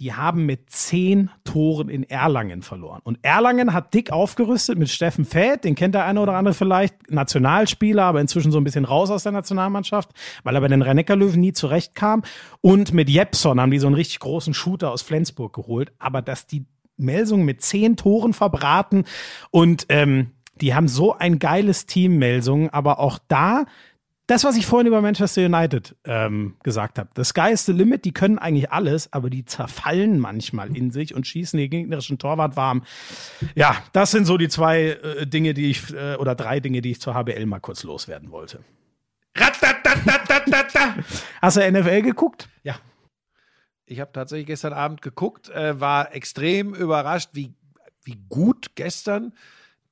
Die haben mit zehn Toren in Erlangen verloren. Und Erlangen hat dick aufgerüstet mit Steffen Fäth, den kennt der eine oder andere vielleicht, Nationalspieler, aber inzwischen so ein bisschen raus aus der Nationalmannschaft, weil er bei den rhein löwen nie zurechtkam. Und mit Jepson haben die so einen richtig großen Shooter aus Flensburg geholt. Aber dass die Melsungen mit zehn Toren verbraten und ähm, die haben so ein geiles Team, Melsungen, aber auch da das, was ich vorhin über Manchester United ähm, gesagt habe, das Sky is the limit, die können eigentlich alles, aber die zerfallen manchmal in sich und schießen den gegnerischen Torwart warm. Ja, das sind so die zwei äh, Dinge, die ich, äh, oder drei Dinge, die ich zur HBL mal kurz loswerden wollte. Hast du NFL geguckt?
Ja. Ich habe tatsächlich gestern Abend geguckt, äh, war extrem überrascht, wie, wie gut gestern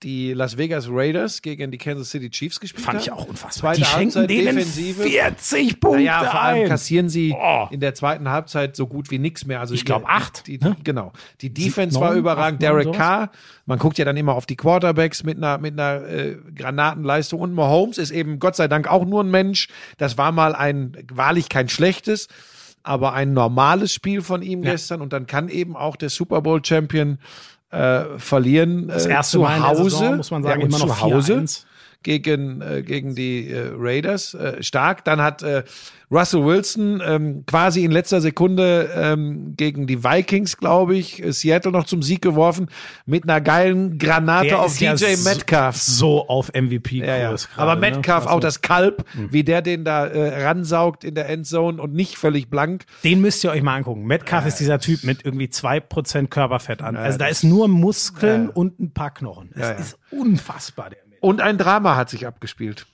die Las Vegas Raiders gegen die Kansas City Chiefs gespielt
Fand
haben.
ich auch unfassbar.
Zweite
die schenken
Halbzeit
denen
Defensive.
40 Punkte
Naja, vor allem
ein.
kassieren sie
Oh.
in der zweiten Halbzeit so gut wie nichts mehr. Also
Ich glaub,
die-
acht,
Die,
ne?
genau. Die Defense
neun,
war überragend. Derek. Carr, man guckt ja dann immer auf die Quarterbacks mit einer, mit einer äh, Granatenleistung. Und Mahomes ist eben Gott sei Dank auch nur ein Mensch. Das war mal ein, wahrlich kein schlechtes. aber ein normales Spiel von ihm
Ja.
gestern und dann kann eben auch der Super Bowl Champion äh, verlieren
Das
äh,
erste
zu
Mal
Hause,
muss man sagen,
ja,
immer noch
zu Hause
4-1.
Gegen äh, gegen die äh, Raiders äh, stark. Dann hat äh, Russell Wilson ähm, quasi in letzter Sekunde ähm, gegen die Vikings, glaube ich, äh, Seattle noch zum Sieg geworfen mit einer geilen Granate
Der
auf
ja
DJ
so-
Metcalf.
So auf MVP-Kurs.
Ja, ja.
gerade,
Aber
ne?
Metcalf,
Also,
auch das Kalb, wie der den da äh, ransaugt in der Endzone und nicht völlig blank.
Den müsst ihr euch mal angucken. Metcalf ist dieser Typ mit irgendwie 2% Körperfett an. also da ist nur Muskeln und ein paar Knochen. Das
Ja, ja.
ist unfassbar, der.
Und ein Drama hat sich abgespielt.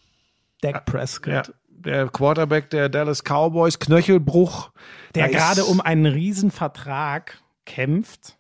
Dak Prescott.
Ja. Der Quarterback der Dallas Cowboys, Knöchelbruch.
Der gerade um einen Riesenvertrag kämpft.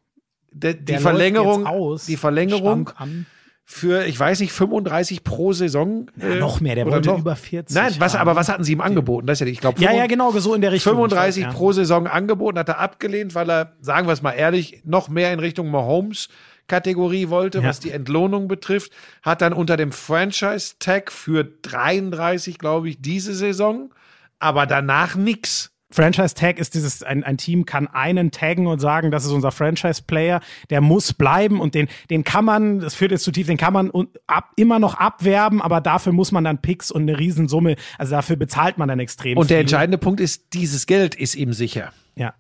der, die
Der
Verlängerung,
aus.
die Verlängerung
Stand an.
für, ich weiß nicht, 35 pro Saison.
Ja, noch mehr, der wollte
noch-
über 40
Nein, was,
haben.
aber was hatten sie ihm angeboten? Das ja, ich glaube,
Ja, ja, genau, so in der Richtung.
35
Ich weiß,
pro Saison angeboten, hat er abgelehnt, weil er, sagen wir es mal ehrlich, noch mehr in Richtung Mahomes Kategorie wollte,
Ja.
was die Entlohnung betrifft, hat dann unter dem Franchise Tag für 33, glaube ich, diese Saison, aber danach nix.
Franchise Tag ist dieses, ein, ein Team kann einen taggen und sagen, das ist unser Franchise Player, der muss bleiben und den, den kann man, das führt jetzt zu tief, den kann man ab, immer noch abwerben, aber dafür muss man dann Picks und eine Riesensumme, also dafür bezahlt man dann extrem
Und der
viel.
entscheidende Punkt ist, dieses Geld ist ihm sicher.
Ja.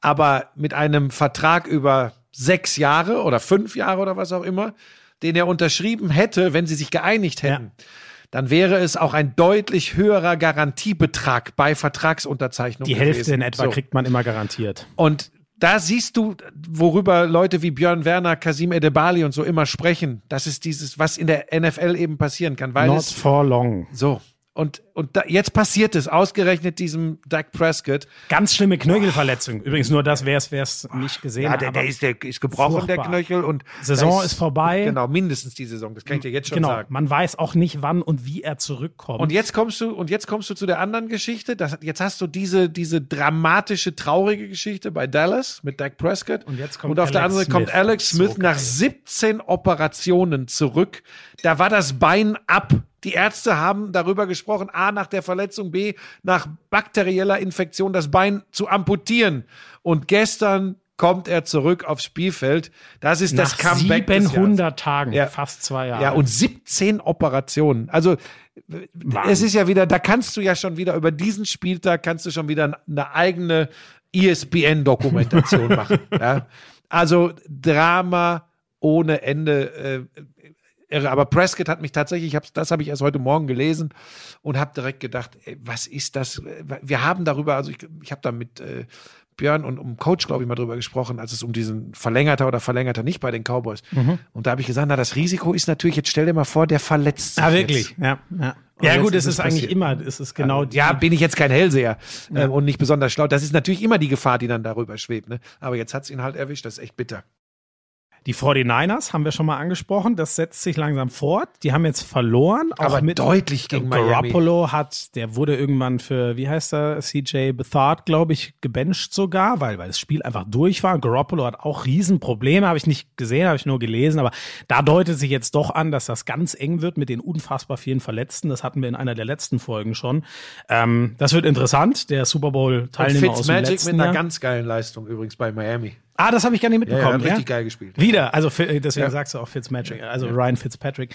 aber mit einem Vertrag über sechs Jahre oder fünf Jahre oder was auch immer, den er unterschrieben hätte, wenn sie sich geeinigt hätten, dann wäre es auch ein deutlich höherer Garantiebetrag bei Vertragsunterzeichnung.
Die
gewesen.
Hälfte in etwa
So.
kriegt man immer garantiert.
Und da siehst du, worüber Leute wie Björn Werner, Kasim Edebali und so immer sprechen. Das ist dieses, was in der NFL eben passieren kann, weil
Not for long.
so. Und, und da, jetzt passiert es, ausgerechnet diesem Dak Prescott.
Ganz schlimme Knöchelverletzung. Übrigens nur das, wer es nicht gesehen
Ja,
hat.
der,
aber
der, ist, der ist gebrochen, der
furchtbar.
Knöchel. Und
Saison
da
ist vorbei.
Genau, mindestens die Saison. Das kann ich dir jetzt schon
genau,
sagen.
man weiß auch nicht, wann und wie er zurückkommt.
Und jetzt kommst du, und jetzt kommst du zu der anderen Geschichte. Das, jetzt hast du diese, diese dramatische, traurige Geschichte bei Dallas mit Dak Prescott.
Und jetzt kommt
und auf der
Alex
anderen Seite kommt
Smith.
Alex
So
Smith nach
geil.
17 Operationen zurück. Da war das Bein ab. Die Ärzte haben darüber gesprochen, A, nach der Verletzung, B, nach bakterieller Infektion das Bein zu amputieren. Und gestern kommt er zurück aufs Spielfeld. Das ist das
Nach
Comeback des Jahres.
700 Tagen,
Ja.
fast zwei Jahre.
Ja, und 17 Operationen. Also es ist ja wieder, da kannst du ja schon wieder über diesen Spieltag kannst du schon wieder eine eigene ESPN-Dokumentation machen. Ja? Also Drama ohne Ende. Äh, irre. Aber Prescott hat mich tatsächlich, ich hab's, das habe ich erst heute Morgen gelesen und habe direkt gedacht, ey, was ist das? Wir haben darüber, also ich, ich habe da mit äh, Björn und um Coach, glaube ich, mal drüber gesprochen, als es um diesen verlängerter oder verlängerter nicht bei den Cowboys.
Mhm.
Und da habe ich gesagt, na, das Risiko ist natürlich, jetzt stell dir mal vor, der verletzt sich.
Ah, wirklich?
Jetzt.
Ja, ja.
Und
Ja, gut,
ist
es
es
ist eigentlich immer, es ist genau
Ja,
die-
bin ich jetzt kein Hellseher äh, und nicht besonders schlau. Das ist natürlich immer die Gefahr, die dann darüber schwebt. Ne? Aber jetzt hat's ihn halt erwischt. Das ist echt bitter.
Die 49ers haben wir schon mal angesprochen, das setzt sich langsam fort. Die haben jetzt verloren, auch
Aber
mit
deutlich gegen Miami.
Garoppolo hat, der wurde irgendwann für, wie heißt er, CJ Bethard, glaube ich, gebencht sogar, weil, weil das Spiel einfach durch war. Garoppolo hat auch Riesenprobleme, habe ich nicht gesehen, habe ich nur gelesen, aber da deutet sich jetzt doch an, dass das ganz eng wird mit den unfassbar vielen Verletzten. Das hatten wir in einer der letzten Folgen schon. Ähm, das wird interessant. Der Super Bowl
Und
Teilnehmer aus dem letzten
mit einer
Jahr.
ganz geilen Leistung übrigens bei Miami.
Ah, das habe ich gar nicht
Ja, ja,
mitbekommen.
hat richtig geil gespielt.
Wieder, also deswegen
Ja.
sagst du auch Fitzmagic, also Ryan Fitzpatrick.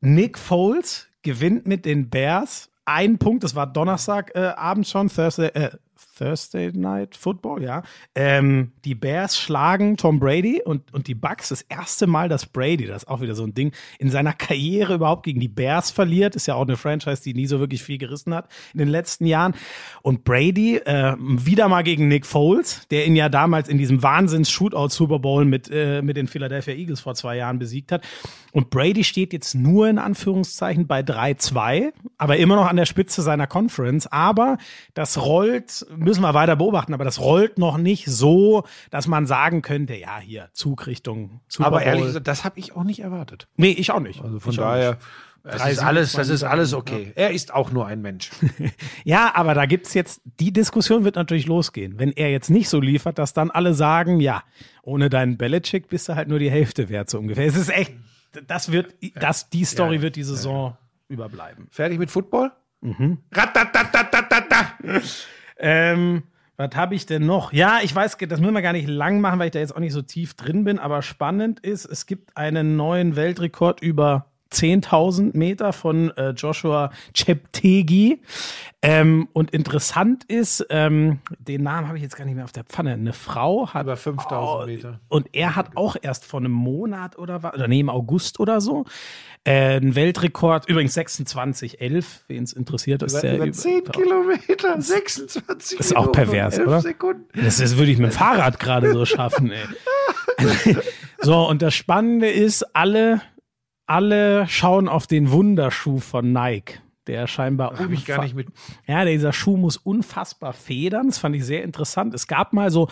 Nick Foles gewinnt mit den Bears einen Punkt, das war Donnerstag äh, schon, Thursday, äh, Thursday Night Football, ja. Ähm, die Bears schlagen Tom Brady und, und die Bucks das erste Mal, dass Brady, das ist auch wieder so ein Ding, in seiner Karriere überhaupt gegen die Bears verliert. Ist ja auch eine Franchise, die nie so wirklich viel gerissen hat in den letzten Jahren. Und Brady äh, wieder mal gegen Nick Foles, der ihn ja damals in diesem Wahnsinns-Shootout-Super Bowl mit, äh, mit den Philadelphia Eagles vor zwei Jahren besiegt hat. Und Brady steht jetzt nur in Anführungszeichen bei 3-2, aber immer noch an der Spitze seiner Conference. Aber das rollt, müssen wir weiter beobachten, aber das rollt noch nicht so, dass man sagen könnte, ja, hier, Zug Richtung Super
Aber ehrlich gesagt, das habe ich auch nicht erwartet.
nee, ich auch nicht.
Also von
ich
daher, das ist alles, das ist alles okay. Er ist auch nur ein Mensch.
Ja, aber da gibt's jetzt, die Diskussion wird natürlich losgehen. Wenn er jetzt nicht so liefert, dass dann alle sagen, ja, ohne deinen Belichick bist du halt nur die Hälfte wert, so ungefähr. Es ist echt, das wird, das, die Story
Ja.
wird die Saison überbleiben.
Fertig mit Football?
Mhm. Ähm, Was habe ich denn noch? Ja, ich weiß, das müssen wir gar nicht lang machen, weil ich da jetzt auch nicht so tief drin bin. Aber spannend ist, es gibt einen neuen Weltrekord über 10.000 Meter von äh, Joshua Cheptegi. Ähm, und interessant ist, ähm, den Namen habe ich jetzt gar nicht mehr auf der Pfanne. Eine Frau hat
Über 5000 Meter.
und er hat auch erst vor einem Monat oder was, oder nee, im August oder so, äh, einen Weltrekord, übrigens 26,11, wen es interessiert, ist
Über,
der
über 10 Kilometer, 26
ist auch pervers,
und 11
oder?
Sekunden.
Das, das würde ich mit dem Fahrrad gerade so schaffen, ey. so, und das Spannende ist, alle, alle schauen auf den Wunderschuh von Nike. Der scheinbar
Habe ich gar nicht mit.
Ja, dieser Schuh muss unfassbar federn. Das fand ich sehr interessant. Es gab mal so,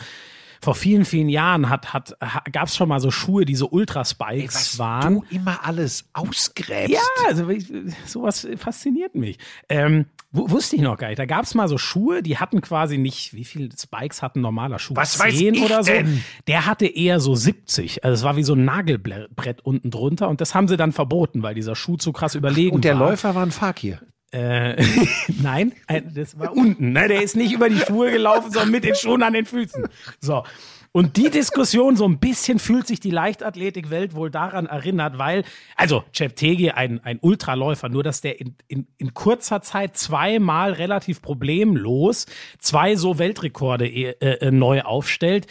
vor vielen, vielen Jahren hat, hat, gab es schon mal so Schuhe, die so Ultraspikes
Was
waren.
du immer alles ausgräbst.
Ja, also ich, sowas fasziniert mich. Ähm, wu- wusste ich noch gar nicht. Da gab es mal so Schuhe, die hatten quasi nicht, wie viele Spikes hat ein normaler Schuh?
Was weiß
10
ich
oder so.
denn?
Der hatte eher so 70. Also es war wie so ein Nagelbrett unten drunter und das haben sie dann verboten, weil dieser Schuh zu krass überlegen
Und der
war.
Läufer war ein Fakir.
Äh, nein, äh, das war unten. Ne? Der ist nicht über die Schuhe gelaufen, sondern mit den Schuhen an den Füßen. So. Und die Diskussion, so ein bisschen fühlt sich die Leichtathletikwelt wohl daran erinnert, weil, also Cheptegei, ein, ein Ultraläufer, nur dass der in, in, in kurzer Zeit zweimal relativ problemlos zwei so Weltrekorde äh, äh, neu aufstellt.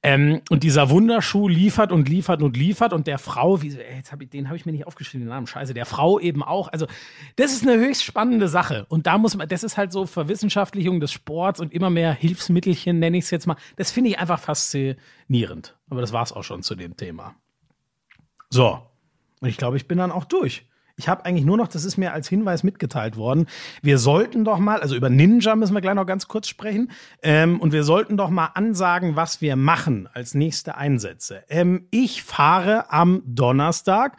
Ähm, und dieser Wunderschuh liefert und liefert und liefert und der Frau, wie, ey, jetzt hab ich, den habe ich mir nicht aufgeschrieben, den Namen, scheiße, der Frau eben auch. Also, das ist eine höchst spannende Sache. Und da muss man, das ist halt so Verwissenschaftlichung des Sports und immer mehr Hilfsmittelchen, nenne ich es jetzt mal. Das finde ich einfach faszinierend. Aber das war's auch schon zu dem Thema. So. Und ich glaube, ich bin dann auch durch. Ich habe eigentlich nur noch, das ist mir als Hinweis mitgeteilt worden, wir sollten doch mal, also über Ninja müssen wir gleich noch ganz kurz sprechen, ähm, und wir sollten doch mal ansagen, was wir machen als nächste Einsätze. Ähm, ich fahre am Donnerstag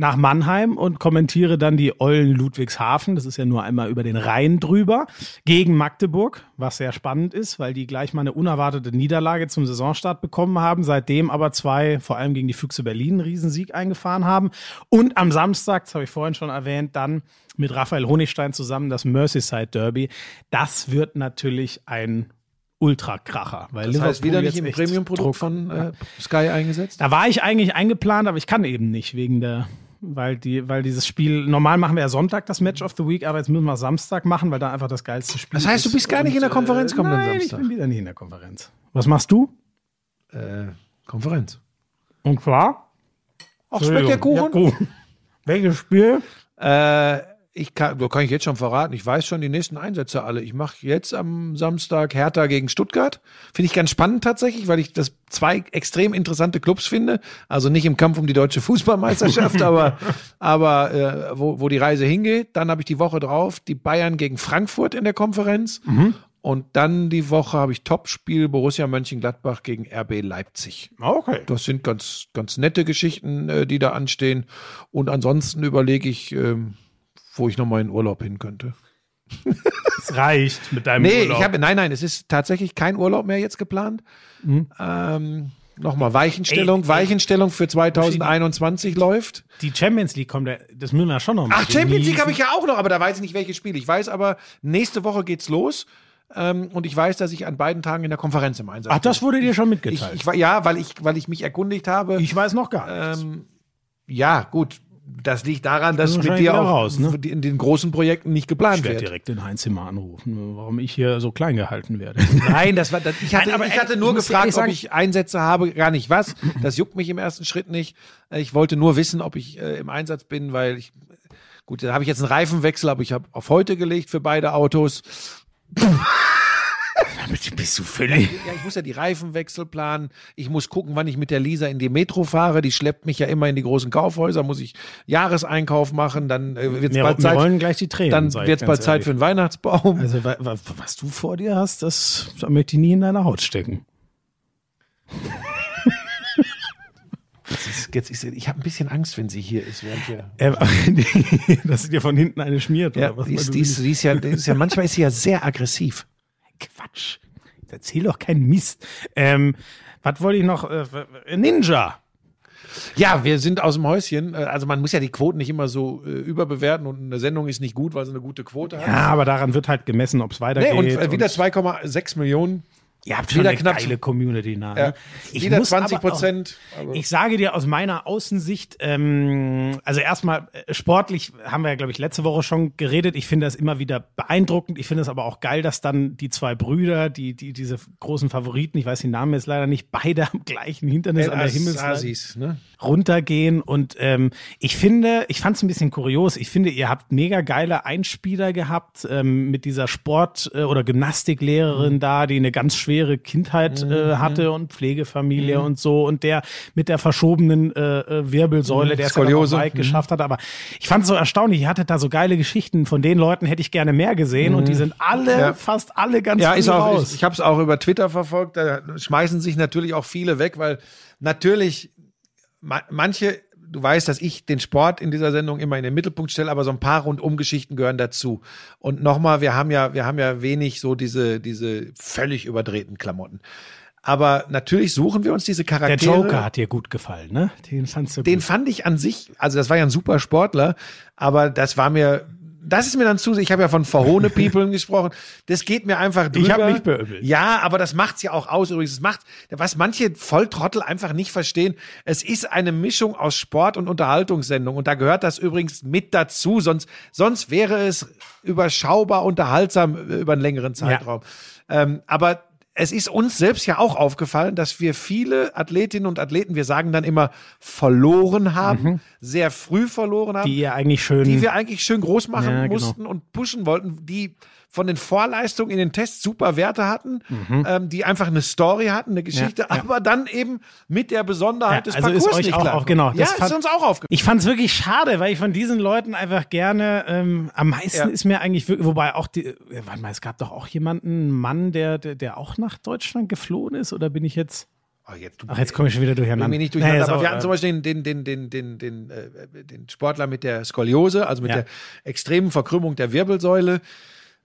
nach Mannheim und kommentiere dann die Eulen Ludwigshafen. Das ist ja nur einmal über den Rhein drüber. Gegen Magdeburg, was sehr spannend ist, weil die gleich mal eine unerwartete Niederlage zum Saisonstart bekommen haben. Seitdem aber zwei, vor allem gegen die Füchse Berlin, einen Riesensieg eingefahren haben. Und am Samstag, das habe ich vorhin schon erwähnt, dann mit Raphael Honigstein zusammen das Merseyside Derby. Das wird natürlich ein Ultrakracher. Weil
Das heißt, wieder nicht im Premium-Produkt von äh, Sky eingesetzt?
da war ich eigentlich eingeplant, aber ich kann eben nicht wegen der, weil die, weil dieses Spiel, normal machen wir ja Sonntag das Match of the Week, aber jetzt müssen wir Samstag machen, weil da einfach das geilste Spiel ist.
Das heißt, du bist gar nicht in der Konferenz kommenden
nein,
Samstag?
ich bin wieder nicht in der Konferenz. Was machst du?
Äh, Konferenz.
Und zwar?
Auch Speckkuchen?
Ja, Kuchen. Welches Spiel?
Äh, ich kann, da kann ich jetzt schon verraten, ich weiß schon die nächsten Einsätze alle. Ich mache jetzt am Samstag Hertha gegen Stuttgart. Finde ich ganz spannend tatsächlich, weil ich das zwei extrem interessante Clubs finde. Also nicht im Kampf um die deutsche Fußballmeisterschaft, aber, aber äh, wo, wo die Reise hingeht. Dann habe ich die Woche drauf die Bayern gegen Frankfurt in der Konferenz. Und dann die Woche habe ich Topspiel Borussia Mönchengladbach gegen RB Leipzig.
Okay.
Das sind ganz, ganz nette Geschichten, äh, die da anstehen. Und ansonsten überlege ich, ähm, wo ich nochmal in Urlaub hin könnte.
Es reicht mit deinem
Nee,
Urlaub.
ich habe, nein, nein, es ist tatsächlich kein Urlaub mehr jetzt geplant. Ähm, nochmal Weichenstellung.
Ey, ey.
Weichenstellung für 2021 läuft.
die Champions League kommt, das müssen wir schon noch mal
Ach, Champions League habe ich ja auch noch, aber da weiß ich nicht, welches Spiel. Ich weiß aber, nächste Woche geht's los. Ähm, und ich weiß, dass ich an beiden Tagen in der Konferenz im Einsatz
Ach, das
bin.
wurde dir schon
ich,
mitgeteilt.
ich, war- Ja, weil ich, weil ich mich erkundigt habe.
Ich weiß noch gar nichts.
Ähm, ja, gut. Das liegt daran, dass mit dir auch
raus, ne?
in den großen Projekten nicht geplant
ich werde
wird.
direkt den Heinz Zimmer anrufen, warum ich hier so klein gehalten werde.
Nein, das war, das, ich hatte,
Nein, aber
ich hatte
ich
nur gefragt,
sagen-
ob ich Einsätze habe, gar nicht was. Das juckt mich im ersten Schritt nicht. Äh, Ich wollte nur wissen, ob ich äh, im Einsatz bin, weil ich, gut, da habe ich jetzt einen Reifenwechsel, aber ich habe auf heute gelegt für beide Autos.
Bist du völlig.
Ja, ich muss ja die Reifenwechsel planen. Ich muss gucken, wann ich mit der Lisa in die Metro fahre. Die schleppt mich ja immer in die großen Kaufhäuser. Muss ich Jahreseinkauf machen. Dann äh, wird es bald Zeit.
rollen gleich die Tränen.
Dann wird es bald Zeit
ehrlich.
für einen Weihnachtsbaum.
Also, wa, wa, was du vor dir hast, das, das möchte ich nie in deiner Haut stecken.
Ist, jetzt ist, ich habe ein bisschen Angst, wenn sie hier ist, während wir.
Ähm, dass sie dir von hinten eine schmiert.
Ja,
oder was?
die ist, die ist,
sie
die ist ja, die ist ja, manchmal ist sie ja sehr aggressiv.
Quatsch. Erzähl doch keinen Mist. Ähm, was wollte ich noch? Äh, Ninja.
Ja, wir sind aus dem Häuschen. Äh, Also man muss ja die Quoten nicht immer so äh, überbewerten und eine Sendung ist nicht gut, weil sie eine gute Quote hat.
Ja, aber daran wird halt gemessen, ob es weitergeht.
Nee, und äh, wieder 2,6 Millionen.
Ihr habt
wieder
schon eine
knapp-
geile Community nah.
Ja,
Ne? Ich
wieder
muss
20
aber auch-
Prozent. Also
Ich sage dir aus meiner Außensicht, ähm, also erstmal äh, sportlich haben wir ja, glaube ich, letzte Woche schon geredet. Ich finde das immer wieder beeindruckend. Ich finde es aber auch geil, dass dann die zwei Brüder, die, die diese großen Favoriten, ich weiß den Namen jetzt leider nicht, beide am gleichen Hindernis an der Himmelsleiter
Asis, ne?
runtergehen. Und ähm, ich finde, ich fand es ein bisschen kurios. Ich finde, ihr habt mega geile Einspieler gehabt ähm, mit dieser Sport- äh, oder Gymnastiklehrerin
Mhm.
da, die eine ganz schwere Kindheit äh, hatte und Pflegefamilie und so. Und der mit der verschobenen äh, äh, Wirbelsäule, der es ja noch
Skoliose.
weit geschafft hat. Aber ich fand es so erstaunlich. Ihr hattet da so geile Geschichten. Von den Leuten hätte ich gerne mehr gesehen. Und die sind alle,
Ja.
fast alle ganz
Ja, ist auch,
raus.
ich, ich habe es auch über Twitter verfolgt, da schmeißen sich natürlich auch viele weg, weil natürlich ma manche, du weißt, dass ich den Sport in dieser Sendung immer in den Mittelpunkt stelle, aber so ein paar Rundumgeschichten gehören dazu. Und nochmal, wir haben ja, wir haben ja wenig so diese, diese völlig überdrehten Klamotten. Aber natürlich suchen wir uns diese
der
Charaktere.
Joker hat dir gut gefallen, ne? Den fandst du
Den
gut.
fand ich an sich, also das war ja ein super Sportler, aber das war mir, das ist mir dann zu, ich habe ja von verhohne People gesprochen, das geht mir einfach drüber.
Ich hab mich beömmelt.
Ja, aber das macht's ja auch aus übrigens. Es macht, was manche Volltrottel einfach nicht verstehen, es ist eine Mischung aus Sport und Unterhaltungssendung und da gehört das übrigens mit dazu, sonst, sonst wäre es überschaubar unterhaltsam über einen längeren Zeitraum. Ähm, aber es ist uns selbst ja auch aufgefallen, dass wir viele Athletinnen und Athleten, wir sagen dann immer, verloren haben, sehr früh verloren haben
Die ihr eigentlich schön.
die wir eigentlich schön groß machen
Ja, genau.
mussten und pushen wollten, die von den Vorleistungen in den Tests super Werte hatten, ähm, die einfach eine Story hatten, eine Geschichte,
Mhm. Ja, ja.
aber dann eben mit der Besonderheit
Ja,
des
also ist
Parcours
euch
nicht
auch
klar.
auf- genau,
ja,
das
ist
fand-
uns auch aufgefallen.
Ich fand's wirklich schade, weil ich von diesen Leuten einfach gerne ähm, am meisten ist mir eigentlich wirklich, wobei auch die, äh, warte mal, es gab doch auch jemanden, einen Mann, der, der, der auch nach Deutschland geflohen ist, oder bin ich jetzt?
Oh, jetzt,
Ach, jetzt komme ich schon wieder durcheinander.
Nicht durcheinander,
Nee, ist
aber
auch,
wir hatten zum
äh,
Beispiel den, den, den, den, den, den, äh, den Sportler mit der Skoliose, also mit
Ja.
der extremen Verkrümmung der Wirbelsäule.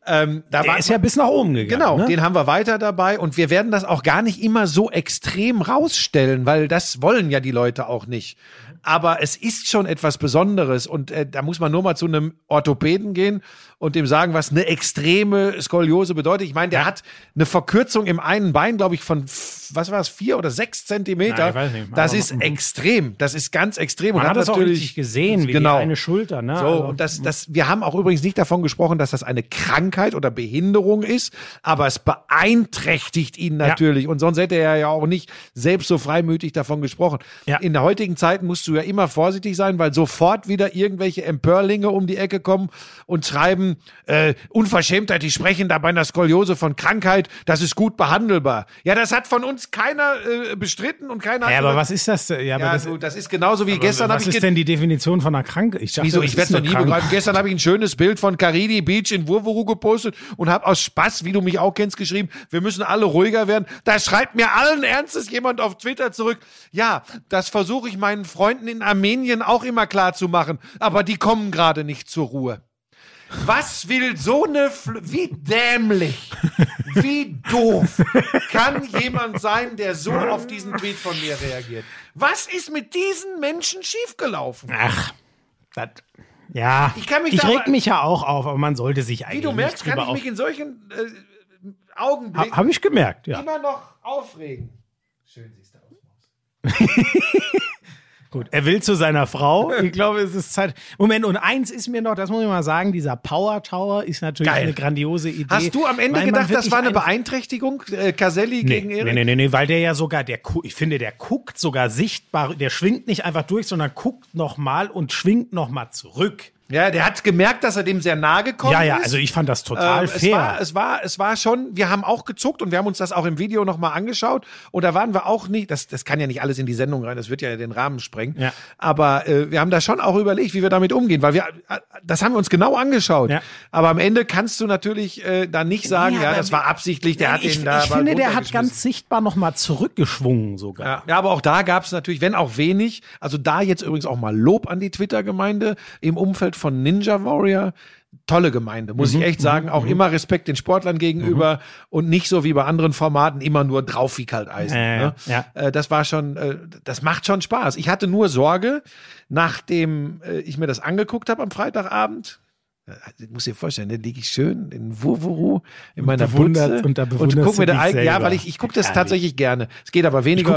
Ähm, da
der
war,
ist ja bis nach oben gegangen.
Genau,
ne?
den haben wir weiter dabei und wir werden das auch gar nicht immer so extrem rausstellen, weil das wollen ja die Leute auch nicht. Aber es ist schon etwas Besonderes und äh, da muss man nur mal zu einem Orthopäden gehen und dem sagen, was eine extreme Skoliose bedeutet. Ich meine, der hat eine Verkürzung im einen Bein, glaube ich, von was war es, vier oder sechs Zentimeter.
Ja, ich weiß nicht.
Das ist extrem. Das ist ganz extrem.
Man
und
hat das auch richtig gesehen, wie
genau.
eine Schulter, ne?
So,
Also-
und das, das, wir haben auch übrigens nicht davon gesprochen, dass das eine Krankheit oder Behinderung ist, aber es beeinträchtigt ihn natürlich. Und sonst hätte er ja auch nicht selbst so freimütig davon gesprochen.
Ja.
In der heutigen Zeit musst du ja immer vorsichtig sein, weil sofort wieder irgendwelche Empörlinge um die Ecke kommen und schreiben, äh, Unverschämtheit, die sprechen da bei einer Skoliose von Krankheit, das ist gut behandelbar. Ja, das hat von uns keiner äh, bestritten und keiner
ja, aber was ist das? Ja, aber
ja,
das,
du, das ist genauso wie gestern habe
was
ich
ist
ge-
denn die Definition von einer Krankheit? Ich dachte,
Wieso? Ich werde
ist
es noch nie
Krankheit.
begreifen. Gestern habe ich ein schönes Bild von Caridi Beach in Wurwuru gepostet und habe aus Spaß, wie du mich auch kennst, geschrieben, wir müssen alle ruhiger werden. Da schreibt mir allen Ernstes jemand auf Twitter zurück, ja, das versuche ich meinen Freunden in Armenien auch immer klar zu machen, aber die kommen gerade nicht zur Ruhe. Was will so eine, Fl wie dämlich, wie doof kann jemand sein, der so auf diesen Tweet von mir reagiert? Was ist mit diesen Menschen schiefgelaufen?
Ach, das, ja.
Ich kann mich
ich reg mich ja auch auf, aber man sollte sich eigentlich
Wie du merkst, kann ich mich in solchen äh, Augenblicken
auf... Habe ich gemerkt, ja.
immer noch aufregen. Schön siehst du aus.
Gut, er will zu seiner Frau. Ich glaube, es ist Zeit. Moment, und eins ist mir noch, das muss ich mal sagen, dieser Power Tower ist natürlich
Geil.
eine grandiose Idee.
Hast du am Ende gedacht, das war eine Beeinträchtigung? Äh, Caselli
Nee,
gegen Erik?
nee, nee, nee, weil der ja sogar, der, ich finde, der guckt sogar sichtbar, der schwingt nicht einfach durch, sondern guckt nochmal und schwingt nochmal zurück.
Ja, der hat gemerkt, dass er dem sehr nahe gekommen
Ja, ja,
ist.
also ich fand das total
Ähm,
fair.
Es war, es war, es war schon, wir haben auch gezuckt und wir haben uns das auch im Video nochmal angeschaut und da waren wir auch nicht, das, das kann ja nicht alles in die Sendung rein, das wird ja den Rahmen sprengen,
Ja.
aber äh, wir haben da schon auch überlegt, wie wir damit umgehen, weil wir, äh, das haben wir uns genau angeschaut,
Ja.
aber am Ende kannst du natürlich äh, dann nicht sagen,
Ja,
ja, das war absichtlich, der hat
ich,
ihn da
ich finde, der hat ganz sichtbar nochmal zurückgeschwungen sogar.
Ja, ja, aber auch da gab es natürlich, wenn auch wenig, also da jetzt übrigens auch mal Lob an die Twitter-Gemeinde im Umfeld gegründet von Ninja Warrior. Tolle Gemeinde, muss
Mhm,
ich echt sagen. Auch immer Respekt den Sportlern gegenüber und nicht so wie bei anderen Formaten immer nur drauf wie Kalteisen.
Äh,
ne?
ja.
Äh, das war schon, äh, das macht schon Spaß. Ich hatte nur Sorge, nachdem äh, ich mir das angeguckt habe am Freitagabend. äh, Ich muss dir vorstellen, da liege ich schön in Wurwuru in meiner Butze
und da
und guck mir da ja, weil ich ich gucke das tatsächlich gerne. Es geht aber weniger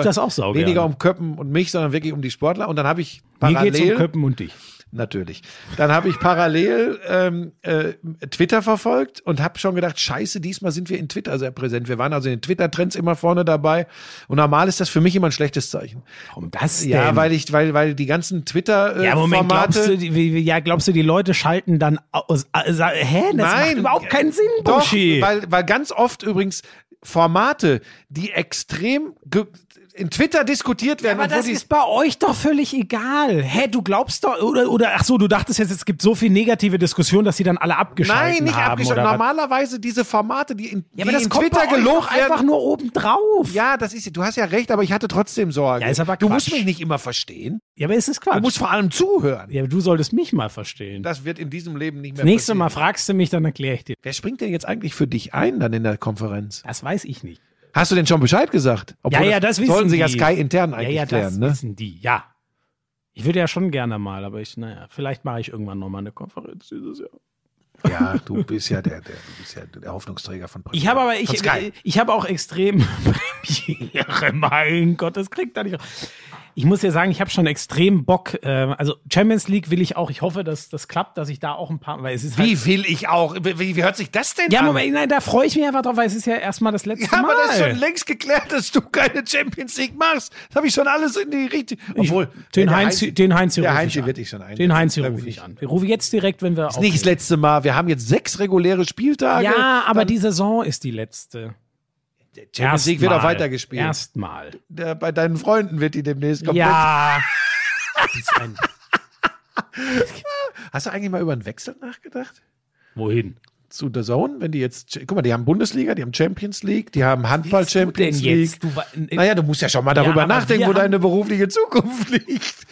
weniger um Köppen und mich, sondern wirklich um die Sportler. Und dann habe ich
Mir geht's um
parallel
Köppen und dich.
Natürlich. Dann habe ich parallel ähm, äh, Twitter verfolgt und habe schon gedacht, scheiße, diesmal sind wir in Twitter sehr präsent. Wir waren also in den Twitter-Trends immer vorne dabei. Und normal ist das für mich immer ein schlechtes Zeichen.
Warum das denn?
Ja, weil ich, weil, weil die ganzen Twitter äh,
ja, Moment,
Formate,
glaubst du, die, ja, glaubst du, die Leute schalten dann aus, äh, hä? Das macht
Nein,
überhaupt keinen Sinn,
Doch,
Buschi.
weil, weil ganz oft übrigens Formate, die extrem in Twitter diskutiert werden.
Aber
und wo
das ist bei euch doch völlig egal. Hä, du glaubst doch, oder, oder ach so, du dachtest jetzt, es gibt so viel negative Diskussionen, dass sie dann alle abgeschaltet
Nein, nicht
haben.
abgeschaltet.
oder was?
Normalerweise diese Formate, die in,
Ja, aber das
in
kommt
Twitter
doch
werden.
einfach nur oben drauf.
Ja, das ist, du hast ja recht, aber ich hatte trotzdem Sorge.
Ja, ist aber
du
Quatsch.
musst mich nicht immer verstehen.
Ja, aber es ist Quatsch.
Du musst vor allem zuhören.
ja, aber du solltest mich mal verstehen.
Das wird in diesem Leben nicht mehr
Das nächste
passieren.
Mal fragst du mich, dann erkläre ich dir.
Wer springt denn jetzt eigentlich für dich ein dann in der Konferenz?
Das weiß ich nicht.
Hast du denn schon Bescheid gesagt?
ja, ja, das wissen
Sollen sie ja Sky intern
Ja,
eigentlich
ja, das
klären, ne?
wissen die, ja. Ich würde ja schon gerne mal, aber ich, naja, vielleicht mache ich irgendwann nochmal eine Konferenz dieses Jahr.
Ja, du bist ja der, der, du bist ja der Hoffnungsträger von
Ich habe aber, ich, ich habe auch extrem Premiere, mein Gott, das kriegt er nicht. Ich muss ja sagen, ich habe schon extrem Bock. Äh, also Champions League will ich auch. Ich hoffe, dass das klappt, dass ich da auch ein paar. Weil es ist halt,
Wie will ich auch? Wie, wie hört sich das denn
ja,
an?
Moment, nein, da freue ich mich einfach drauf, weil es ist ja erstmal das letzte
Ja,
Mal.
aber das ist schon längst geklärt, dass du keine Champions League machst. Das habe ich schon alles in die richtige. Obwohl,
den
der
Heinz, den Heinz
der
rufe
Heinz
ich an.
wird dich schon ein.
Den Heinz rufe ich
ich-
an. Wir rufen jetzt direkt, wenn wir
Ist nicht das letzte Mal. Wir haben jetzt sechs reguläre Spieltage.
Ja, aber
Dann-
die Saison ist die letzte.
Champions League wird auch weitergespielt.
Erstmal.
Bei deinen Freunden wird die demnächst komplett.
Ja.
Hast du eigentlich mal über einen Wechsel nachgedacht?
wohin?
Zu der Zone, wenn die jetzt, guck mal, die haben Bundesliga, die haben Champions League, die haben Handball Champions League.
Du,
Naja, du musst ja schon mal darüber
aber
nachdenken, wo deine berufliche Zukunft liegt.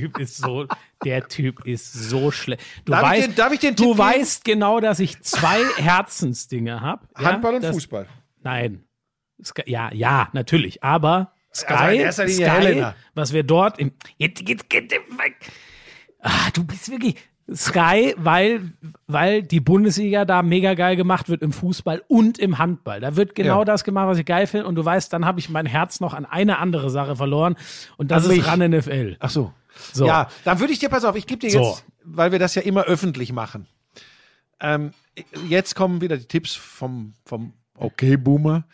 Der Typ ist so, der Typ ist so schlecht. Du
Darf ich
weißt,
den- darf ich den
du
Tipp geben?
weißt genau, dass ich zwei Herzensdinge habe.
Handball und
das,
Fußball.
Nein. Sky, ja, ja, natürlich. Aber Sky,
Also erster Linie
Sky
Helena.
was wir dort im. Jetzt, jetzt, jetzt, ah, du bist wirklich. Sky, weil, weil die Bundesliga da mega geil gemacht wird im Fußball und im Handball. Da wird genau
Ja.
das gemacht, was ich geil finde. Und du weißt, dann habe ich mein Herz noch an eine andere Sache verloren. Und das
An
ist
mich.
RAN NFL.
Ach so.
So.
Ja, dann würde ich dir, pass auf, ich gebe dir
So.
jetzt, weil wir das ja immer öffentlich machen. Ähm, jetzt kommen wieder die Tipps vom, vom Okay-Boomer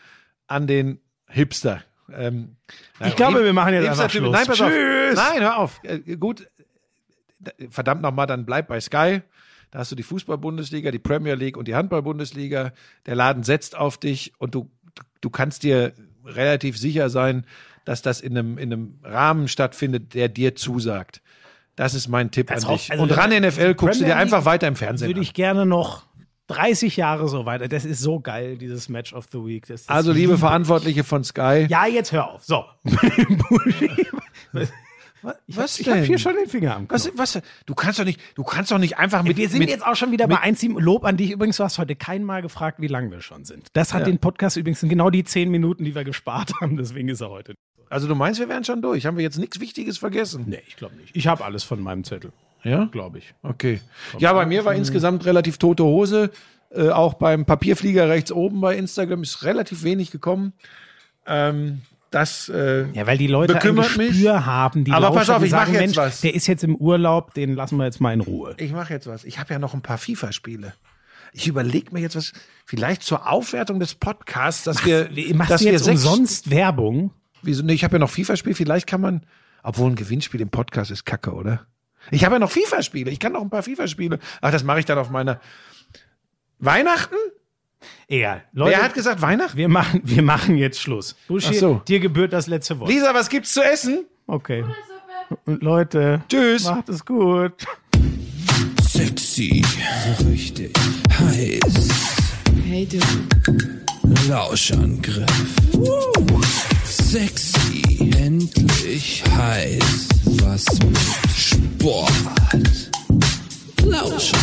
an den Hipster. Ähm, nein,
Ich glaube, wir machen jetzt einfach
Hipster-Typ-
Schluss.
Nein, pass
Tschüss.
auf. Nein, hör auf. Äh, gut, verdammt nochmal, dann bleib bei Sky. Da hast du die Fußball-Bundesliga, die Premier League und die Handball-Bundesliga. Der Laden setzt auf dich und du, du kannst dir relativ sicher sein, dass das in einem, in einem Rahmen stattfindet, der dir zusagt. Das ist mein Tipp
Das
an dich.
also
und ran NFL guckst du dir einfach weiter im Fernsehen
Würde
an.
ich gerne noch 30 Jahre so weiter. Das ist so geil, dieses Match of the Week.
Also, liebe
liebe ich.
Verantwortliche von Sky.
Ja, jetzt hör auf. So. ich
was
ich habe
denn?
hier schon den Finger am Knopf.
Was, was, du kannst doch nicht, du kannst doch nicht einfach mit,
Wir sind
mit
jetzt auch schon wieder bei 1,7. Lob an dich. Übrigens, du hast heute kein Mal gefragt, wie lang wir schon sind. Das hat
Ja.
den Podcast übrigens in genau die 10 Minuten, die wir gespart haben. Deswegen ist er heute.
Also du meinst, wir wären schon durch. Haben wir jetzt nichts Wichtiges vergessen?
Nee, ich glaube nicht. Ich habe alles von meinem Zettel.
Ja?
Glaube ich.
Okay. Ja, bei mir war insgesamt relativ tote Hose. Äh, auch beim Papierflieger rechts oben bei Instagram ist relativ wenig gekommen. Ähm, das, äh,
Ja, weil die Leute
Bekümmert
ein Gespür
mich.
haben. Die
Aber pass auf, ich mach
sagen,
jetzt
Mensch,
was.
Der ist jetzt im Urlaub, den lassen wir jetzt mal in Ruhe.
ich mache jetzt was. Ich habe ja noch ein paar FIFA-Spiele. Ich überlege mir jetzt was, vielleicht zur Aufwertung des Podcasts, dass wir,
Machst
dass
du jetzt
wir sechs,
umsonst Werbung?
Wieso? Nee, ich habe ja noch FIFA-Spiel. Vielleicht kann man, obwohl ein Gewinnspiel im Podcast ist Kacke, oder? Ich habe ja noch FIFA-Spiele. Ich kann noch ein paar FIFA-Spiele. Ach, das mache ich dann auf meiner Weihnachten?
Egal. Leute,
Wer hat gesagt Weihnachten?
wir machen, wir machen jetzt Schluss. Buschi,
so.
dir gebührt das letzte Wort.
Lisa, was gibt's zu essen?
Okay. Und Leute,
Tschüss.
macht es gut.
Sexy, so richtig heiß.
Hey du,
Lauschangriff. Sexy, endlich heiß. Was mit Sport. Lauschen.